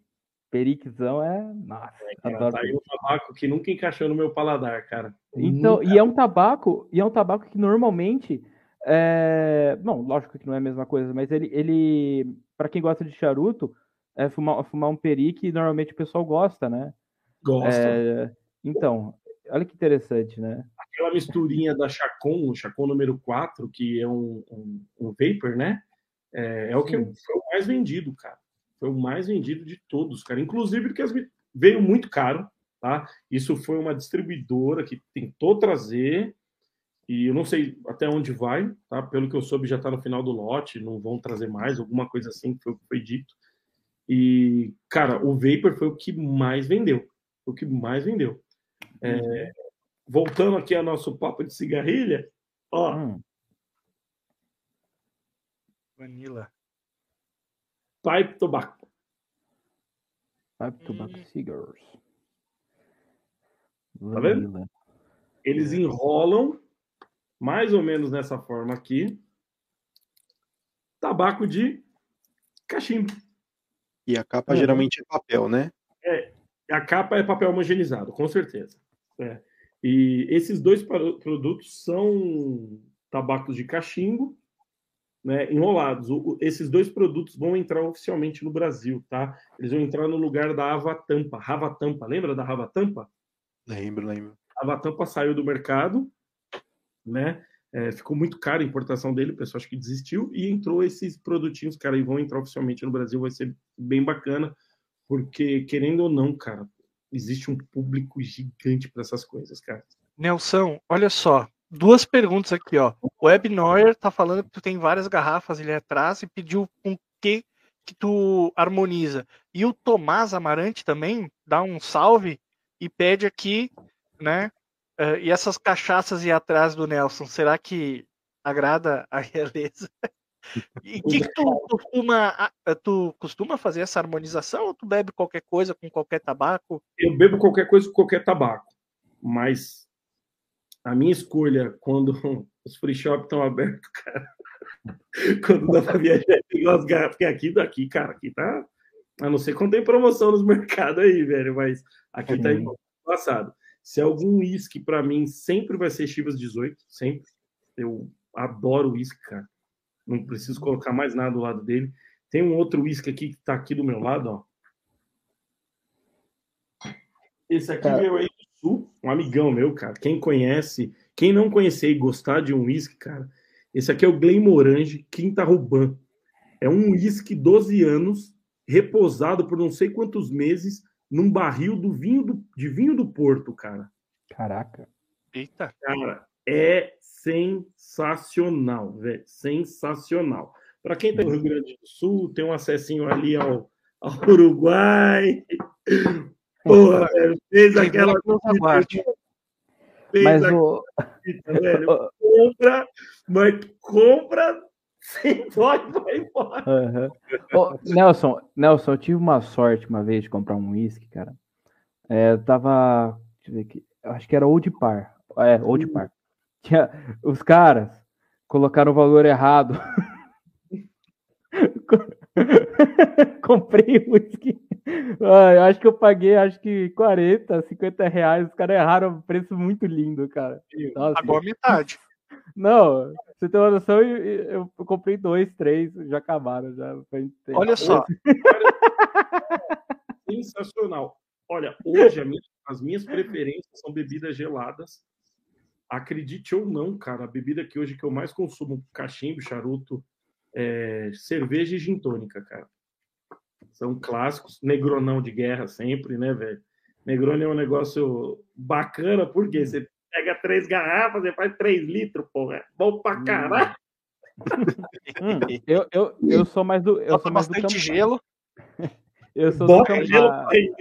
periquezão é. Nossa, é, cara, adoro. Tá aí um tabaco que nunca encaixou no meu paladar, cara. Então, nunca. e é um tabaco, e é um tabaco que normalmente é... Não, lógico que não é a mesma coisa, mas ele, ele para quem gosta de charuto, é fumar, fumar um perique, normalmente o pessoal gosta, né? Gosta. É... Então, olha que interessante, né? Aquela misturinha da Chacon, o Chacon número 4, que é um, um, um vapor, né? É, é o que foi o mais vendido, cara. Foi o mais vendido de todos, cara. Inclusive porque veio muito caro, tá? Isso foi uma distribuidora que tentou trazer e eu não sei até onde vai, tá? Pelo que eu soube, já está no final do lote, não vão trazer mais, alguma coisa assim, foi o que foi dito. E, cara, o Vapor foi o que mais vendeu. Foi o que mais vendeu. É, voltando aqui ao nosso papo de cigarrilha, ó. Hum. Vanilla. Pipe Tobacco. Pipe Tobacco hum. Cigars. Tá vendo? Eles enrolam mais ou menos nessa forma aqui. Tabaco de cachimbo. E a capa é. geralmente é papel, né? É, a capa é papel homogeneizado, com certeza. É. E esses dois produtos são tabacos de cachimbo, né, enrolados. O, esses dois produtos vão entrar oficialmente no Brasil, tá? Eles vão entrar no lugar da Ava Tampa. Rava Tampa, lembra da Rava Tampa? Lembro, lembro. A Ava Tampa saiu do mercado, né? É, ficou muito caro a importação dele, o pessoal acho que desistiu, e entrou esses produtinhos, cara, e vão entrar oficialmente no Brasil, vai ser bem bacana, porque, querendo ou não, cara, existe um público gigante para essas coisas, cara. Nelson, olha só, duas perguntas aqui, ó. O Web Neuer tá falando que tu tem várias garrafas ali atrás e pediu com que que tu harmoniza. E o Tomás Amarante também dá um salve e pede aqui, né? Uh, e essas cachaças e atrás do Nelson, será que agrada a realeza? E que, que tu costuma tu costuma fazer essa harmonização ou tu bebe qualquer coisa com qualquer tabaco? Eu bebo qualquer coisa com qualquer tabaco, mas a minha escolha quando os free shop estão abertos, cara, quando dá para viajar, pegar as garrafas, porque aqui daqui, cara, aqui tá, a não ser quando tem promoção nos mercados aí, velho, mas aqui uhum. tá passado. Se algum uísque para mim sempre vai ser Chivas 18, sempre. Eu adoro uísque, cara. Não preciso colocar mais nada do lado dele. Tem um outro uísque aqui que está aqui do meu lado, ó. Esse aqui é. veio aí do sul, um amigão meu, cara. Quem conhece, quem não conhecer e gostar de um uísque, cara, esse aqui é o Glenmorangie Quinta Ruban. É um uísque 12 anos, reposado por não sei quantos meses num barril do vinho do, de vinho do Porto, cara. Caraca. Eita. Cara, é sensacional, velho. Sensacional. Para quem tem tá no Rio Grande do Sul, tem um acessinho ali ao, ao Uruguai. Porra, velho, fez aquela. Fez mas o. Velho, compra, mas compra sem dó vai embora. Uhum. Nelson, Nelson, eu tive uma sorte uma vez de comprar um uísque, cara. É, tava. Deixa eu ver aqui. Acho que era Old Par. É, Old Par. Tinha, os caras colocaram o valor errado. Comprei o whisky. Ah, acho que eu paguei acho que 40, 50 reais. Os caras erraram um preço muito lindo, cara. Nossa, Agora metade. Não, você tem uma noção, eu, eu comprei dois, três, já acabaram. Já Olha só. Sensacional. Olha, hoje minha, as minhas preferências são bebidas geladas acredite ou não, cara, a bebida que hoje que eu mais consumo, cachimbo, charuto, é cerveja e gin tônica, cara. São clássicos, negronão de guerra sempre, né, velho? Negroni é um negócio bacana, porque você pega três garrafas, você faz três litros, porra. É bom pra hum. caralho. hum, eu, eu, eu sou mais do. Eu sou mais bastante do gelo. eu sou Bota do Campari.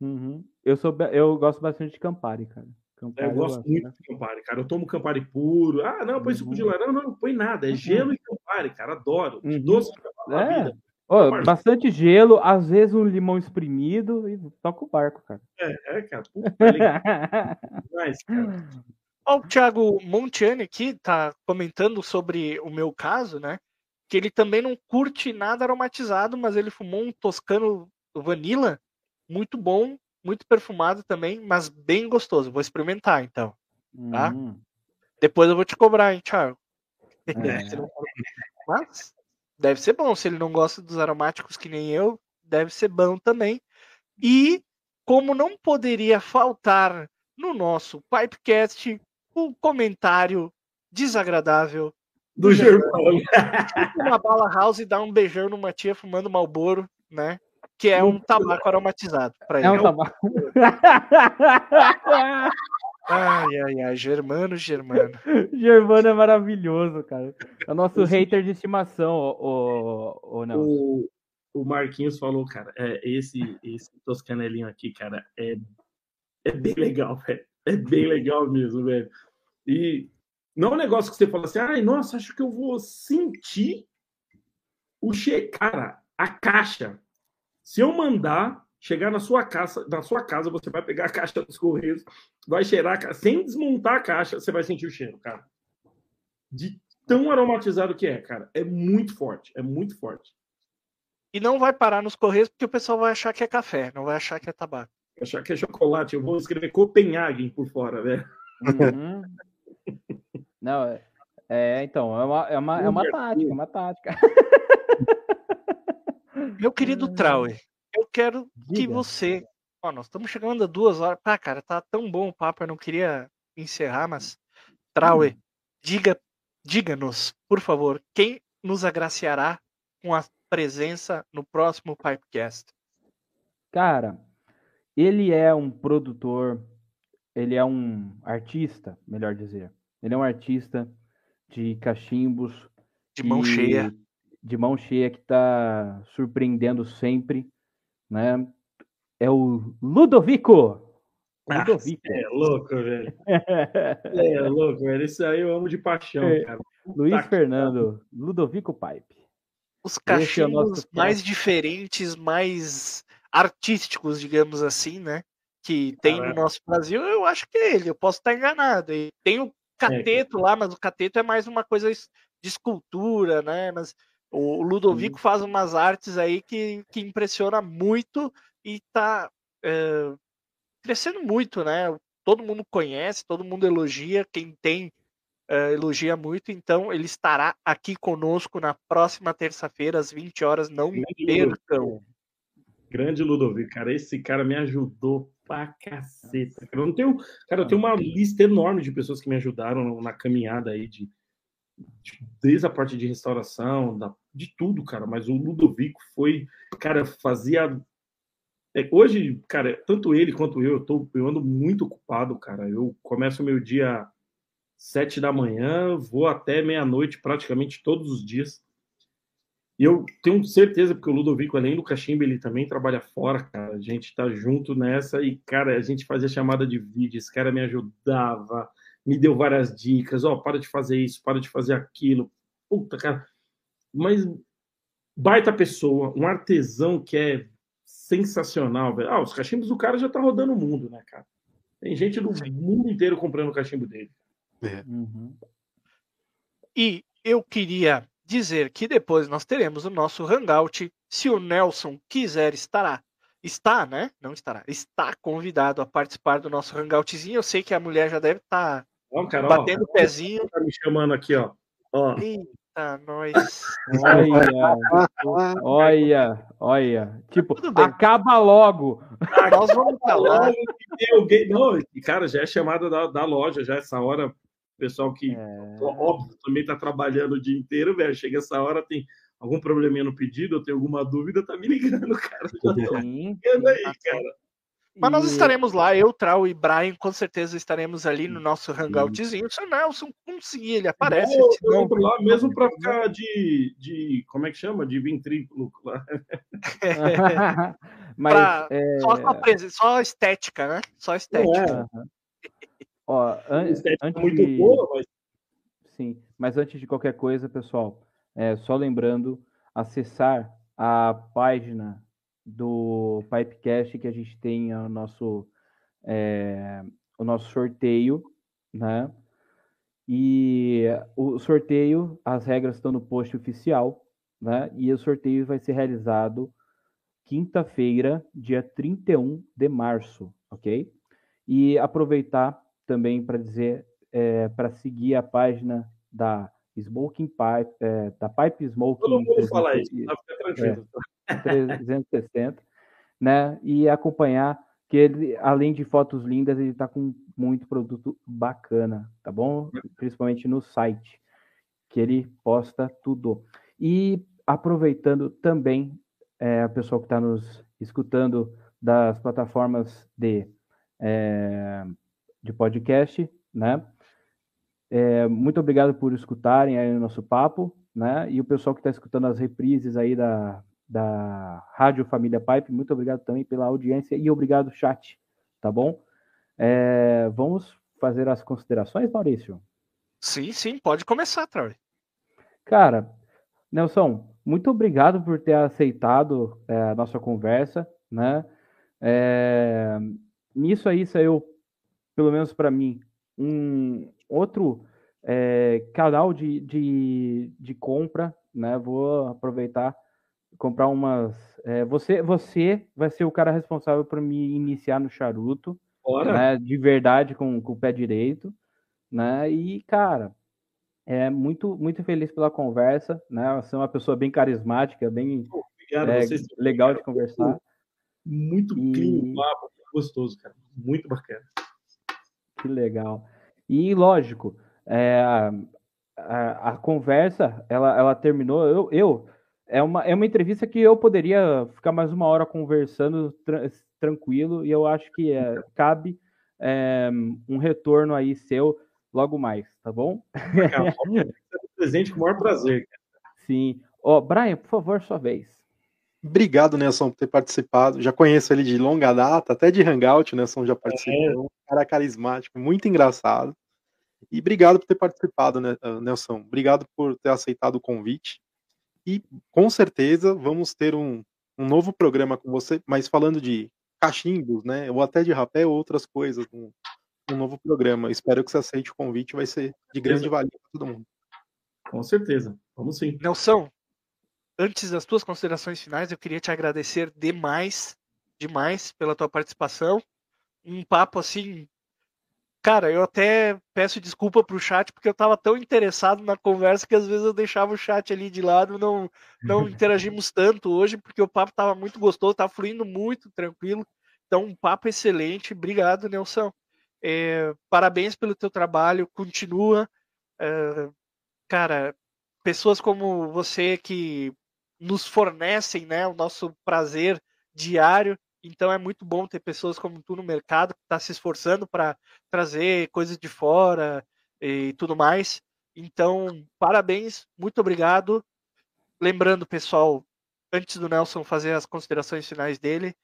Uhum. Eu, sou, eu gosto bastante de Campari, cara. Campari eu gosto muito né? de Campari, cara. Eu tomo Campari puro. Ah, não, põe suco de uhum. laranja. Não, não, põe nada. É uhum. gelo e Campari, cara. Adoro. Uhum. Doce é. Oh, bastante gelo, às vezes um limão espremido e toca o barco, cara. É, é cara. Puta, é Mas, cara. Ó, o Thiago Montiani aqui tá comentando sobre o meu caso, né? Que ele também não curte nada aromatizado, mas ele fumou um toscano vanilla muito bom muito perfumado também, mas bem gostoso. Vou experimentar então, tá? Hum. Depois eu vou te cobrar, hein, Thiago. É. mas deve ser bom. Se ele não gosta dos aromáticos que nem eu, deve ser bom também. E como não poderia faltar no nosso Pipecast o um comentário desagradável do, do Germano. Uma bala house e dar um beijão numa tia fumando Malboro, né? que é um tabaco aromatizado para ele. É um tabaco. ai, ai, ai, Germano, Germano. Germano é maravilhoso, cara. É o nosso hater de estimação, o, o, o, o, o Marquinhos falou, cara, é, esse, esse toscanelinho aqui, cara, é, é bem legal, velho. É bem legal mesmo, velho. E não é um negócio que você fala assim, ai, nossa, acho que eu vou sentir o che... Cara, a caixa se eu mandar chegar na sua casa, na sua casa, você vai pegar a caixa dos correios, vai cheirar, sem desmontar a caixa, você vai sentir o cheiro, cara. De tão aromatizado que é, cara. É muito forte, é muito forte. E não vai parar nos correios porque o pessoal vai achar que é café, não vai achar que é tabaco. Achar que é chocolate, eu vou escrever Copenhagen por fora, velho. Uhum. Não, é, é, então, é uma, é uma, é uma tática, é uma tática. Meu querido Trauer, eu quero Diga. que você. Ó, nós estamos chegando a duas horas. Pá, cara, tá tão bom o papo, eu não queria encerrar, mas. Trauer, hum. diga, diga-nos, por favor, quem nos agraciará com a presença no próximo Pipecast? Cara, ele é um produtor, ele é um artista, melhor dizer. Ele é um artista de cachimbos. De mão cheia. De mão cheia que está surpreendendo sempre, né? É o Ludovico. Ah, Ludovico. É louco, velho. é louco, velho. Isso aí eu amo de paixão, é. cara. Luiz tá Fernando, Ludovico Pipe. Os é cachimbos é mais diferentes, mais artísticos, digamos assim, né? Que tem Caramba. no nosso Brasil, eu acho que é ele. Eu posso estar enganado. E tem o cateto é. lá, mas o cateto é mais uma coisa de escultura, né? Mas o Ludovico faz umas artes aí que, que impressiona muito e tá é, crescendo muito, né? Todo mundo conhece, todo mundo elogia, quem tem é, elogia muito, então ele estará aqui conosco na próxima terça-feira, às 20 horas, não me percam. Grande Ludovico, cara, esse cara me ajudou pra caceta. Eu não tenho, cara, eu tenho uma lista enorme de pessoas que me ajudaram na caminhada aí de desde a parte de restauração, da, de tudo, cara. Mas o Ludovico foi, cara, fazia é, hoje, cara, tanto ele quanto eu, eu, tô, eu ando muito ocupado, cara. Eu começo meu dia sete da manhã, vou até meia-noite praticamente todos os dias. E eu tenho certeza, porque o Ludovico, além do cachimbo, ele também trabalha fora, cara. A gente tá junto nessa e, cara, a gente fazia chamada de vídeo, esse cara me ajudava, me deu várias dicas, ó, oh, para de fazer isso, para de fazer aquilo. Puta, cara. Mas baita pessoa, um artesão que é sensacional, velho. Ah, os cachimbos do cara já tá rodando o mundo, né, cara? Tem gente do mundo inteiro comprando o cachimbo dele. É. Uhum. E eu queria dizer que depois nós teremos o nosso hangout. Se o Nelson quiser, estará. Está, né? Não estará. Está convidado a participar do nosso hangoutzinho. Eu sei que a mulher já deve estar tá batendo o pezinho. Tá me chamando aqui, ó. ó. Eita, nós. Olha, olha, olha. Tipo, acaba logo. Nós vamos falar. Não, cara, já é chamada da, da loja, já essa hora pessoal que, é... óbvio, também está trabalhando o dia inteiro, velho. Chega essa hora, tem algum probleminha no pedido, ou tem alguma dúvida, tá me ligando, cara. Já sim, aí, cara. Mas nós estaremos lá, eu, Trau e Brian, com certeza estaremos ali no nosso hangoutzinho. Se o Nelson conseguir, ele aparece. Não, eu entro lá mesmo para ficar de, de. Como é que chama? De ventrículo lá. Mas, pra, é... só, só estética, né? Só estética. É. Ó, an antes muito de... boa, mas... Sim, mas antes de qualquer coisa, pessoal, é, só lembrando, acessar a página do Pipecast que a gente tem o nosso, é, o nosso sorteio, né? E o sorteio, as regras estão no post oficial, né? E o sorteio vai ser realizado quinta-feira, dia 31 de março, ok? E aproveitar também para dizer, é, para seguir a página da Smoking Pipe, é, da Pipe Smoking. Todo mundo fala isso, tá tranquilo. É, 360, né? E acompanhar que ele, além de fotos lindas, ele está com muito produto bacana, tá bom? Principalmente no site, que ele posta tudo. E aproveitando também, é, a pessoa que está nos escutando das plataformas de é, de podcast, né? É, muito obrigado por escutarem aí o nosso papo, né? E o pessoal que está escutando as reprises aí da, da Rádio Família Pipe, muito obrigado também pela audiência e obrigado, chat, tá bom? É, vamos fazer as considerações, Maurício? Sim, sim, pode começar, Troy. Cara, Nelson, muito obrigado por ter aceitado é, a nossa conversa, né? É, nisso aí saiu pelo menos para mim, um outro é, canal de, de, de compra, né? Vou aproveitar comprar umas. É, você, você vai ser o cara responsável por me iniciar no charuto, né, de verdade com, com o pé direito, né? E cara, é muito muito feliz pela conversa, né? Você é uma pessoa bem carismática, bem Obrigado, é, legal de conversar. Muito e... clean, papo, gostoso, cara. Muito bacana. Que legal. E lógico, é, a, a, conversa ela, ela terminou. Eu, eu é uma, é uma entrevista que eu poderia ficar mais uma hora conversando tra tranquilo e eu acho que é, cabe é, um retorno aí seu logo mais, tá bom? presente com o maior prazer. Sim. Ó, oh, Brian, por favor, sua vez. Obrigado, Nelson, por ter participado. Já conheço ele de longa data, até de Hangout, o Nelson já participou. É. Um cara carismático, muito engraçado. E obrigado por ter participado, né, ah, Nelson. Obrigado por ter aceitado o convite. E com certeza vamos ter um, um novo programa com você, mas falando de cachimbos, né? Ou até de rapé ou outras coisas. Um, um novo programa. Espero que você aceite o convite, vai ser de grande valia para todo mundo. Com certeza. Vamos sim. Nelson, antes das tuas considerações finais, eu queria te agradecer demais, demais pela tua participação. Um papo assim. Cara, eu até peço desculpa pro chat porque eu tava tão interessado na conversa que às vezes eu deixava o chat ali de lado, não não interagimos tanto hoje porque o papo tava muito gostoso, tava fluindo muito tranquilo. Então, um papo excelente. Obrigado, Nelson. É, parabéns pelo teu trabalho, continua. É, cara, pessoas como você que nos fornecem né, o nosso prazer diário. Então é muito bom ter pessoas como tu no mercado que está se esforçando para trazer coisas de fora e tudo mais. Então, parabéns, muito obrigado. Lembrando, pessoal, antes do Nelson fazer as considerações finais dele,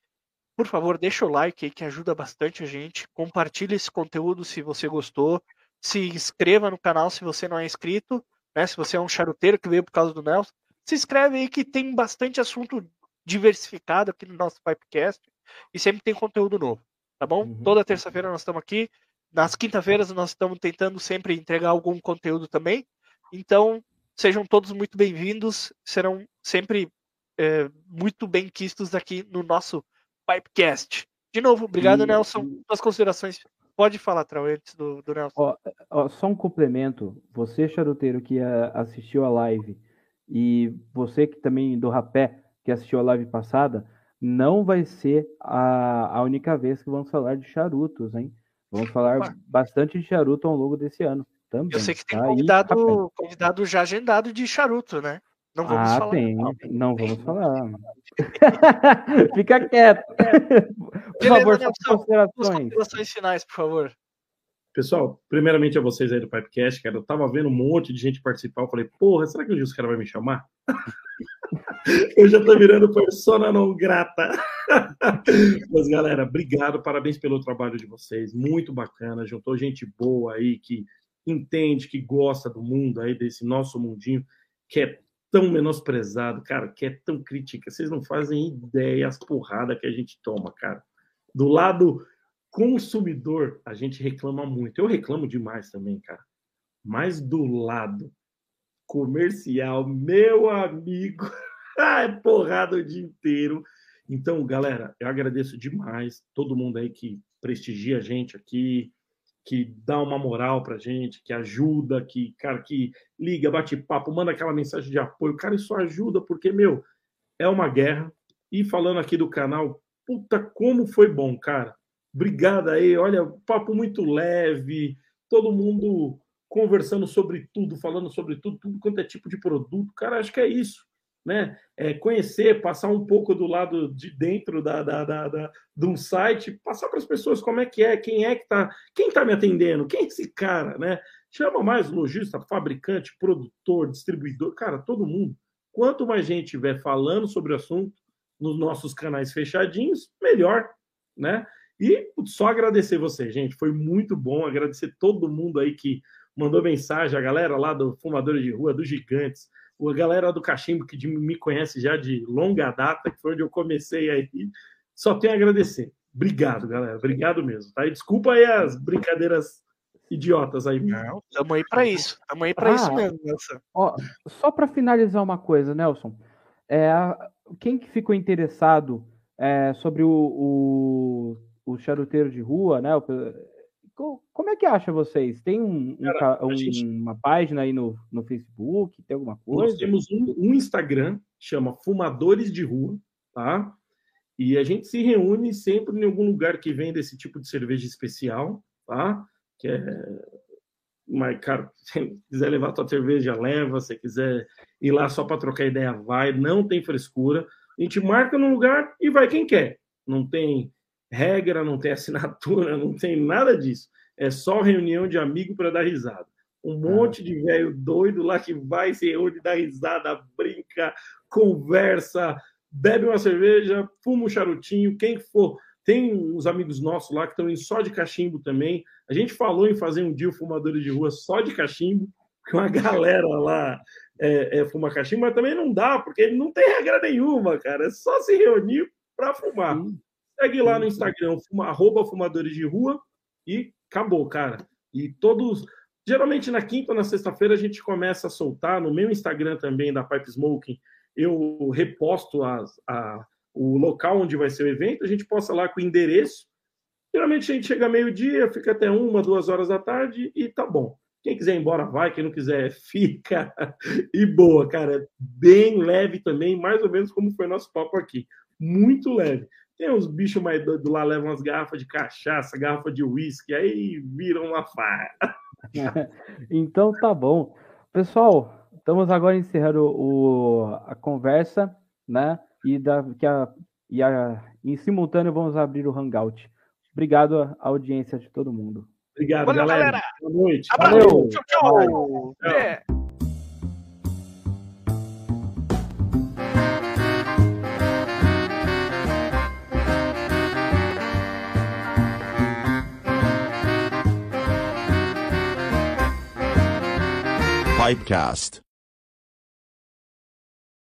por favor, deixa o like aí que ajuda bastante a gente. Compartilhe esse conteúdo se você gostou. Se inscreva no canal se você não é inscrito. Né? Se você é um charuteiro que veio por causa do Nelson, se inscreve aí que tem bastante assunto diversificado aqui no nosso Pipecast e sempre tem conteúdo novo, tá bom? Uhum. Toda terça-feira nós estamos aqui. Nas quinta-feiras nós estamos tentando sempre entregar algum conteúdo também. Então, sejam todos muito bem-vindos, serão sempre é, muito bem quistos aqui no nosso Pipecast. De novo, obrigado, e, Nelson. Suas considerações. Pode falar, Trau, antes do, do Nelson. Ó, ó, só um complemento. Você, charuteiro, que assistiu a live e você que também do rapé, que assistiu a live passada, não vai ser a, a única vez que vamos falar de charutos, hein? Vamos falar bastante de charuto ao longo desse ano também. Eu sei que tem tá convidado, convidado já agendado de charuto, né? Não vamos ah, falar. Tem. Não, não vamos falar. Fica quieto. por favor, considerações. considerações finais, por favor. Pessoal, primeiramente a vocês aí do Pipecast, cara, eu tava vendo um monte de gente participar, eu falei, porra, será que um dia os caras vão me chamar? eu já tô virando persona não grata. Mas, galera, obrigado, parabéns pelo trabalho de vocês, muito bacana, juntou gente boa aí, que entende, que gosta do mundo aí, desse nosso mundinho, que é tão menosprezado, cara, que é tão crítica, vocês não fazem ideia as porradas que a gente toma, cara. Do lado consumidor, a gente reclama muito. Eu reclamo demais também, cara. Mas do lado comercial, meu amigo, é porrada o dia inteiro. Então, galera, eu agradeço demais todo mundo aí que prestigia a gente aqui, que dá uma moral pra gente, que ajuda, que, cara, que liga, bate papo, manda aquela mensagem de apoio. Cara, isso ajuda porque, meu, é uma guerra. E falando aqui do canal, puta, como foi bom, cara. Obrigado aí. Olha, papo muito leve, todo mundo conversando sobre tudo, falando sobre tudo, tudo quanto é tipo de produto. Cara, acho que é isso. Né? É conhecer, passar um pouco do lado de dentro da, da, da, da de um site, passar para as pessoas como é que é, quem é que está, quem está me atendendo, quem é esse cara, né? Chama mais lojista, fabricante, produtor, distribuidor, cara, todo mundo. Quanto mais gente estiver falando sobre o assunto nos nossos canais fechadinhos, melhor, né? E só agradecer você, gente. Foi muito bom. Agradecer todo mundo aí que mandou mensagem, a galera lá do Fumadores de Rua, dos Gigantes, a galera do Cachimbo, que me conhece já de longa data, que foi onde eu comecei aí. Só tenho a agradecer. Obrigado, galera. Obrigado mesmo. Tá? E desculpa aí as brincadeiras idiotas aí. Não, tamo aí para isso. Tamo aí para ah, isso mesmo, Nelson. Ó, só para finalizar uma coisa, Nelson. É, quem que ficou interessado é, sobre o, o, o, charuteiro de rua, né? Como é que acha vocês? Tem um, Cara, um, gente... uma página aí no, no Facebook? Tem alguma coisa? Nós temos um, um Instagram, chama Fumadores de Rua, tá? E a gente se reúne sempre em algum lugar que vende esse tipo de cerveja especial, tá? Que é mas, cara, se quiser levar tua cerveja, leva. Se quiser ir lá só para trocar ideia, vai. Não tem frescura. A gente marca no lugar e vai quem quer. Não tem regra, não tem assinatura, não tem nada disso. É só reunião de amigo para dar risada. Um monte de velho doido lá que vai, se reúne, dá risada, brinca, conversa, bebe uma cerveja, fuma um charutinho, quem for. Tem uns amigos nossos lá que estão em só de cachimbo também. A gente falou em fazer um dia o fumadores de rua só de cachimbo, que uma galera lá é, é, fuma cachimbo, mas também não dá, porque não tem regra nenhuma, cara. É só se reunir para fumar. Sim. Segue lá no Instagram, fuma, arroba fumadores de rua e acabou, cara. E todos. Geralmente na quinta ou na sexta-feira a gente começa a soltar no meu Instagram também da Pipe Smoking. Eu reposto as, a, o local onde vai ser o evento, a gente posta lá com o endereço. Geralmente a gente chega meio-dia, fica até uma, duas horas da tarde e tá bom. Quem quiser ir embora, vai. Quem não quiser, fica. E boa, cara. Bem leve também, mais ou menos como foi nosso papo aqui. Muito leve. Tem uns bichos mais doidos lá, levam umas garrafas de cachaça, garrafa de uísque, aí viram uma farra. então tá bom. Pessoal, estamos agora encerrando o, a conversa, né? E, da, que a, e a, em simultâneo vamos abrir o Hangout. Obrigado à audiência de todo mundo. Obrigado, Valeu, galera. galera. Boa noite. Abraço. Valeu. Tchau, tchau. tchau. É. Pipecast.